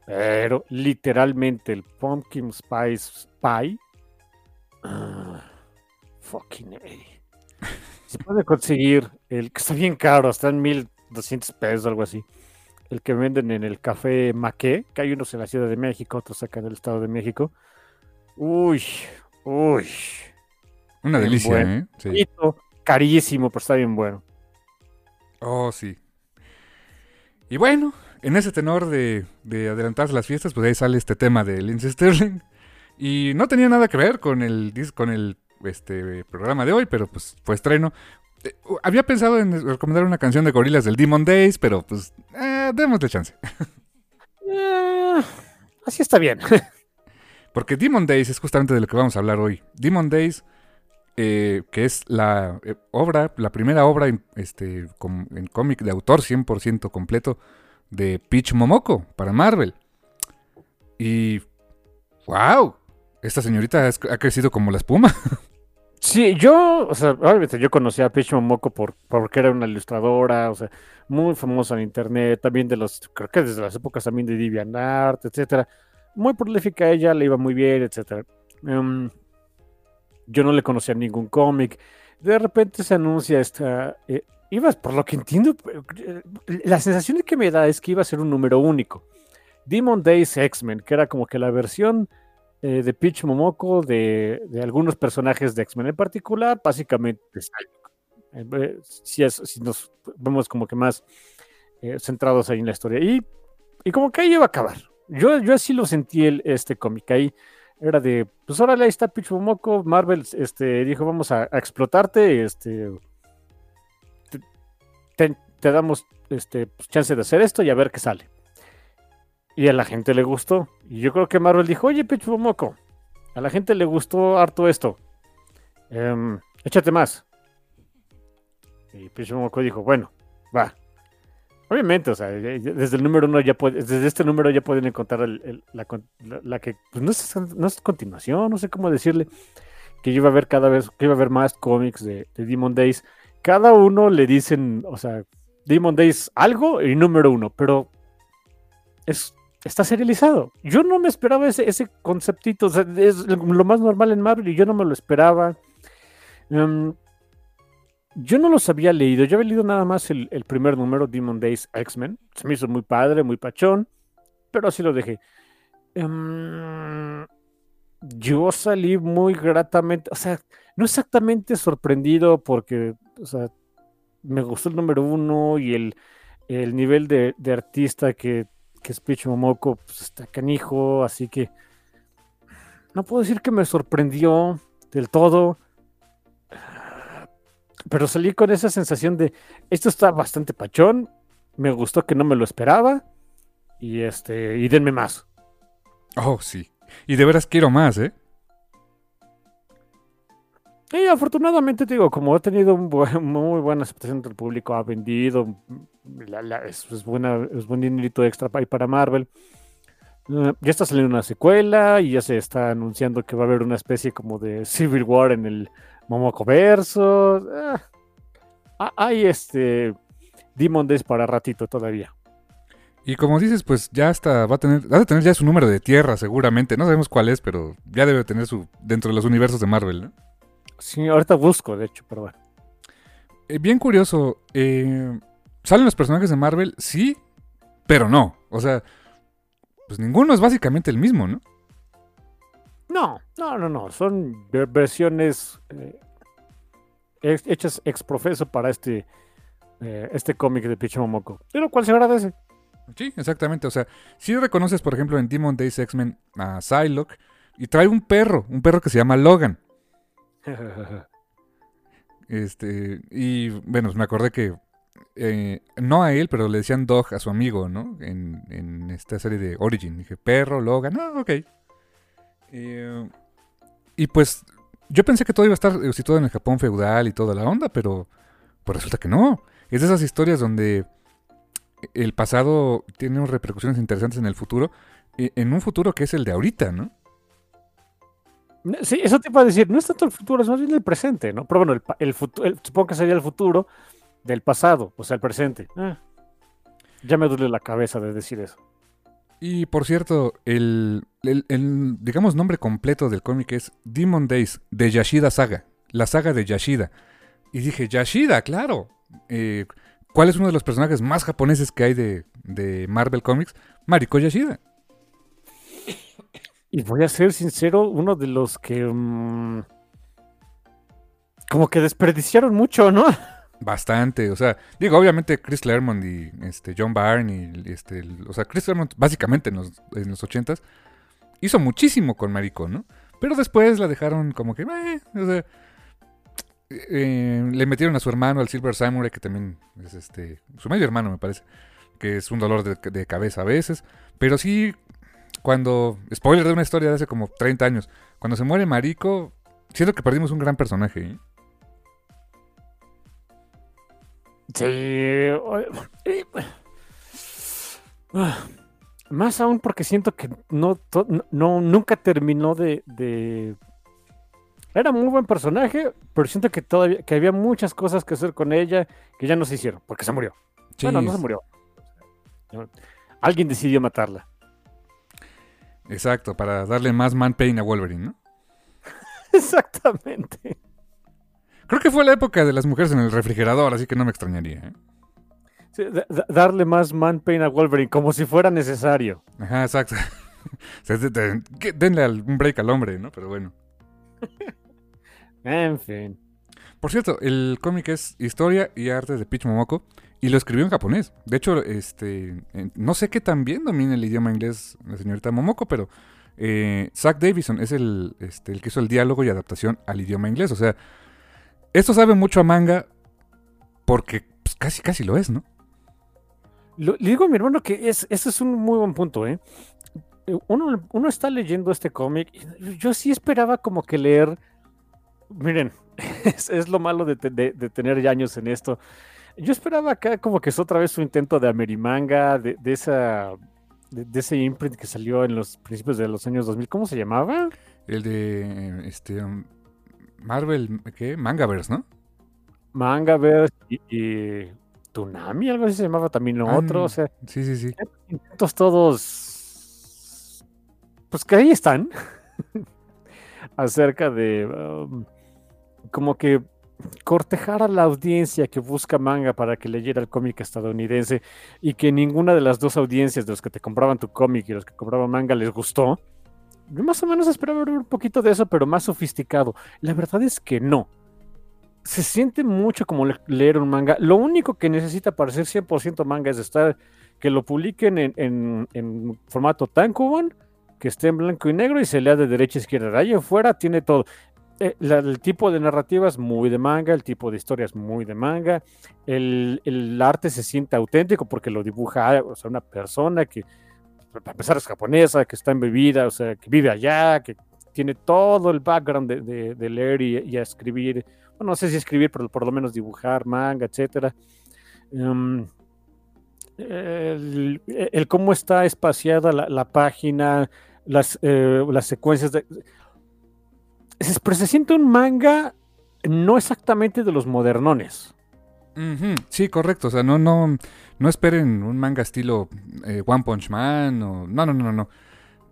pero literalmente el pumpkin spice pie. ah, fucking A. Se puede conseguir el que está bien caro, está en 1200 pesos, algo así. El que venden en el café Maqué, que hay unos en la Ciudad de México, otros acá en el Estado de México. Uy, uy. Una Bien delicia, bueno. ¿eh? Sí. Carísimo, pero está bien bueno. Oh, sí. Y bueno, en ese tenor de, de adelantarse las fiestas, pues ahí sale este tema de Lindsey Sterling. Y no tenía nada que ver con el, con el este, programa de hoy, pero pues fue estreno. Eh, había pensado en recomendar una canción de gorilas del Demon Days, pero pues eh, démosle chance. Eh, así está bien. Porque Demon Days es justamente de lo que vamos a hablar hoy. Demon Days, eh, que es la eh, obra, la primera obra en, este, com- en cómic de autor 100% completo de Peach Momoko para Marvel. Y. ¡Wow! Esta señorita ha crecido como la espuma. Sí, yo, o sea, obviamente yo conocí a Peach Momoko por, porque era una ilustradora, o sea, muy famosa en internet, también de los, creo que desde las épocas también de DeviantArt, etcétera. Muy prolífica ella, le iba muy bien, etcétera. Em, yo no le conocía ningún cómic. De repente se anuncia esta, eh, iba, por lo que entiendo, eh, la sensación que me da es que iba a ser un número único. Demon Days X-Men, que era como que la versión eh, de Peach Momoko, de, de algunos personajes de X-Men en particular, básicamente. Eh, si, es- si nos vemos como que más centrados ahí en la historia. Y, y como que ahí iba a acabar. Yo, yo así lo sentí el, este cómic. Ahí era de, pues órale, ahí está Peach Momoko. Marvel este, dijo, vamos a explotarte. Este, te- te damos este, pues, chance de hacer esto y a ver qué sale. Y a la gente le gustó. Y yo creo que Marvel dijo, oye, Pichu Moco, a la gente le gustó harto esto. Em, échate más. Y Pichu Moco dijo, bueno, va. Obviamente, o sea, desde el número uno ya puede, desde este número ya pueden encontrar la, que pues, no, es, no es continuación, no sé cómo decirle, que iba a ver cada vez, que iba a haber más cómics de, de Demon Days. Cada uno le dicen, o sea, Demon Days algo y número uno, pero es, está serializado. Yo no me esperaba ese, ese conceptito, o sea, es lo más normal en Marvel y yo no me lo esperaba. Em, yo no los había leído, yo había leído nada más el, primer número, Demon Days X-Men. Se me hizo muy padre, muy pachón, pero así lo dejé. Em, yo salí muy gratamente, o sea, no exactamente sorprendido porque, o sea, me gustó el número uno y el, nivel de, artista que, que es Pichu Momoko pues, está canijo, así que no puedo decir que me sorprendió del todo, pero salí con esa sensación de esto está bastante pachón, me gustó que no me lo esperaba y este y denme más. Oh, sí. Y de veras quiero más, ¿eh? Y afortunadamente, digo, como ha tenido muy buena aceptación del público, ha vendido, es, buena, es buen dinerito extra para, para Marvel. Eh, ya está saliendo una secuela y ya se está anunciando que va a haber una especie como de Civil War en el Momoko Verso. Ah, hay este Demon Days para ratito todavía. Y como dices, pues ya hasta va a tener, va a tener ya su número de tierra seguramente. No sabemos cuál es, pero ya debe tener su dentro de los universos de Marvel, ¿no? Sí, ahorita busco, de hecho, pero bueno. Eh, bien curioso. Eh, ¿Salen los personajes de Marvel? Sí, pero no. O sea, pues ninguno es básicamente el mismo, ¿no? No, no, no, no. Son versiones eh, hechas ex profeso para este, este cómic de Pichomomoko. Pero cual se agradece. Sí, exactamente. O sea, si reconoces, por ejemplo, en Demon Days X-Men a Psylocke y trae un perro, un perro que se llama Logan. este, y bueno, me acordé que eh, no a él, pero le decían Dog a su amigo, ¿no? En, esta serie de Origin. Dije, perro, Logan, no, ok. Eh, y pues yo pensé que todo iba a estar situado en el Japón feudal y toda la onda, pero pues resulta que no. Es de esas historias donde el pasado tiene repercusiones interesantes en el futuro, en un futuro que es el de ahorita, ¿no? Sí, eso te iba a decir, no es tanto el futuro, es más bien el presente, ¿no? Pero bueno, el, futuro, supongo que sería el futuro del pasado, o sea, el presente. Ah, ya me duele la cabeza de decir eso. Y por cierto, el, digamos, nombre completo del cómic es Demon Days de Yashida Saga, la saga de Yashida. Y dije, Yashida, claro. Eh, ¿Cuál es uno de los personajes más japoneses que hay de, de Marvel Comics? Mariko Yashida. Y voy a ser sincero, uno de los que. Mm, como que desperdiciaron mucho, ¿no? Bastante, o sea, digo, obviamente Chris Claremont y este, John Byrne y este, o sea, Chris Claremont básicamente en los, en los 80 hizo muchísimo con Mariko, ¿no? Pero después la dejaron como que, o sea, eh, le metieron a su hermano, al Silver Samurai, que también es este, su medio hermano me parece, que es un dolor de cabeza a veces, pero sí cuando, spoiler de una historia de hace como 30 años, cuando se muere Mariko, siento que perdimos un gran personaje. ¿eh? Sí. Más aún porque siento que no, no nunca terminó de, Era muy buen personaje, pero siento que todavía que había muchas cosas que hacer con ella que ya no se hicieron, porque se murió. Bueno, no se murió. Alguien decidió matarla. Exacto, para darle más man pain a Wolverine, ¿no? Exactamente. Creo que fue la época de las mujeres en el refrigerador, así que no me extrañaría. ¿eh? Sí, darle más man pain a Wolverine, como si fuera necesario. Ajá, exacto. Denle un break al hombre, ¿no? Pero bueno. en fin. Por cierto, el cómic es Historia y Arte de Pitch Momoko. Y lo escribió en japonés. De hecho, este, no sé qué tan bien domina el idioma inglés la señorita Momoko, pero eh, Zach Davison es el, este, el que hizo el diálogo y adaptación al idioma inglés. O sea, esto sabe mucho a manga porque pues, casi, casi lo es, ¿no? Le digo a mi hermano que es, ese es un muy buen punto, ¿eh? Uno, uno está leyendo este cómic yo sí esperaba como que leer, miren, es, lo malo de, te- de- de tener años en esto. Yo esperaba acá como que es otra vez su intento de Amerimanga, de, de esa, de, de ese imprint que salió en los principios de los años 2000, ¿cómo se llamaba? El de este um, Marvel, ¿qué? Mangaverse, ¿no? Mangaverse y, y Toonami, algo así se llamaba también lo Ah, otro, o sea, Sí, sí, sí. intentos todos, pues que ahí están, acerca de um, como que cortejar a la audiencia que busca manga para que leyera el cómic estadounidense y que ninguna de las dos audiencias de los que te compraban tu cómic y los que compraban manga les gustó. Yo más o menos esperaba ver un poquito de eso, pero más sofisticado. La verdad es que no. Se siente mucho como le- leer un manga. Lo único que necesita para ser 100% manga es estar que lo publiquen en, en- en formato que esté en blanco y negro y se lea de derecha a izquierda. De afuera tiene todo. Eh, el tipo de narrativa es muy de manga, el tipo de historia es muy de manga, el, el arte se siente auténtico porque lo dibuja o sea, una persona que, para empezar, es japonesa, que está embebida, o sea, que vive allá, que tiene todo el background de, de- leer y, a escribir, bueno, no sé si escribir, pero por lo menos dibujar manga, etcétera. Em, el, cómo está espaciada la, la página, las, eh, las secuencias de... se- Pero se siente un manga no exactamente de los modernones. Sí, correcto. O sea, no, no, no esperen un manga estilo eh, One Punch Man o. No, no, no, no.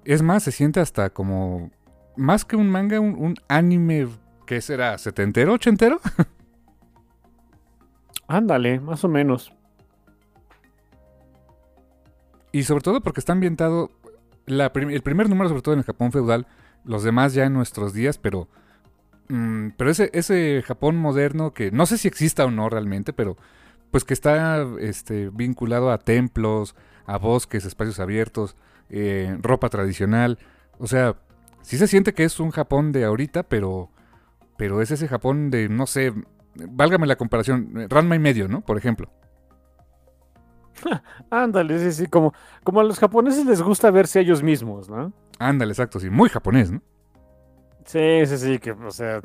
Es más, se siente hasta como. Más que un manga, un, un anime. ¿Qué será? ¿Setentero? ¿Ochentero? Ándale, más o menos. Y sobre todo porque está ambientado. La prim- el primer número, sobre todo en el Japón feudal. Los demás ya en nuestros días, pero. mm, pero ese, ese Japón moderno que no sé si exista o no realmente, pero pues que está este, vinculado a templos, a bosques, espacios abiertos, eh, ropa tradicional. O sea, sí se siente que es un Japón de ahorita, pero, pero es ese Japón de, no sé, válgame la comparación, Ranma y medio, ¿no? Por ejemplo. Ándale, sí, sí, como, como a los japoneses les gusta verse a ellos mismos, ¿no? Ándale, exacto, sí, muy japonés, ¿no? Sí, sí, sí, que, o sea,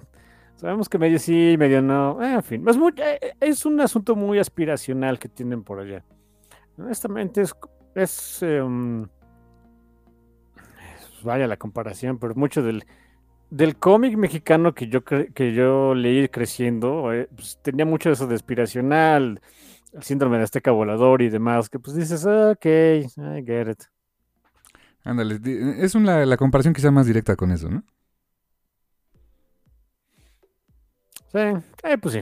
sabemos que medio sí, medio no, eh, en fin, es, muy- eh, es un asunto muy aspiracional que tienen por allá. Honestamente, es, es em, es- vaya la comparación, pero mucho del, del cómic mexicano que yo, que yo leí creciendo, eh, pues, tenía mucho de eso de aspiracional, el síndrome de Azteca volador y demás, que pues dices, "Ah, ok, I get it. Ándale, es una, la comparación quizá más directa con eso, ¿no? Sí, eh, pues sí.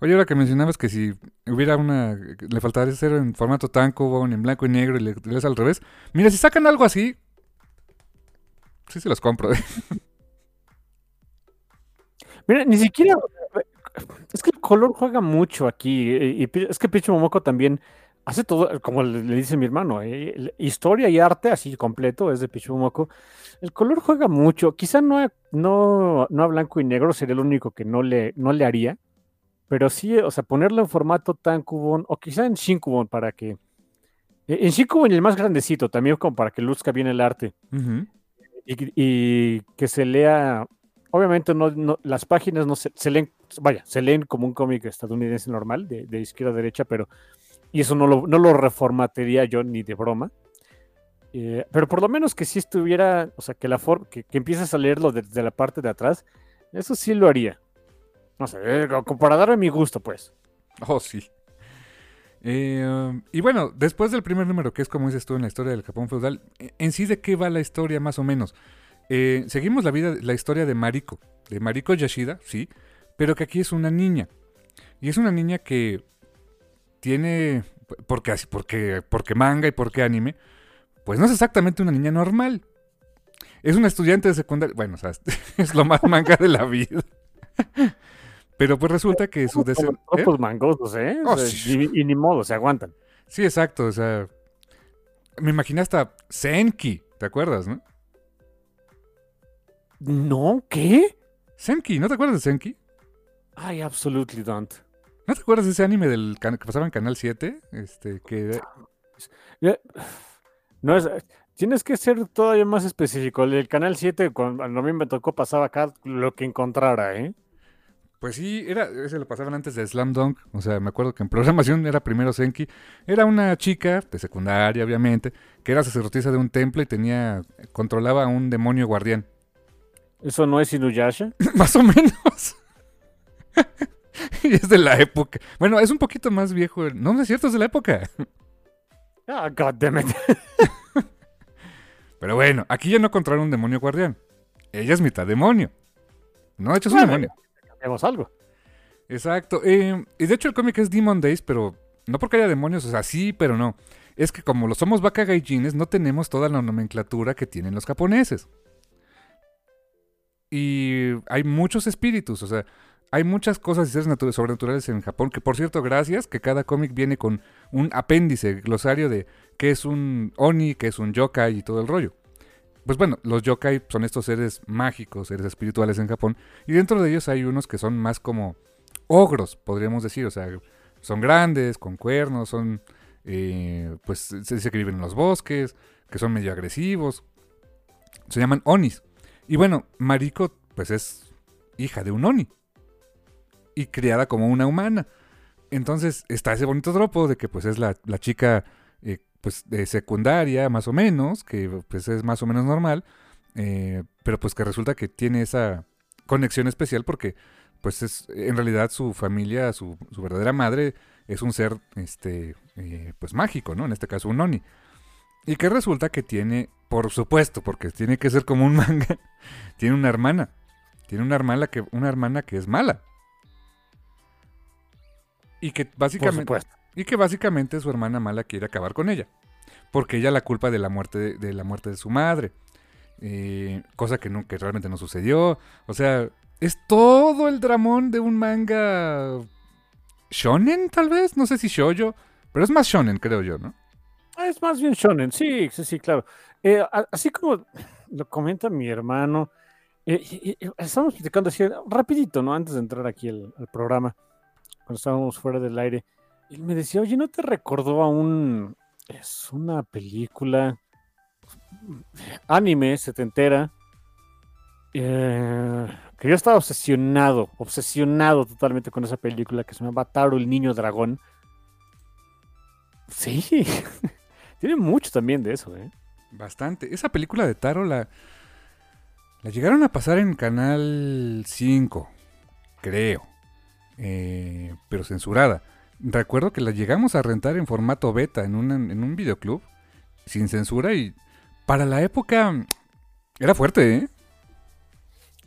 Oye, ahora que mencionabas que si hubiera una, le faltaría hacer en formato tankobon, en blanco y negro y le, le das al revés. Mira, si sacan algo así, sí se los compro. ¿eh? Mira, ni siquiera. Es que el color juega mucho aquí. eh, Y, es que Picho Momoko también hace todo, como le, dice mi hermano, eh, historia y arte así completo es de Picho Momoko. El color juega mucho. Quizá no a, no, no a blanco y negro sería el único que no le, no le haría. Pero sí, o sea, ponerlo en formato Tankubon o quizá en Shinkubon para que. eh, En Shinkubon el más grandecito también como para que luzca bien el arte Ujú. y, y que se lea, obviamente no, no- las páginas no se, se leen, vaya, se leen como un cómic estadounidense normal, de, de izquierda a derecha, pero, y eso no lo, no lo reformatearía yo ni de broma. Eh, pero por lo menos que sí estuviera, o sea, que la forma, que, empieces a leerlo desde la parte de atrás, eso sí lo haría. No sé, eh, para darme mi gusto, pues. Oh, sí. Eh, um, y bueno, después del primer número, que es como dices tú en la historia del Japón feudal, eh, en sí de qué va la historia más o menos. Seguimos la vida, la historia de Mariko, de Mariko Yashida, sí, pero que aquí es una niña. Y es una niña que tiene, porque así, porque, porque manga y porque anime, pues no es exactamente una niña normal. Es una estudiante de secundaria, bueno, o sea, es lo más manga de la vida. Pero pues resulta que su deseo... ¿eh? mangosos, ¿eh? O Oh, sea, sí. y, y ni modo, se aguantan. Sí, exacto, o sea, me imaginé hasta Senki, ¿te acuerdas, no? No, ¿qué? Senki, ¿no te acuerdas de Senki? I absolutely don't. ¿No te acuerdas de ese anime del que pasaba en Canal 7? Este, que No es. Tienes que ser todavía más específico. El canal 7, cuando a mí me tocó, pasaba acá lo que encontrara, ¿eh? Pues sí, era, ese lo pasaban antes de Slam Dunk. O sea, me acuerdo que en programación era primero Senki. Era una chica de secundaria, obviamente, que era sacerdotisa de un templo y tenía, controlaba a un demonio guardián. Eso no es Inuyasha. más o menos. Y es de la época. Bueno, es un poquito más viejo. No, no es cierto, es de la época. Ah, goddammit. Pero bueno, aquí ya no controla un demonio guardián. Ella es mitad demonio. No, de hecho es un demonio. Hagamos algo. Exacto. eh, y de hecho el cómic es Demon Days, pero no porque haya demonios, o sea, sí, pero no. Es que como lo somos vaca gaijines, no tenemos toda la nomenclatura que tienen los japoneses. Y hay muchos espíritus, o sea, hay muchas cosas y seres natu- sobrenaturales en Japón, que por cierto, gracias, que cada cómic viene con un apéndice, glosario de qué es un oni, qué es un yokai y todo el rollo. Pues bueno, los yokai son estos seres mágicos, seres espirituales en Japón, y dentro de ellos hay unos que son más como ogros, podríamos decir, o sea, son grandes, con cuernos, son, eh, pues se dice que viven en los bosques, que son medio agresivos, se llaman onis. Y bueno, Mariko, pues es hija de un oni, y criada como una humana. Entonces está ese bonito tropo de que pues es la, la chica eh, pues de secundaria más o menos, que pues es más o menos normal, eh, pero pues que resulta que tiene esa conexión especial porque pues es en realidad su familia, su, su verdadera madre es un ser este eh, pues mágico, ¿no? En este caso un oni. Y que resulta que tiene, por supuesto, porque tiene que ser como un manga, tiene una hermana. Tiene una hermana que, una hermana que es mala. Y que básicamente. Y que básicamente su hermana mala quiere acabar con ella. Porque ella la culpa de la muerte de, de la muerte de su madre. Eh, cosa que, no, que realmente no sucedió. O sea, es todo el dramón de un manga shonen, tal vez. No sé si shoujo. Pero es más shonen, creo yo, ¿no? Ah, Es más bien shonen, sí, sí, sí, claro. Eh, así como lo comenta mi hermano, eh, estamos platicando así rapidito, ¿no? Antes de entrar aquí al, al programa, cuando estábamos fuera del aire, él me decía, oye, ¿no te recordó a un... Es una película anime setentera eh, que yo estaba obsesionado, obsesionado totalmente con esa película que se llama Taro el Niño Dragón. Sí, tiene mucho también de eso, ¿eh? Bastante. Esa película de Taro la, la llegaron a pasar en Canal 5, creo. Eh, pero censurada. Recuerdo que la llegamos a rentar en formato beta en, una- en un videoclub, sin censura y para la época era fuerte, ¿eh?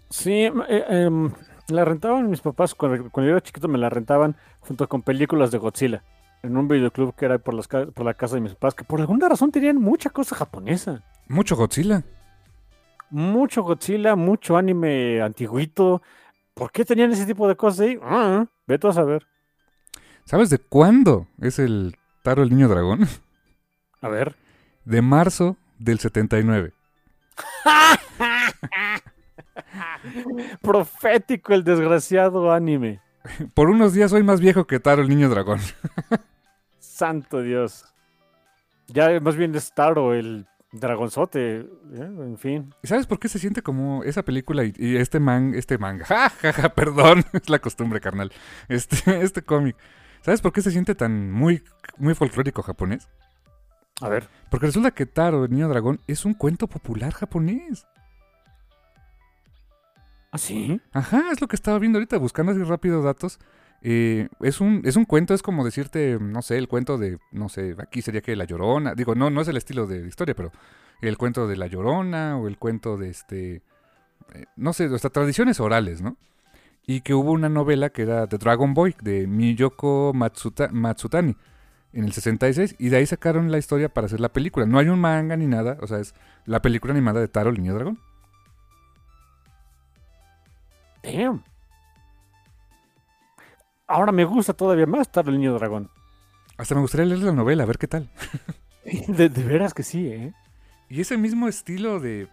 Sí, eh, em, la rentaban mis papás, cuando, cuando yo era chiquito me la rentaban junto con películas de Godzilla, en un videoclub que era por, las, por la casa de mis papás, que por alguna razón tenían mucha cosa japonesa. Mucho Godzilla. Mucho Godzilla, mucho anime antiguito. ¿Por qué tenían ese tipo de cosas ahí? Ah, vete a saber. ¿Sabes de cuándo es el Taro el Niño Dragón? A ver. De marzo del 79. Profético el desgraciado anime. Por unos días soy más viejo que Taro el Niño Dragón. Santo Dios. Ya más bien es Taro, el dragonzote. ¿eh? En fin. ¿Y ¿Sabes por qué se siente como esa película y, y este man, este manga? Ja, ja, ja, perdón, es la costumbre, carnal. Este, este cómic. ¿Sabes por qué se siente tan muy, muy folclórico japonés? A ver. Porque resulta que Taro, el niño dragón, es un cuento popular japonés. ¿Ah, sí? Ajá, es lo que estaba viendo ahorita, buscando así rápido datos. Eh, es, un, es un cuento, es como decirte, no sé, el cuento de, no sé, aquí sería que La Llorona. Digo, no, no es el estilo de historia, pero el cuento de La Llorona o el cuento de este, eh, no sé, hasta tradiciones orales, ¿no? Y que hubo una novela que era The Dragon Boy de Miyoko Matsuta- Matsutani en el 66 y de ahí sacaron la historia para hacer la película. No hay un manga ni nada, o sea, es la película animada de Taro, el niño dragón. Damn. Ahora me gusta todavía más Taro el Niño Dragón. Hasta me gustaría leer la novela, a ver qué tal. De, de veras que sí, ¿eh? Y ese mismo estilo de,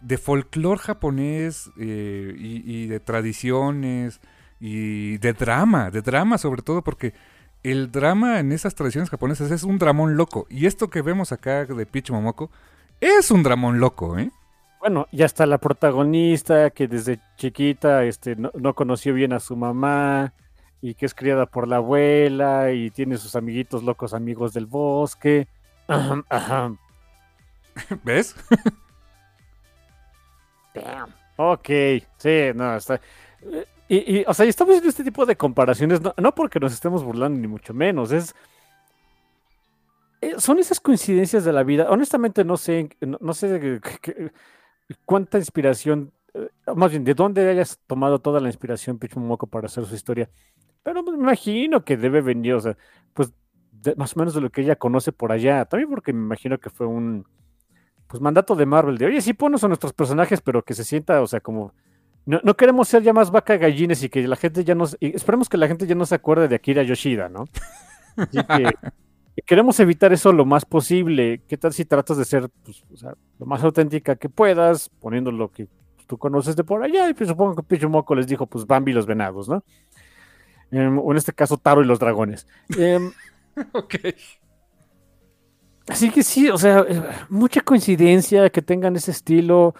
de folclore japonés eh, y, y de tradiciones, y de drama, de drama sobre todo, porque el drama en esas tradiciones japonesas es un dramón loco. Y esto que vemos acá de Peach Momoko es un dramón loco, ¿eh? Bueno, ya está la protagonista que desde chiquita este, no, no conoció bien a su mamá y que es criada por la abuela y tiene sus amiguitos locos amigos del bosque. Ahem, ahem. ¿Ves? Damn. Ok, sí, no, está. Y, y, o sea, y estamos haciendo este tipo de comparaciones, no, no porque nos estemos burlando, ni mucho menos, es. eh, Son esas coincidencias de la vida. Honestamente, no sé, no, no sé cuánta inspiración, eh, más bien, de dónde hayas tomado toda la inspiración Peach Momoko para hacer su historia. Pero me imagino que debe venir, o sea, pues más o menos de lo que ella conoce por allá. También porque me imagino que fue un pues mandato de Marvel de, oye, sí ponos a nuestros personajes, pero que se sienta, o sea, como no, no queremos ser ya más vaca gallines y que la gente ya no, esperemos que la gente ya no se acuerde de Akira Yoshida, ¿no? Así que queremos evitar eso lo más posible. ¿Qué tal si tratas de ser pues, o sea, lo más auténtica que puedas, poniendo lo que tú conoces de por allá? Y pues, supongo que Pichumoco les dijo, pues Bambi los venados, ¿no? Em, o en este caso, Taro y los dragones. Em, ok. Así que sí, o sea, eh, mucha coincidencia que tengan ese estilo,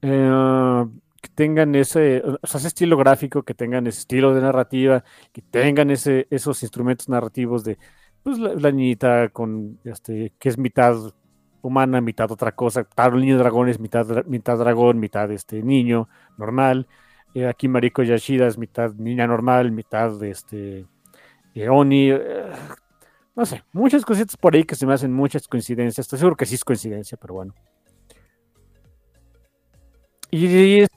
eh, que tengan ese, o sea, ese estilo gráfico, que tengan ese estilo de narrativa, que tengan ese, esos instrumentos narrativos de, pues, la, la niñita con, este, que es mitad humana, mitad otra cosa, tal niño dragón es mitad, mitad dragón, mitad, este, niño normal, eh, aquí Mariko Yashida es mitad niña normal, mitad, este, eh, Oni, eh, no sé, muchas cositas por ahí que se me hacen muchas coincidencias. Estoy seguro que sí es coincidencia, pero bueno. Y, es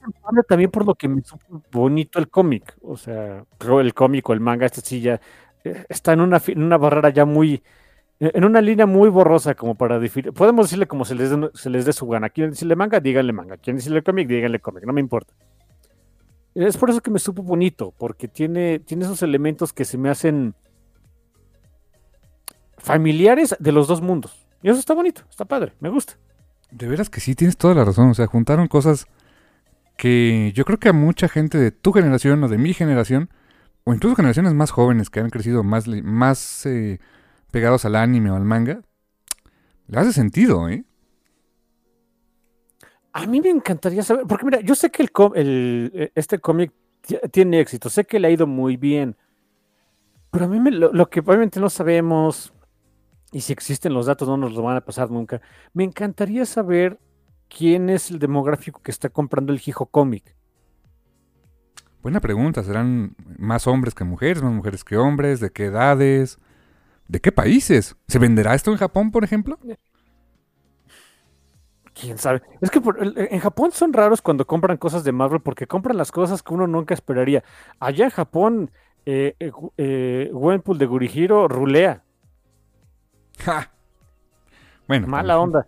también por lo que me supo bonito el cómic. O sea, el cómic o el manga, este sí ya eh, está en una, en una barrera ya muy. En una línea muy borrosa como para definir. Podemos decirle como se les se les dé su gana. Quieren decirle manga, díganle manga. Quieren decirle cómic, díganle cómic. No me importa. Es por eso que me supo bonito, porque tiene, tiene esos elementos que se me hacen familiares de los dos mundos. Y eso está bonito, está padre, me gusta. De veras que sí, tienes toda la razón. O sea, juntaron cosas que yo creo que a mucha gente de tu generación o de mi generación, o incluso generaciones más jóvenes que han crecido más, más eh, pegados al anime o al manga, le hace sentido, ¿eh? A mí me encantaría saber, porque mira, yo sé que el, el- eh, este cómic ti- tiene éxito, sé que le ha ido muy bien, pero a mí me- lo, lo que obviamente no sabemos, y si existen los datos no nos lo van a pasar nunca, me encantaría saber quién es el demográfico que está comprando el Hijo Cómic. Buena pregunta. ¿Serán más hombres que mujeres, más mujeres que hombres? ¿De qué edades? ¿De qué países? ¿Se venderá esto en Japón, por ejemplo? ¿Quién sabe? Es que por- el- en Japón son raros cuando compran cosas de Marvel porque compran las cosas que uno nunca esperaría. Allá en Japón, eh, eh, eh, Gwenpool de Gurihiro rulea. ¡Ja! Bueno, Mala onda.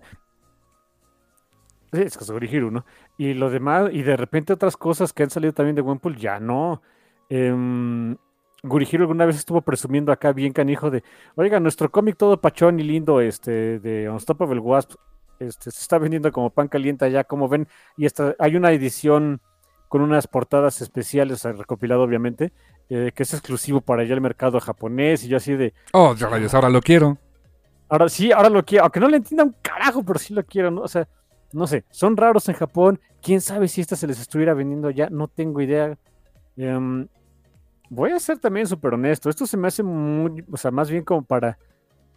Sí, es que es Gurihiro, ¿no? Y lo demás, y de repente otras cosas que han salido también de Gwenpool, ya no. Em, Gurihiro alguna vez estuvo presumiendo acá bien canijo de, oiga, nuestro cómic todo pachón y lindo, este, de Unstoppable Wasp, este, se está vendiendo como pan caliente allá, como ven, y hasta hay una edición con unas portadas especiales, eh, recopilado obviamente, eh, que es exclusivo para allá el mercado japonés, y yo así de, Oh, ya rayos, ahora lo quiero. Ahora sí, ahora lo quiero, aunque no le entienda un carajo, pero sí lo quiero, ¿no? O sea, no sé, son raros en Japón. Quién sabe si esta se les estuviera vendiendo ya, no tengo idea. Em, voy a ser también súper honesto. Esto se me hace muy, o sea, más bien como para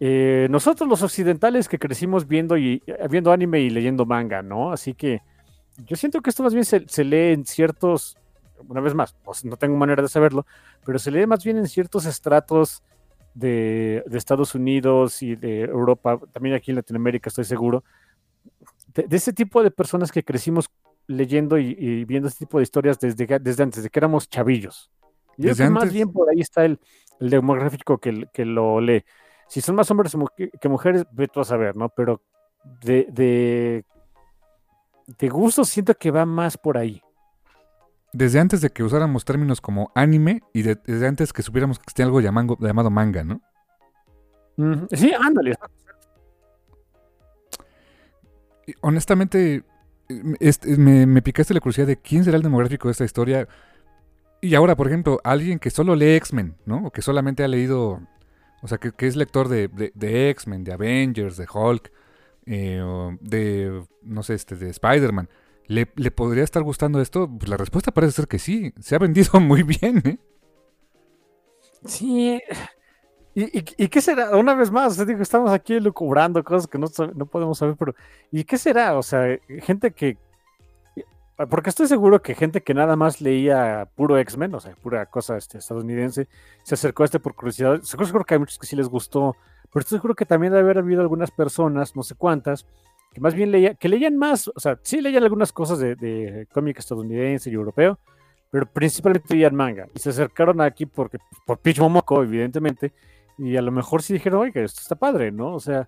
eh, nosotros los occidentales que crecimos viendo y eh, viendo anime y leyendo manga, ¿no? Así que yo siento que esto más bien se, se lee en ciertos, una vez más, pues, no tengo manera de saberlo, pero se lee más bien en ciertos estratos de, de Estados Unidos y de Europa, también aquí en Latinoamérica estoy seguro, de, de ese tipo de personas que crecimos leyendo y, y viendo este tipo de historias desde, que- desde antes, de que éramos chavillos. Yo creo Desde que más antes. bien por ahí está el, el demográfico que, que lo lee. Si son más hombres que mujeres, ve tú a saber, ¿no? Pero de, de, de gusto siento que va más por ahí. Desde antes de que usáramos términos como anime y de- desde antes que supiéramos que existía algo llamando- llamado manga, ¿no? Sí, ándale. Honestamente, este, me, me picaste la curiosidad de quién será el demográfico de esta historia. Y ahora, por ejemplo, alguien que solo lee X-Men, ¿no? O que solamente ha leído, o sea, que, es lector de, de, X-Men, de Avengers, de Hulk, eh, de, no sé, este, de Spider-Man. ¿Le, ¿Le podría estar gustando esto? Pues la respuesta parece ser que sí. Se ha vendido muy bien, ¿eh? Sí. ¿Y, y, qué será? Una vez más, digo, estamos aquí lucubrando cosas que no, no podemos saber, pero ¿y qué será? O sea, gente que... Porque estoy seguro que gente que nada más leía puro X-Men, o sea, pura cosa este, estadounidense, se acercó a este por curiosidad. Seguro, seguro que hay muchos que sí les gustó, pero estoy seguro que también debe haber habido algunas personas, no sé cuántas, que más bien leían, que leían más, o sea, sí leían algunas cosas de, de cómic estadounidense y europeo, pero principalmente leían manga. Y se acercaron aquí porque, por Pitch Momoko, evidentemente, y a lo mejor sí dijeron, oye, esto está padre, ¿no? O sea,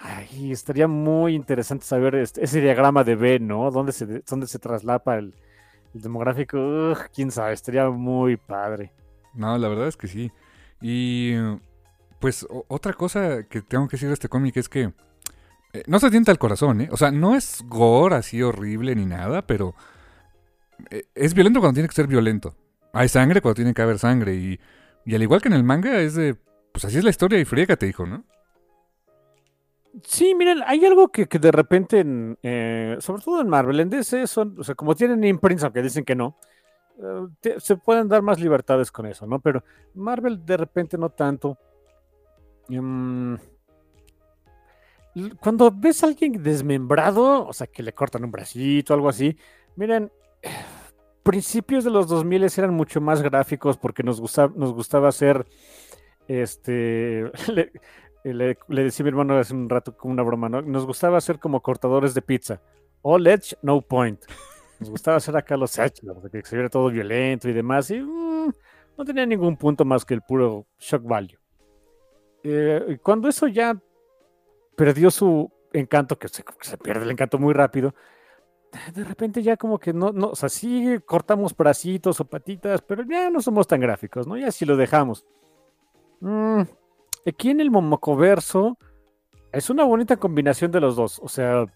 ay, estaría muy interesante saber ese diagrama de B, ¿no? ¿Dónde se, dónde se traslapa el, el demográfico? Ugh, quién sabe, estaría muy padre. No, la verdad es que sí. Y pues otra cosa que tengo que decir de este cómic es que eh, no se tienta al corazón, ¿eh? O sea, no es gore así horrible ni nada, pero eh, es violento cuando tiene que ser violento. Hay sangre cuando tiene que haber sangre. Y, y al igual que en el manga, es de. Pues así es la historia y friégate, hijo, ¿no? Sí, miren, hay algo que, que de repente, en, eh, sobre todo en Marvel, en DC, son, o sea, como tienen imprints, aunque dicen que no, eh, se pueden dar más libertades con eso, ¿no? Pero Marvel de repente no tanto. L- cuando ves a alguien desmembrado, o sea, que le cortan un bracito algo así, miren, principios de los 2000 eran mucho más gráficos porque nos gustaba, nos gustaba hacer, este, le- decía a mi hermano hace un rato con una broma, ¿no? Nos gustaba hacer como cortadores de pizza. All edge, no point. Nos gustaba hacer acá los edge, ¿no? que se viera todo violento y demás, y mm, no tenía ningún punto más que el puro shock value. Eh, cuando eso ya perdió su encanto, que se, pierde el encanto muy rápido, de repente ya como que no, no, o sea, sí cortamos bracitos o patitas, pero ya no somos tan gráficos, ¿no? Ya sí lo dejamos. Mm, aquí en el Momocoverso es una bonita combinación de los dos. O sea,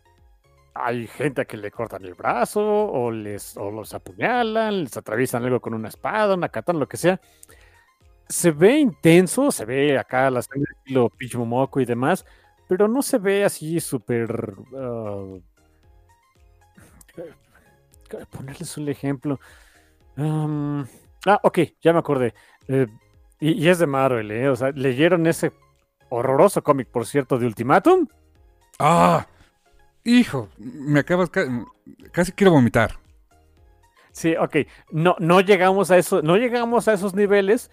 hay gente a que le cortan el brazo, o les, o los apuñalan, les atraviesan algo con una espada, una katana, lo que sea. Se ve intenso, se ve acá la sangre estilo Peach Momoko y demás, pero no se ve así súper. ah, ponerles un ejemplo. Ah, ok, ya me acordé. Eh, y, y es de Marvel, ¿eh? O sea, ¿leyeron ese horroroso cómic, por cierto, de Ultimatum? ¡Ah! Hijo, me acabas. ca- casi quiero vomitar. Sí, ok. No, no llegamos a eso, no llegamos a esos niveles,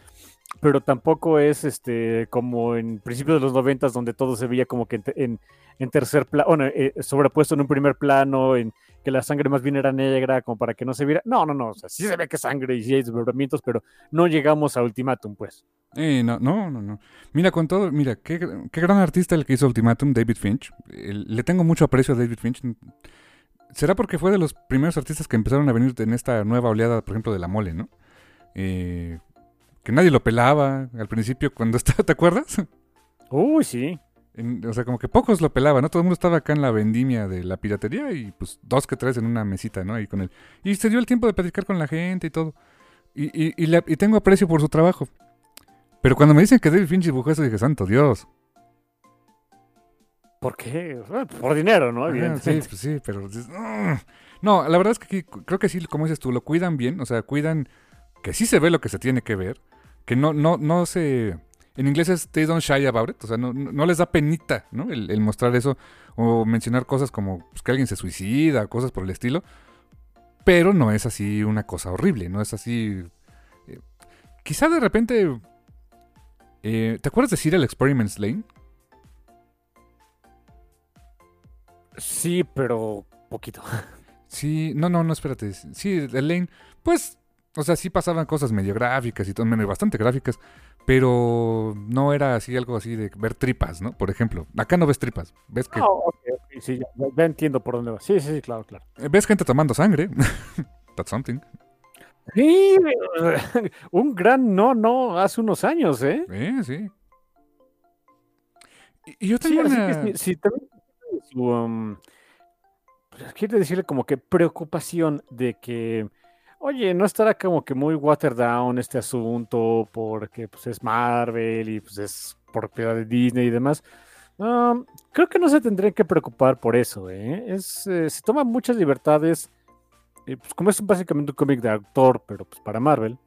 pero tampoco es este como en principios de los noventas donde todo se veía como que en, en- tercer plano, bueno, eh, sobrepuesto en un primer plano, en que la sangre más bien era negra, como para que no se viera. No, no, no. O sea, sí se ve que sangre y sí hay desmembramientos, pero no llegamos a Ultimatum, pues. Eh, no, no, no, no. Mira, con todo, mira, qué, qué gran artista el que hizo Ultimatum, David Finch. Le tengo mucho aprecio a David Finch. Será porque fue de los primeros artistas que empezaron a venir en esta nueva oleada, por ejemplo, de la mole, ¿no? Eh, que nadie lo pelaba al principio cuando estaba, ¿te acuerdas? Uy, sí. En- o sea, como que pocos lo pelaban, ¿no? Todo el mundo estaba acá en la vendimia de la piratería y pues dos que tres en una mesita, ¿no? Ahí con él. Y se dio el tiempo de platicar con la gente y todo. Y, y, y le- y tengo aprecio por su trabajo. Pero cuando me dicen que David Finch dibujó eso, dije, santo Dios. ¿Por qué? Por dinero, ¿no? Ajá, sí, Evidentemente. pues sí, pero... "Ugh". No, la verdad es que aquí creo que sí, como dices tú, lo cuidan bien. O sea, cuidan que sí se ve lo que se tiene que ver. Que no, no, no se... En inglés es they don't shy about it. O sea, no, no les da penita, ¿no? El, el mostrar eso. O mencionar cosas como pues, que alguien se suicida, cosas por el estilo. Pero no es así una cosa horrible, no es así... eh, quizá de repente... eh, ¿Te acuerdas de Serial Experiments Lane? Sí, pero poquito. Sí, no, no, no, espérate. Sí, el Lane, pues, o sea, sí pasaban cosas medio gráficas y todo, medio bastante gráficas, pero no era así algo así de ver tripas, ¿no? Por ejemplo, acá no ves tripas, ves que ok, ok, sí, ya, ya- entiendo por dónde va. Sí, sí, sí, claro, claro. ves gente tomando sangre. That's something. Sí, un gran no, no, hace unos años, ¿eh? Eh, sí. Y, y yo Sí, tengo así una... que sí, sí, también su, um, pues, quiere decirle como que preocupación de que oye, no estará como que muy watered down este asunto porque pues es Marvel y pues es propiedad de Disney y demás. Um, creo que no se tendrían que preocupar por eso, ¿eh? Es, eh, se toman muchas libertades, eh, pues como es básicamente un cómic de autor, pero pues para Marvel,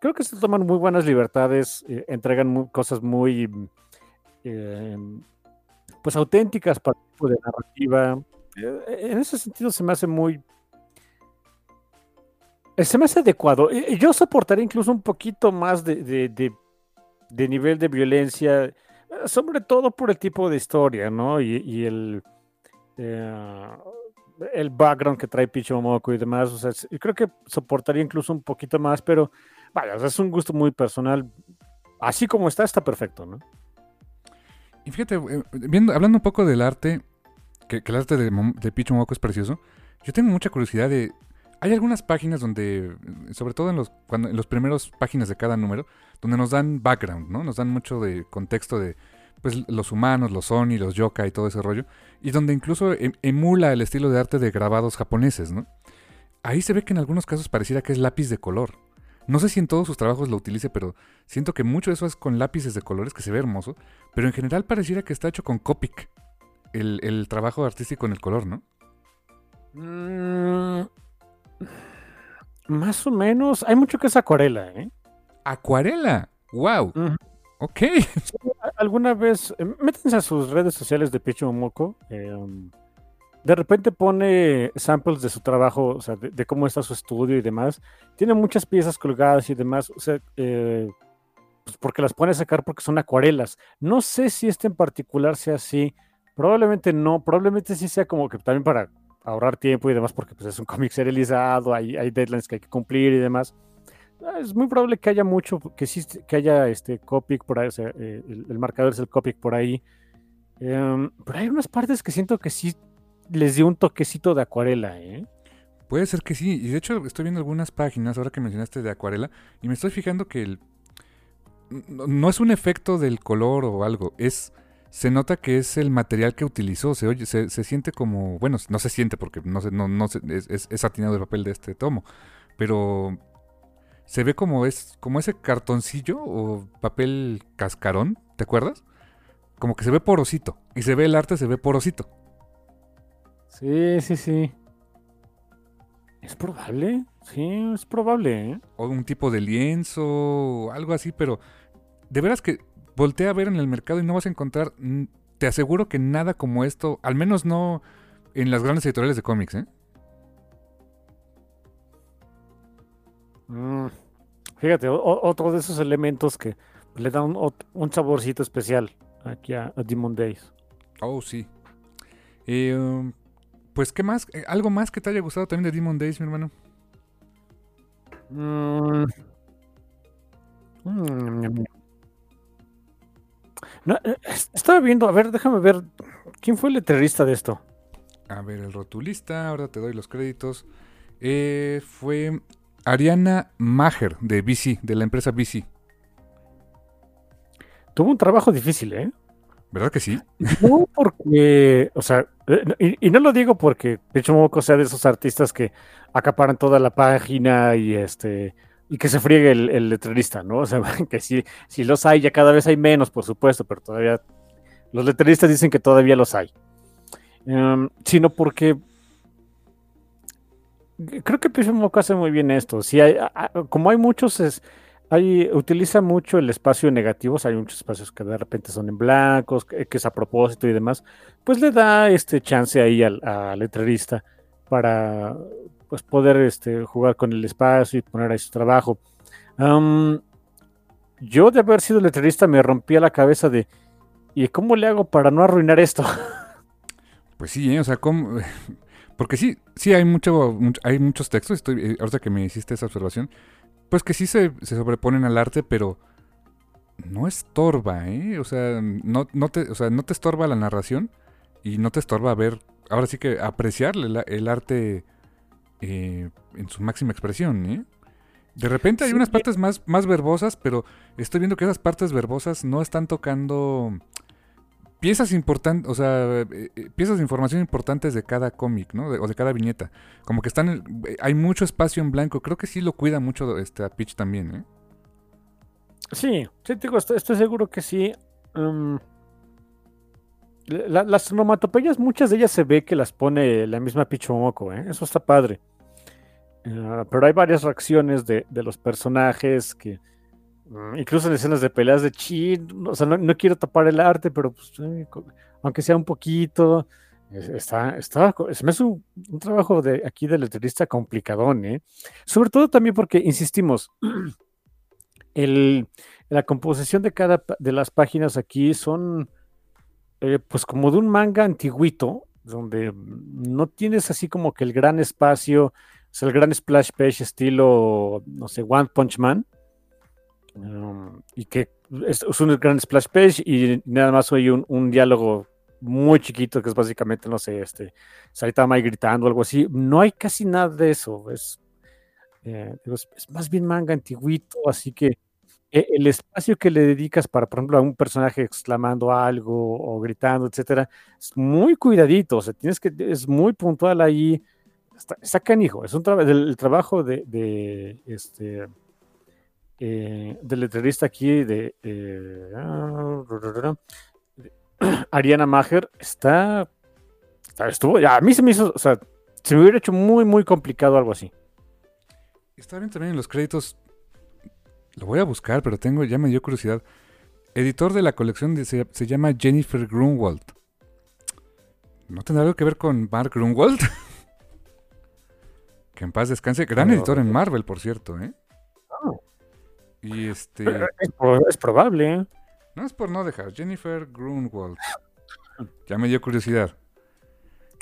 creo que se toman muy buenas libertades, eh, entregan cosas muy eh, pues auténticas para el tipo de narrativa. En ese sentido se me hace muy se me hace adecuado. Eh, Yo soportaría incluso un poquito más de, de- nivel de violencia, eh, sobre todo por el tipo de historia, ¿no? Y, el, eh, el background que trae Picho Moco y demás. O sea, creo que soportaría incluso un poquito más, pero vaya, es un gusto muy personal. Así como está, está perfecto, ¿no? Y fíjate, eh, viendo, hablando un poco del arte, que, el arte de, de Pichu Moco es precioso, yo tengo mucha curiosidad de... Hay algunas páginas donde, eh, sobre todo en los, en los primeros páginas de cada número, donde nos dan background, ¿no? Nos dan mucho de contexto de pues, los humanos, los Oni, los yoka y todo ese rollo, y donde incluso em- emula el estilo de arte de grabados japoneses, ¿no? Ahí se ve que en algunos casos pareciera que es lápiz de color. No sé si en todos sus trabajos lo utilice, pero siento que mucho de eso es con lápices de colores, que se ve hermoso, pero en general pareciera que está hecho con Copic. El, el trabajo artístico en el color, ¿no? Mm, más o menos. Hay mucho que es acuarela, ¿eh? Acuarela. ¡Wow! Ujú. Ok. alguna vez, eh, métanse a sus redes sociales de Picho Moco. eh, um, de repente pone samples de su trabajo, o sea, de, de cómo está su estudio y demás. Tiene muchas piezas colgadas y demás, o sea, eh, pues porque las pone a sacar porque son acuarelas. No sé si este en particular sea así. Probablemente no, probablemente sí sea como que también para ahorrar tiempo y demás, porque pues, es un cómic serializado, hay, hay deadlines que hay que cumplir y demás. Ah, Es muy probable que haya mucho, que sí, que haya este Copic por ahí, o sea, eh, el, marcador es el Copic por ahí. Em, pero hay unas partes que siento que sí les dio un toquecito de acuarela, ¿eh? Puede ser que sí. Y de hecho estoy viendo algunas páginas ahora que mencionaste de acuarela y me estoy fijando que el... no es un efecto del color o algo, es... Se nota que es el material que utilizó, se oye, se, se siente como, bueno, no se siente porque no, se, no, no se- es, es, satinado el papel de este tomo, pero se ve como es, como ese cartoncillo o papel cascarón, ¿te acuerdas? Como que se ve porosito, y se ve el arte, se ve porosito. Sí, sí, sí. ¿Es probable? Sí, es probable, ¿eh? o un tipo de lienzo o algo así, pero de veras que voltea a ver en el mercado y no vas a encontrar, te aseguro que nada como esto, al menos no en las grandes editoriales de cómics, ¿eh? Mm, Fíjate, o- otro de esos elementos que le da un, saborcito especial aquí a, a Demon Days. Oh, sí. Eh, um, pues, ¿qué más? Eh, ¿Algo más que te haya gustado también de Demon Days, mi hermano? Mm. Mm. No, eh, es- estaba viendo, a ver, déjame ver. ¿Quién fue el letrerista de esto? A ver, el rotulista, ahora te doy los créditos. Eh, fue Ariana Maher de BC, de la empresa BC. Tuvo un trabajo difícil, ¿eh? ¿Verdad que sí? No porque, o sea, eh, y, y no lo digo porque Pecho Moco sea de esos artistas que acaparan toda la página y este y que se friegue el, el letrerista, ¿no? O sea, que sí, si los hay, ya cada vez hay menos, por supuesto, pero todavía los letreristas dicen que todavía los hay. Em, sino porque creo que Moco hace muy bien esto. Sí hay, como hay muchos, es, hay, utiliza mucho el espacio negativo, o sea, hay muchos espacios que de repente son en blancos, que, que es a propósito y demás, pues le da este chance ahí al, al letrerista para pues poder este, jugar con el espacio y poner ahí su trabajo. Yo de haber sido letrerista me rompía la cabeza de ¿y cómo le hago para no arruinar esto? Pues sí, ¿eh? o sea, ¿cómo? porque sí, sí hay mucho, hay muchos textos, estoy, eh, ahorita que me hiciste esa observación, pues que sí se, se sobreponen al arte, pero no estorba, ¿eh? O sea, no, no te, o sea, no te estorba la narración y no te estorba ver, ahora sí que apreciar el, el arte eh, en su máxima expresión, ¿eh? De repente hay Sí. unas partes más, más verbosas, pero estoy viendo que esas partes verbosas no están tocando piezas importantes, o sea, eh, eh, piezas de información importantes de cada cómic, ¿no? o de cada viñeta. Como que están, hay mucho espacio en blanco. Creo que sí lo cuida mucho este a Pitch también, ¿eh? Sí, sí, te digo, estoy, seguro que sí. Las onomatopeyas, muchas de ellas se ve que las pone la misma Pitch Momoko, ¿eh? Eso está padre. Ah, pero hay varias reacciones de, de los personajes que Mm, incluso en escenas de peleas de chi, o sea, no, quiero tapar el arte, pero pues, aunque sea un poquito, está, está, es un, un, trabajo de aquí de letrista complicadón, ¿eh? Sobre todo también porque, insistimos, el, la composición de cada de las páginas aquí son, eh, pues como de un manga antiguito, donde no tienes así como que el gran espacio, es el gran splash page estilo, no sé, One Punch Man, Um, y que es, un gran splash page y nada más hay un, diálogo muy chiquito que es básicamente, no sé, este, Saitama ahí gritando o algo así. No hay casi nada de eso. Es, eh, es, más bien manga antiguito, así que el espacio que le dedicas para, por ejemplo, a un personaje exclamando algo o gritando, etcétera, es muy cuidadito. O sea, tienes que, es muy puntual ahí. Está, está canijo. Es un trabajo, el, trabajo de, de este eh, del letrerista aquí de eh, Ariana Maher está, estuvo, a mí se me hizo, o sea, se me hubiera hecho muy, muy complicado algo así. Está bien también en los créditos, lo voy a buscar, pero tengo, ya me dio curiosidad. Editor de la colección se, llama Jennifer Grunwald. ¿No tendrá algo que ver con Mark Grunwald? que en paz descanse. Gran editor en Marvel, por cierto, ¿eh? Y este. Es, probable. ¿eh? No es por no dejar. Jennifer Grunwald. Ya me dio curiosidad.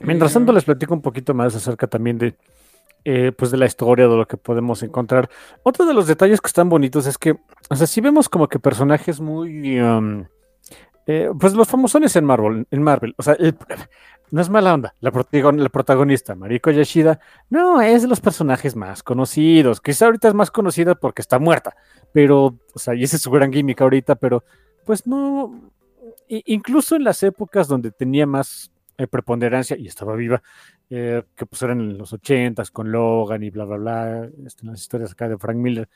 Mientras tanto, les platico un poquito más acerca también de. Eh, pues de la historia, de lo que podemos encontrar. Otro de los detalles que están bonitos es que, o sea, si vemos como que personajes muy, um, eh, pues los famosones en Marvel, en Marvel, o sea, no es mala onda. La, protagonista, Mariko Yashida, no es de los personajes más conocidos. Quizá ahorita es más conocida porque está muerta, pero, o sea, y ese es su gran gimmick ahorita, pero, pues no. incluso en las épocas donde tenía más eh, preponderancia y estaba viva, eh, que pues eran en los ochentas con Logan y bla, bla, bla, este, las historias acá de Frank Miller.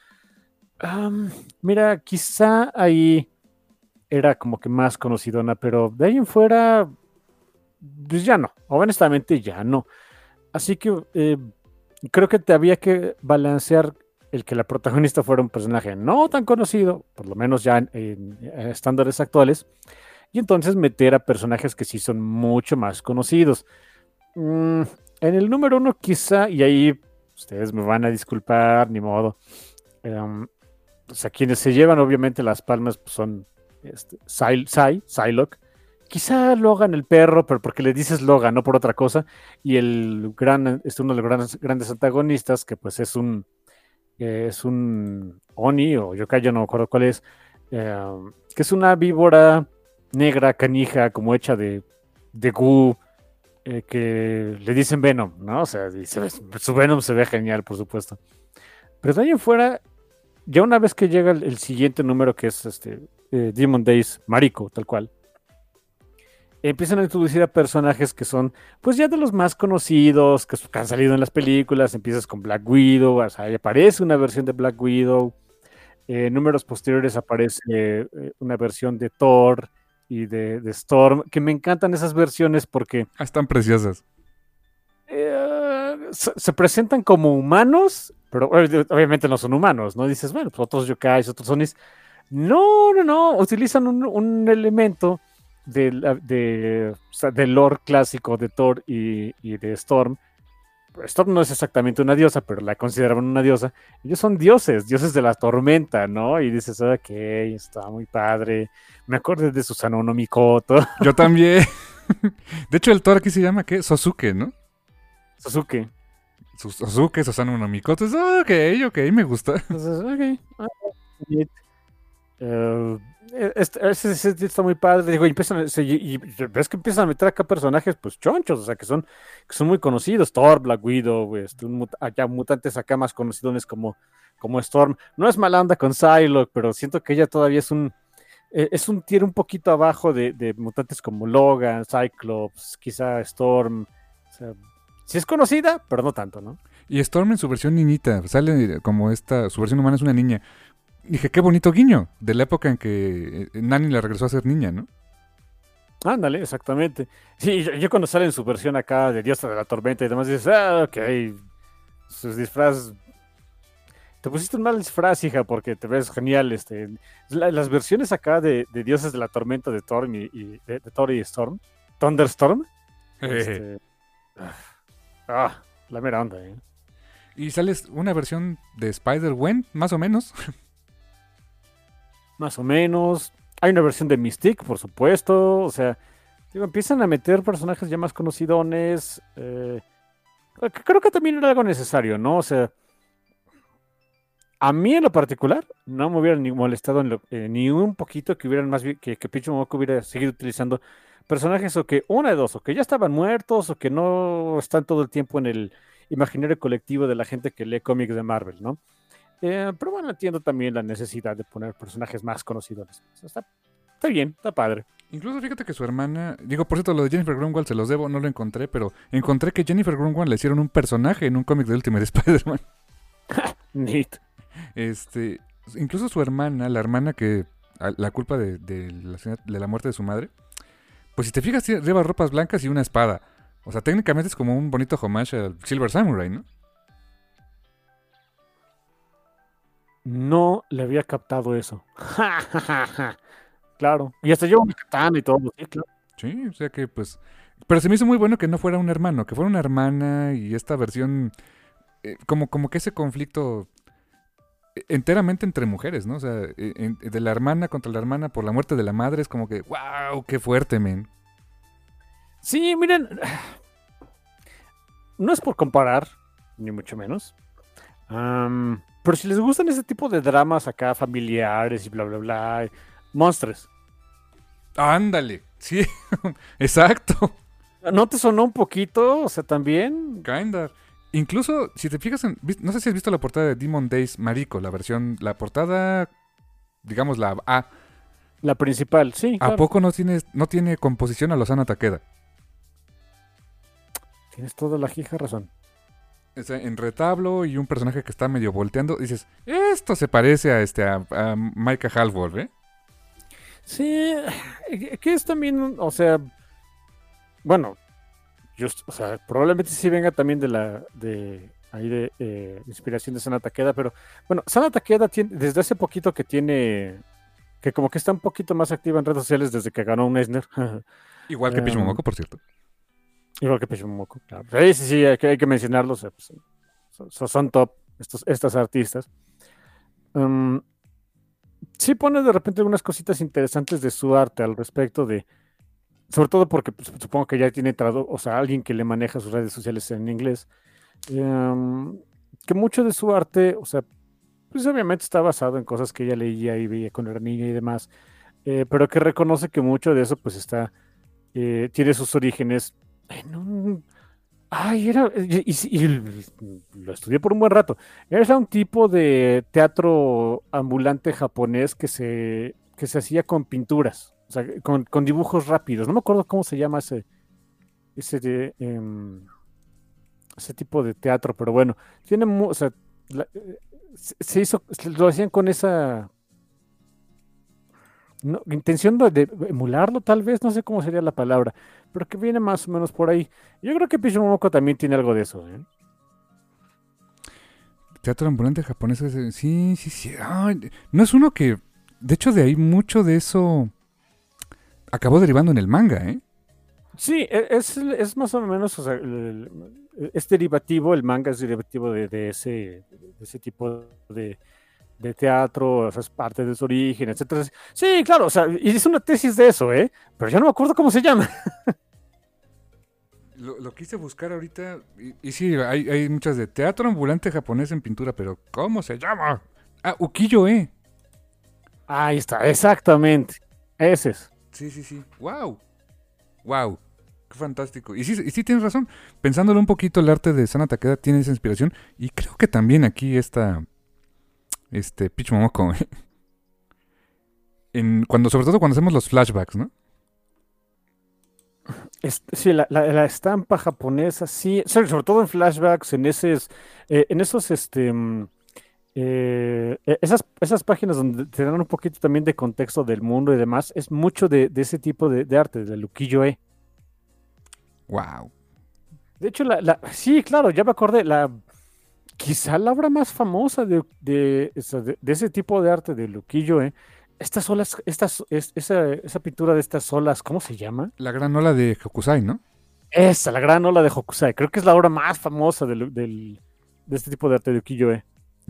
mira, quizá ahí era como que más conocidona, pero de ahí en fuera pues ya no, honestamente ya no. Así que eh, creo que te había que balancear el que la protagonista fuera un personaje no tan conocido, por lo menos ya en, estándares actuales, y entonces meter a personajes que sí son mucho más conocidos. Mm, en el número uno quizá, y ahí ustedes me van a disculpar, ni modo, um, o sea, quienes se llevan obviamente las palmas pues, son este, Psylocke, quizá Logan el perro, pero porque le dices Logan, no por otra cosa, y el gran, es uno de los grandes, grandes antagonistas, que pues es un, es un Oni, o Yokai, yo no me acuerdo cuál es, eh, que es una víbora negra, canija, como hecha de, de goo, eh, que le dicen Venom, ¿no? O sea, su Venom se ve genial, por supuesto. Pero de ahí en fuera, ya una vez que llega el, siguiente número, que es este eh, Demon Days, Mariko, tal cual, empiezan a introducir a personajes que son, pues ya de los más conocidos, que han salido en las películas. Empiezas con Black Widow, o sea, ahí aparece una versión de Black Widow. En eh, números posteriores aparece eh, una versión de Thor y de, Storm, que me encantan esas versiones porque... Ah, están preciosas. Eh, se, presentan como humanos, pero obviamente no son humanos, ¿no? Dices, bueno, pues otros yokais, otros sonis. No, no, no, utilizan un, un elemento de, del lore clásico de Thor y, de Storm, Storm no es exactamente una diosa, pero la consideraban una diosa. Ellos son dioses, dioses de la tormenta, ¿no? Y dices, ok, está muy padre. Me acordé de Susano no Mikoto. Yo también. De hecho, el Thor aquí se llama, ¿qué? Sosuke, ¿no? Sosuke. Sosuke, Susano no Mikoto. ok, ok, me gusta. Entonces, ok. Uh, está muy padre. Y, empiezan, ves que empiezan a meter acá personajes, pues chonchos, o sea, que son, que son muy conocidos. Thor, Black Widow, este, mutantes acá más conocidos como, como Storm. No es mala onda con Psylocke, pero siento que ella todavía es un, eh, es un tier un poquito abajo de, de mutantes como Logan, Cyclops, quizá Storm. O sí es conocida, pero no tanto, ¿no? Y Storm en su versión niñita, sale como esta, su versión humana es una niña. Dije, qué bonito guiño, de la época en que eh, Nani la regresó a ser niña, ¿no? Ándale, exactamente. Sí, yo, yo cuando sale en su versión acá de Diosa de la Tormenta y demás, dices, ah, ok, sus disfraz... Te pusiste un mal disfraz, hija, porque te ves genial. Este, la- las versiones acá de, de Dioses de la Tormenta de Thor y, y- de, de Thor y Storm, Thunderstorm, este, ah, la mera onda, ¿eh? Y sales una versión de Spider-Gwen, más o menos. Más o menos. Hay una versión de Mystique, por supuesto. O sea, digo, empiezan a meter personajes ya más conocidones. eh, creo que también era algo necesario, ¿no? O sea, a mí en lo particular no me hubiera ni molestado eh, ni un poquito que hubieran más que, que Pichu Momoko hubiera seguido utilizando personajes o que, una de dos, o que ya estaban muertos o que no están todo el tiempo en el imaginario colectivo de la gente que lee cómics de Marvel, ¿no? Eh, pero bueno, entiendo también la necesidad de poner personajes más conocidos. Está, está bien, está padre. Incluso fíjate que su hermana, digo, por cierto, lo de Jennifer Grunwald se los debo, no lo encontré, pero encontré que Jennifer Grunwald le hicieron un personaje en un cómic de Ultimate Spider-Man. Neat. Este, incluso su hermana, la hermana que la culpa de, de la, de la muerte de su madre, pues si te fijas, lleva ropas blancas y una espada. O sea, técnicamente es como un bonito homage al Silver Samurai, ¿no? No le había captado eso. claro. Y hasta lleva una katana y todo. Sí, claro. Sí, o sea que pues... Pero se me hizo muy bueno que no fuera un hermano, que fuera una hermana y esta versión... eh, como, como que ese conflicto eh, enteramente entre mujeres, ¿no? O sea, eh, en- de la hermana contra la hermana por la muerte de la madre es como que, wow, qué fuerte, men. Sí, miren. No es por comparar, ni mucho menos. Pero si les gustan ese tipo de dramas acá familiares y bla, bla, bla. Monstruos. Ándale, sí, exacto. ¿No te sonó un poquito? O sea, también. Kinda. Incluso, si te fijas en... No sé si has visto la portada de Demon Days Mariko, la versión... La portada, digamos, la A. La principal, sí. ¿A claro. poco no tiene, no tiene composición a Lozano Takeda? Tienes toda la jija razón. En retablo y un personaje que está medio volteando. Dices, esto se parece a este a, a Micah Halvor, ¿eh? Sí, eh, que es también, o sea, bueno, just- o sea, probablemente sí venga también de la, de, ahí de eh, inspiración de Sana Takeda, pero bueno, Sana Takeda tiene, desde hace poquito que tiene, que como que está un poquito más activa en redes sociales desde que ganó un Eisner, Igual que Em, Pitch Momoko, por cierto. Igual que Peshimoku, claro. Sí, sí, sí, hay que, hay mencionarlos, eh, pues, son, top estos, estas artistas. Mm, sí pone de repente algunas cositas interesantes de su arte al respecto de, sobre todo porque pues, supongo que ya tiene tradu o sea, alguien que le maneja sus redes sociales en inglés, em, que mucho de su arte, o sea, pues obviamente está basado en cosas que ella leía y veía cuando era niña y demás, eh, pero que reconoce que mucho de eso pues está, eh, tiene sus orígenes en un... Ay, era... Y, lo estudié por un buen rato. Era un tipo de teatro ambulante japonés que se, que se hacía con pinturas, o sea, con, con dibujos rápidos. No me acuerdo cómo se llama ese, ese, em, ese tipo de teatro, pero bueno, tiene, o sea, eh, se hizo, lo hacían con esa no, intención de, emularlo, tal vez, no sé cómo sería la palabra, pero que viene más o menos por ahí. Yo creo que Pishimomoko también tiene algo de eso. ¿eh? Teatro ambulante japonés. Sí, sí, sí. Ay, no es uno que. De hecho, de ahí mucho de eso. Acabó derivando en el manga, ¿eh? Sí, e- es, es más o menos, o sea, el- el- es derivativo, el manga es derivativo de, de ese, de ese tipo de, de teatro, o sea, es parte de su origen, etcétera. Sí, claro, o sea, y es una tesis de eso, ¿eh? Pero yo no me acuerdo cómo se llama. Lo, lo quise buscar ahorita. Y, y sí, hay, hay muchas de teatro ambulante japonés en pintura, pero ¿cómo se llama? Ah, ukiyo-e. Ahí está, exactamente. Ese es. Sí, sí, sí. ¡Wow! ¡Wow! ¡Qué fantástico! Y sí, y sí tienes razón. Pensándolo un poquito, el arte de Sana Takeda tiene esa inspiración. Y creo que también aquí está. Este, Pitch Momoko. en, cuando, sobre todo cuando hacemos los flashbacks, ¿no? Sí, la, la- la estampa japonesa, sí, sobre, todo en flashbacks, en esos, eh, en esos, este, mm, eh, esas, esas páginas donde te dan un poquito también de contexto del mundo y demás, es mucho de, de ese tipo de, de arte, del ukiyo-e. Wow. De hecho, la, la- sí, claro, ya me acordé, la, quizá la obra más famosa de, de, de- de ese tipo de arte del ukiyo-e, estas olas, estas, es- esa, esa pintura de estas olas, ¿cómo se llama? La gran ola de Hokusai, ¿no? Esa, la gran ola de Hokusai. Creo que es la obra más famosa del, del- de este tipo de arte de ukiyo-e.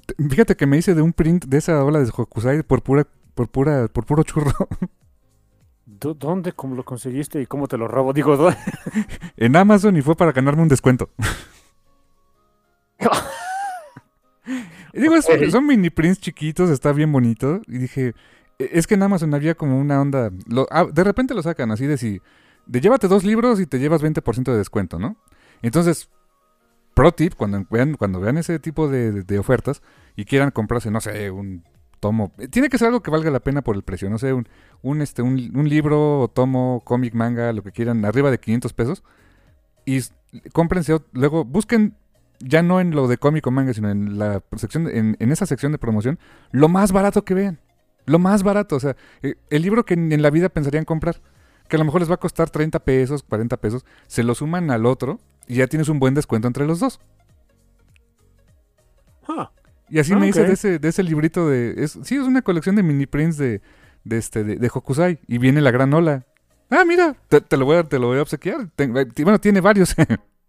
Te- Fíjate que me hice de un print de esa ola de Hokusai por pura, por pura, por puro churro. ¿Dó- ¿Dónde cómo lo conseguiste y cómo te lo robo? Digo, ¿dó- en Amazon y fue para ganarme un descuento. Digo, es- son mini prints chiquitos, está bien bonito. Y dije, "E- es que en Amazon había como una onda. lo- ah, de repente lo sacan así de si. De llévate dos libros y te llevas 20% de descuento, ¿no? Entonces, pro tip, cuando vean, cuando vean ese tipo de, de- de ofertas y quieran comprarse, no sé, un tomo. eh, Tiene que ser algo que valga la pena por el precio, no sé, un, un, este, un, un libro o tomo, cómic, manga, lo que quieran, arriba de 500 pesos. Y cómprense, luego busquen ya no en lo de cómic o manga, sino en la sección, de- en, en esa sección de promoción, lo más barato que vean. Lo más barato, o sea, eh, el libro que en, la vida pensarían comprar, que a lo mejor les va a costar 30 pesos, 40 pesos, se lo suman al otro y ya tienes un buen descuento entre los dos. Y así me hice de ese, de ese librito de... Es, sí, es una colección de mini prints de, de, este, de, de Hokusai. Y viene la gran ola. Ah, mira, te, te lo, voy a, te lo voy a obsequiar. Ten- eh, bueno, tiene varios.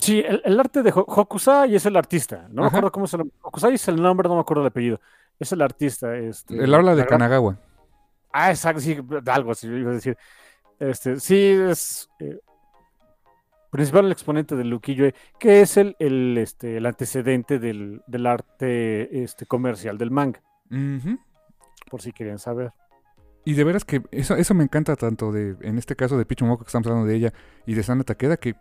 Sí, el, el arte de Ho- Hokusai es el artista. No me acuerdo cómo es el Hokusai es el nombre, no me acuerdo el apellido. Es el artista. Este, el habla de Kanagawa. Ah, exacto, sí, algo así iba a decir. Este, sí, es eh, principal exponente del ukiyo-e, que es el, el, este, el antecedente del, del arte este, comercial del manga, por si querían saber. Y de veras que eso, eso me encanta tanto de, en este caso de Pichu Moko que estamos hablando de ella y de Sana Takeda, que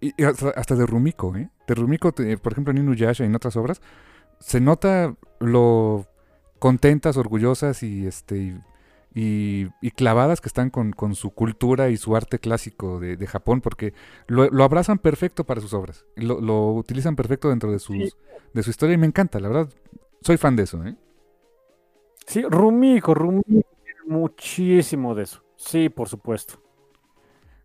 y- hasta, hasta de Rumiko, ¿eh? De Rumiko, te- por ejemplo, en Inuyasha y en otras obras, se nota lo contentas, orgullosas y este y, clavadas que están con, con su cultura y su arte clásico de, de Japón, porque lo, lo abrazan perfecto para sus obras, lo, lo utilizan perfecto dentro de, sus, Sí. de su historia y me encanta, la verdad, soy fan de eso, ¿eh? Sí, Rumiko, Rumiko tiene muchísimo de eso. Sí, por supuesto.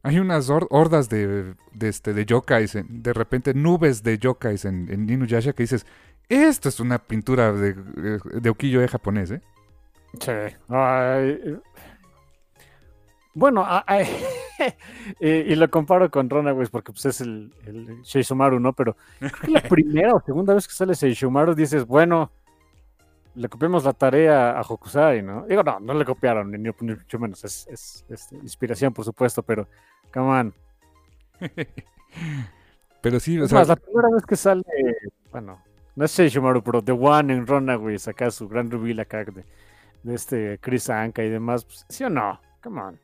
Hay unas hor- hordas de, de, este, de yokais, de repente nubes de yokais en, en Inuyasha que dices, esto es una pintura de, de ukiyo-e japonés, ¿eh? Sí. Ay, bueno, ay, y lo comparo con Runaways porque pues, es el, el Seishomaru, ¿no? Pero creo que la primera o segunda vez que sale Seishomaru dices, bueno, le copiamos la tarea a Hokusai, ¿no? Digo, no, no le copiaron, ni, mucho menos, es, es- es inspiración, por supuesto, pero, come on. Pero sí, o sea, más, la primera vez que sale, bueno, no es Seishomaru, pero The One en Runaways, acá su gran reveal acá de, de este Chris Anka y demás, pues, ¿sí o no? Come on.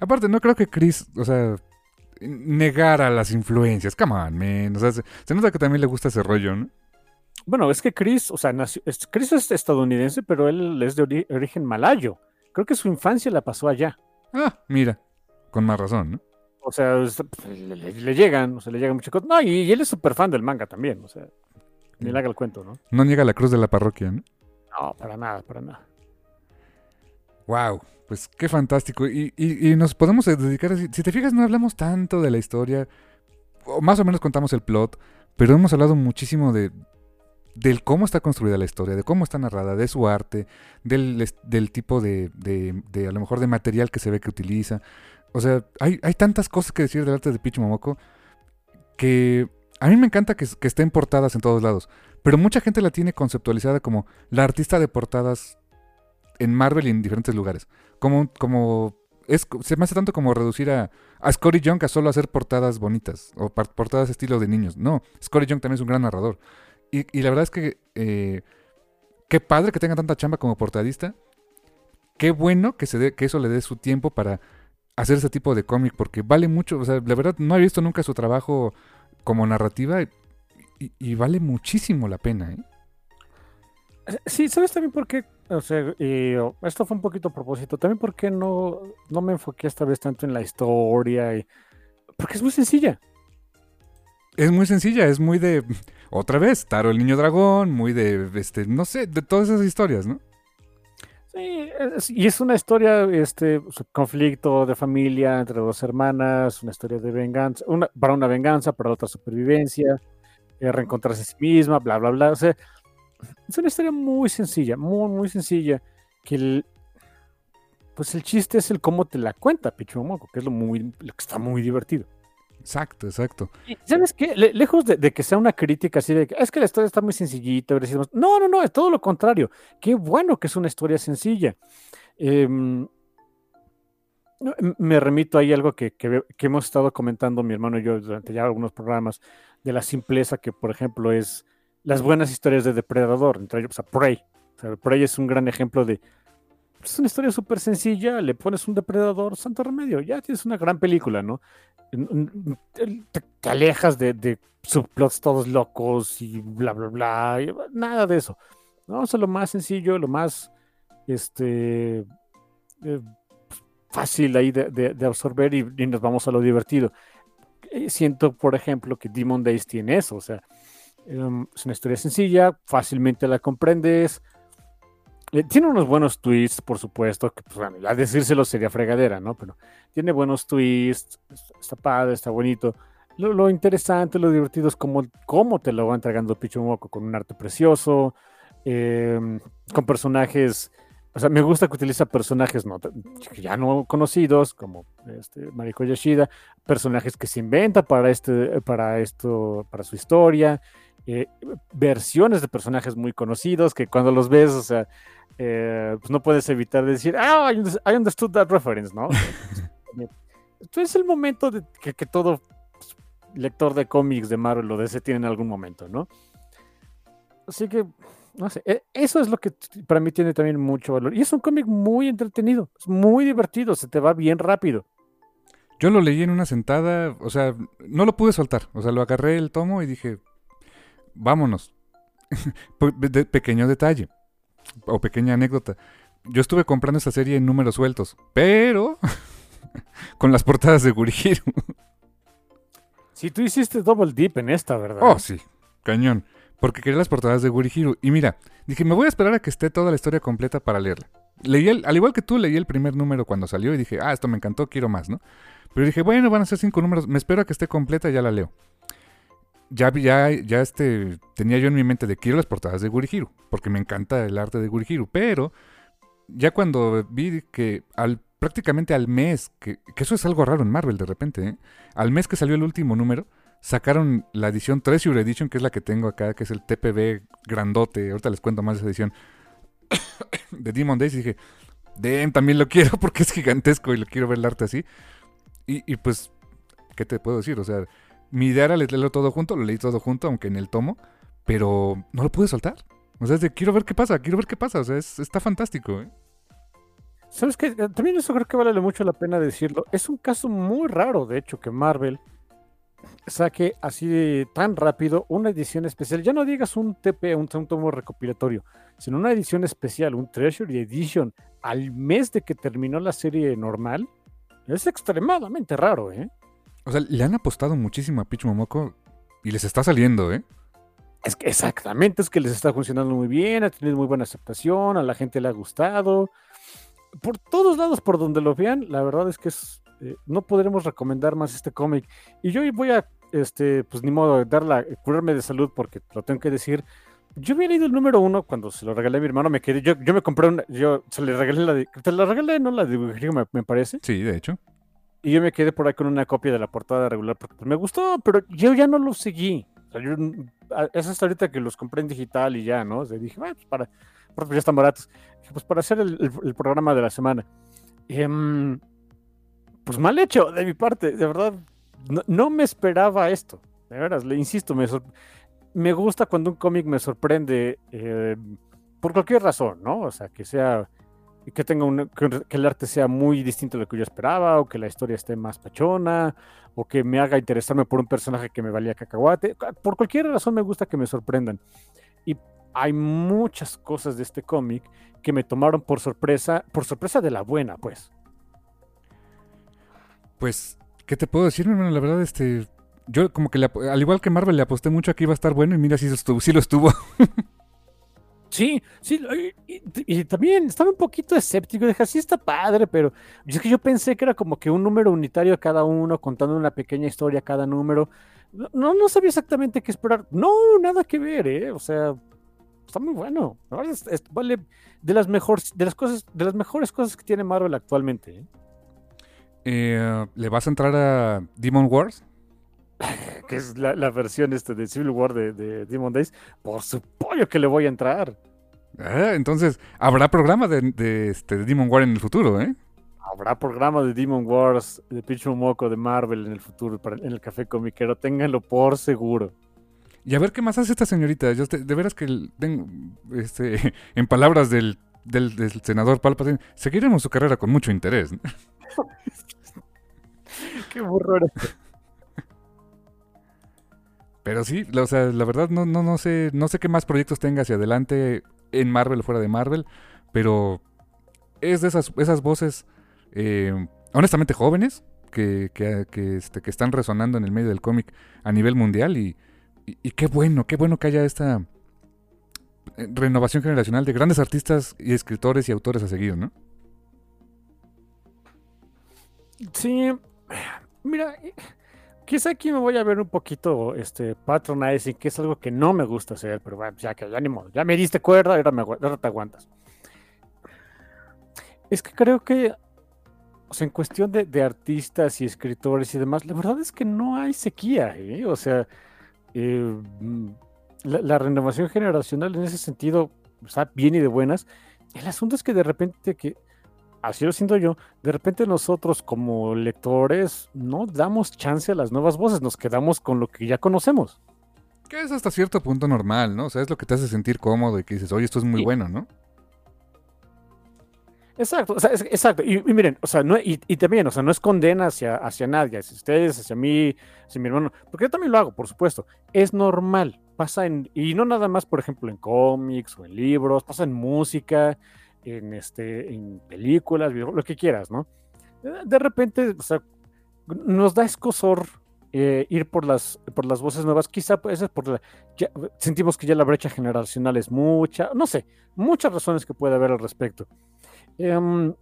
aparte no creo que Chris, o sea, negara las influencias, come on, man, o sea, se, se nota que también le gusta ese rollo, ¿no? Bueno, es que Chris, o sea, nació, Chris es estadounidense, pero él es de ori- origen malayo. Creo que su infancia la pasó allá. Ah, mira, con más razón, ¿no? O sea, es- le, le- le llegan, o sea, le llegan muchas cosas. No, y, y él es súper fan del manga también, o sea, ni le haga el cuento, ¿no? No niega la cruz de la parroquia, ¿no? No, para nada, para nada. Wow, pues qué fantástico. Y, y- y nos podemos dedicar así. Si te fijas, no hablamos tanto de la historia. O más o menos contamos el plot. Pero hemos hablado muchísimo de del cómo está construida la historia, de cómo está narrada, de su arte, del, del tipo de, de- de, a lo mejor de material que se ve que utiliza. O sea, hay, hay tantas cosas que decir del arte de Pichu Momoko que a mí me encanta que, estén portadas en todos lados. Pero mucha gente la tiene conceptualizada como la artista de portadas en Marvel y en diferentes lugares. Como, como es, se me hace tanto como reducir a, a Scotty Young a solo hacer portadas bonitas o portadas estilo de niños. No, Scotty Young también es un gran narrador. Y, y la verdad es que eh, qué padre que tenga tanta chamba como portadista. Qué bueno que, se dé- que eso le dé su tiempo para hacer ese tipo de cómic, porque vale mucho. O sea, la verdad no he visto nunca su trabajo como narrativa y, y- y vale muchísimo la pena. ¿eh? Sí, ¿sabes también por qué O sea, y oh, esto fue un poquito a propósito. También porque no, no me enfoqué esta vez tanto en la historia. Y, porque es muy sencilla. Es muy sencilla, es muy de. Otra vez, Taro el niño dragón, muy de. este No sé, de todas esas historias, ¿no? Sí, y es una historia, este, conflicto de familia entre dos hermanas, una historia de venganza, una, para una venganza, para otra supervivencia, eh, reencontrarse a sí misma, bla, bla, bla. O sea, es una historia muy sencilla, muy, muy sencilla, que el, pues el chiste es el cómo te la cuenta Pichumoco, que es lo, muy, lo que está muy divertido. Exacto, exacto. ¿Sabes qué? Le- lejos de, que sea una crítica así de que es que la historia está muy sencillita, hubiera sido más-". no, no, no, es todo lo contrario. Qué bueno que es una historia sencilla. Em, me remito ahí a algo que, que que hemos estado comentando mi hermano y yo durante ya algunos programas de la simpleza que, por ejemplo, es las buenas historias de Depredador, entre ellos a Prey. O sea, Prey es un gran ejemplo de es una historia súper sencilla, le pones un depredador, santo remedio, ya tienes una gran película, ¿no? Te, alejas de, subplots todos locos y bla, bla, bla, nada de eso. Vamos a lo más sencillo, lo más este, eh, fácil ahí de, absorber y, nos vamos a lo divertido. Eh, Siento, por ejemplo, que Demon Days tiene eso, o sea, em, es una historia sencilla, fácilmente la comprendes, tiene unos buenos twists, por supuesto, que pues, bueno, ya decírselo sería fregadera, ¿no? Pero tiene buenos twists, es- está padre, está bonito. Lo, lo interesante, lo divertido es cómo, te lo va entregando Pichumoco con un arte precioso, em, con personajes. O sea, me gusta que utiliza personajes no, ya no conocidos, como este, Mariko Yoshida, personajes que se inventa para, este, para, esto, para su historia, eh, versiones de personajes muy conocidos que cuando los ves, o sea, eh, pues no puedes evitar de decir, ah, I, under- I understood that reference, ¿no? Entonces es el momento de que, que todo pues, lector de cómics de Marvel o DC tiene en algún momento, ¿no? Así que, no sé, e- eso es lo que para mí tiene también mucho valor. Y es un cómic muy entretenido, es muy divertido, se te va bien rápido. Yo lo leí en una sentada, o sea, no lo pude soltar. O sea, lo agarré el tomo y dije, vámonos. Pe- de- pequeño detalle, o pequeña anécdota. Yo estuve comprando esta serie en números sueltos, pero con las portadas de Gurihiro. Si tú hiciste double dip en esta, ¿verdad? Oh, sí, cañón. Porque quería las portadas de Gurihiro. Y mira, dije, me voy a esperar a que esté toda la historia completa para leerla. Leí el, al igual que tú, leí el primer número cuando salió y dije, ah, esto me encantó, quiero más, ¿no? Pero dije, bueno, van a ser cinco números, me espero a que esté completa y ya la leo. Ya, ya, ya este, tenía yo en mi mente de quiero las portadas de Gurihiro, porque me encanta el arte de Gurihiro, pero ya cuando vi que al prácticamente al mes, que, que eso es algo raro en Marvel de repente, ¿eh? al mes que salió el último número, sacaron la edición Treasure Edition, que es la que tengo acá, que es el TPB grandote. Ahorita les cuento más de esa edición de Demon Days. Y dije, Dem, también lo quiero porque es gigantesco y lo quiero ver el arte así. Y, y pues, ¿qué te puedo decir? O sea, mi idea era leerlo todo junto, lo leí todo junto, aunque en el tomo, pero no lo pude soltar. O sea, es de quiero ver qué pasa, quiero ver qué pasa. O sea, es- está fantástico, ¿eh? ¿Sabes qué? Eh, También eso creo que vale mucho la pena decirlo. Es un caso muy raro, de hecho, que Marvel saque así tan rápido una edición especial. Ya no digas un TP, un, un tomo recopilatorio, sino una edición especial, un Treasury Edition, al mes de que terminó la serie normal. Es extremadamente raro, ¿eh? O sea, le han apostado muchísimo a Pitch Momoko y les está saliendo, ¿eh? Es que exactamente, es que les está funcionando muy bien, ha tenido muy buena aceptación, a la gente le ha gustado. Por todos lados, por donde lo vean, la verdad es que es, eh, no podremos recomendar más este cómic. Y yo voy a, este, pues ni modo, darla, curarme de salud porque lo tengo que decir. Yo había leído el número uno cuando se lo regalé a mi hermano, me quedé, yo, yo me compré una, yo se le regalé la de, te la regalé, no la de me, me parece. Sí, de hecho. Y yo me quedé por ahí con una copia de la portada regular porque pues, me gustó, pero yo ya no lo seguí. O sea, yo, a- es hasta ahorita que los compré en digital y ya, ¿no? O sea, dije, bueno, pues para, porque ya están baratos. Dije, pues para hacer el, el- el programa de la semana. Em, pues mal hecho de mi parte, de verdad. No, no me esperaba esto. De veras, le insisto, me, me gusta cuando un cómic me sorprende eh, por cualquier razón, ¿no? O sea, que sea que tenga un, que, el arte sea muy distinto de lo que yo esperaba, o que la historia esté más pachona, o que me haga interesarme por un personaje que me valía cacahuate. Por cualquier razón me gusta que me sorprendan. Y hay muchas cosas de este cómic que me tomaron por sorpresa, por sorpresa de la buena, pues. Pues, ¿qué te puedo decir, hermano? La verdad, este, yo como que al igual que Marvel le aposté mucho a que iba a estar bueno y mira si estuvo, sí lo estuvo. Sí, sí, y, también estaba un poquito escéptico, dije, sí está padre, pero es que yo pensé que era como que un número unitario cada uno, contando una pequeña historia cada número. No, no sabía exactamente qué esperar. No, nada que ver, ¿eh? O sea, está muy bueno. vale de las mejores, de las cosas, de las mejores cosas que tiene Marvel actualmente. ¿eh? Eh, ¿Le vas a entrar a Demon Wars? que es la, versión este de Civil War de, Demon Days, por supuesto que le voy a entrar. Ah, entonces, habrá programa de, este, Demon War en el futuro, ¿eh? Habrá programa de Demon Wars, de Pichu Moco, de Marvel en el futuro, en el Café Comiquero, ténganlo por seguro. Y a ver qué más hace esta señorita. Yo de veras que tengo, este, en palabras del, del, senador Palpatine, seguiremos su carrera con mucho interés. qué burro eres. Pero sí, o sea, la verdad no, no, no sé, no sé qué más proyectos tenga hacia adelante en Marvel o fuera de Marvel, pero es de esas, esas voces eh, honestamente jóvenes que, este, que, están resonando en el medio del cómic a nivel mundial y, y, qué bueno, qué bueno que haya esta eh, renovación generacional de grandes artistas y escritores y autores a seguir, ¿no? Sí, mira, Quizá aquí me voy a ver un poquito este, patronizing, que es algo que no me gusta hacer, pero bueno, ya que ya ni modo, ya me diste cuerda, ahora, me, ahora te aguantas. Es que creo que, o sea, en cuestión de, artistas y escritores y demás, la verdad es que no hay sequía, ¿eh? O sea, eh, la, la, renovación generacional en ese sentido está bien y de buenas. El asunto es que de repente que así lo siento yo, de repente nosotros como lectores no damos chance a las nuevas voces, nos quedamos con lo que ya conocemos. Que es hasta cierto punto normal, ¿no? O sea, es lo que te hace sentir cómodo y que dices, oye, esto es muy bueno, ¿no? Exacto, o sea, exacto. Y, miren, o sea, no, y, también, o sea, no es condena hacia, hacia nadie, hacia ustedes, hacia mí, hacia mi hermano, porque yo también lo hago, por supuesto. Es normal, pasa en, y no nada más, por ejemplo, en cómics o en libros, pasa en música, en, este, en películas, lo que quieras, ¿no? De repente, o sea, nos da escosor eh, ir por las, por las voces nuevas, quizá pues, es por la, sentimos que ya la brecha generacional es mucha, no sé, muchas razones que puede haber al respecto. Em,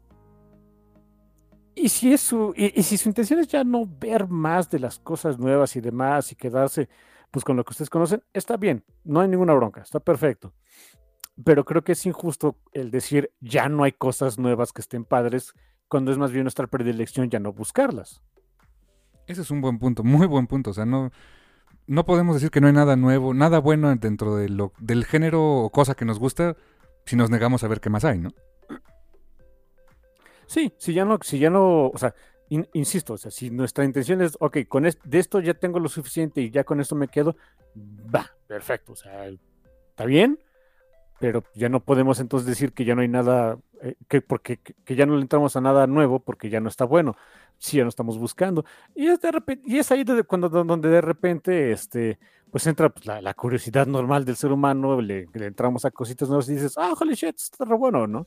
y si, es su, y, si su intención es ya no ver más de las cosas nuevas y demás y quedarse pues con lo que ustedes conocen, está bien, no hay ninguna bronca, está perfecto pero creo que es injusto el decir ya no hay cosas nuevas que estén padres, cuando es más bien nuestra predilección ya no buscarlas. Ese es un buen punto, muy buen punto. O sea, no, no podemos decir que no hay nada nuevo, nada bueno dentro de lo, del género o cosa que nos gusta si nos negamos a ver qué más hay, ¿no? Sí, si ya no, si ya no, o sea, insisto, o sea, si nuestra intención es, ok, con de esto ya tengo lo suficiente y ya con esto me quedo, va, perfecto, o sea, está bien, pero ya no podemos entonces decir que ya no hay nada, eh, que porque que ya no le entramos a nada nuevo porque ya no está bueno, si ya no estamos buscando. Y es, de repente, y es ahí cuando, donde de repente este, pues entra pues, la, curiosidad normal del ser humano, le, entramos a cositas nuevas y dices, ah, holy shit, está re bueno, ¿no?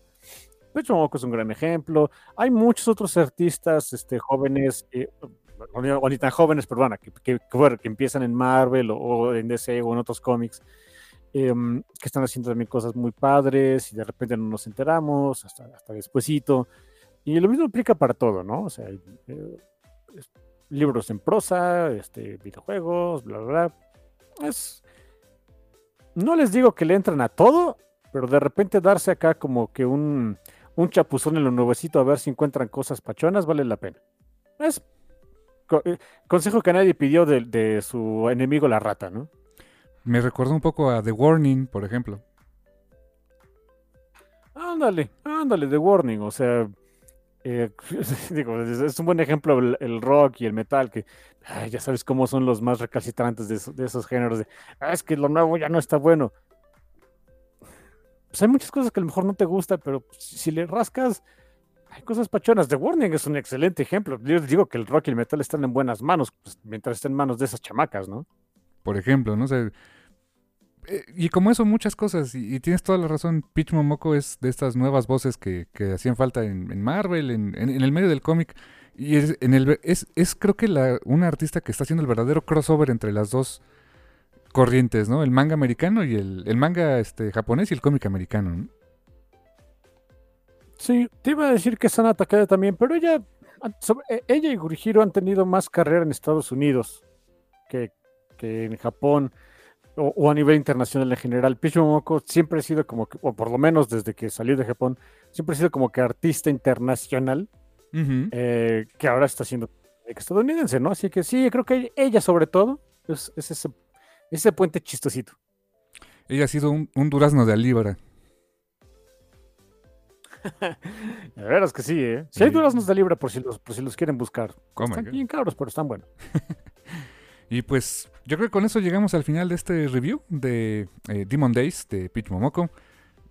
Pecho Moco es un gran ejemplo. Hay muchos otros artistas este, jóvenes, eh, o ni tan jóvenes, pero bueno, que, que, que, empiezan en Marvel o, o en DC o en otros cómics Em, que están haciendo también cosas muy padres y de repente no nos enteramos hasta, hasta despuesito. Y lo mismo aplica para todo, ¿no? O sea, eh, libros en prosa, este, videojuegos, bla, bla, bla. Es... No les digo que le entran a todo, pero de repente darse acá como que un, un chapuzón en lo nuevecito a ver si encuentran cosas pachonas vale la pena. Es eh, consejo que nadie pidió de su enemigo la rata, ¿no? Me recordó un poco a The Warning, por ejemplo. Ándale, ándale, The Warning. O sea, eh, digo, es un buen ejemplo el, rock y el metal, que ya sabes cómo son los más recalcitrantes de, esos géneros. De, ah, es que lo nuevo ya no está bueno. Pues hay muchas cosas que a lo mejor no te gustan, pero si le rascas, hay cosas pachonas. The Warning es un excelente ejemplo. Yo les digo que el rock y el metal están en buenas manos, pues, mientras estén en manos de esas chamacas, ¿no? por ejemplo, ¿no? sé eh, y como eso, muchas cosas. Y, tienes toda la razón. Peach Momoko es de estas nuevas voces que, que hacían falta en, Marvel, en, en- el medio del cómic. Y es, en el, es, es creo que la, una artista que está haciendo el verdadero crossover entre las dos corrientes, ¿no? El manga americano y el, el manga este, japonés y el cómic americano, ¿no? Sí, te iba a decir que Sana Takeda también, pero ella, eh, ella y Gurihiro han tenido más carrera en Estados Unidos que, que en Japón o, o a nivel internacional en general. Peach Momoko siempre ha sido como que, o por lo menos desde que salió de Japón, siempre ha sido como que artista internacional eh, que ahora está siendo estadounidense, ¿no? Así que sí, creo que ella sobre todo es, es ese, ese puente chistosito. Ella ha sido un, un durazno de alíbara. De veras que sí, ¿eh? Si hay Sí. duraznos de libra por si los, por si los quieren buscar. ¿Cómo Están bien cabros, pero están buenos. Y pues yo creo que con eso llegamos al final de este review de eh, Demon Days de Peach Momoko.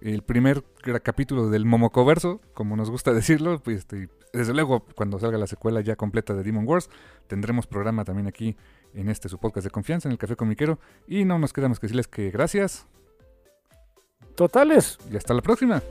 El primer capítulo del Momocoverso, como nos gusta decirlo. Pues, este, desde luego, cuando salga la secuela ya completa de Demon Wars, tendremos programa también aquí en este su podcast de confianza, en el Café Comiquero. Y no nos queda más que decirles que gracias Totales. y hasta la próxima.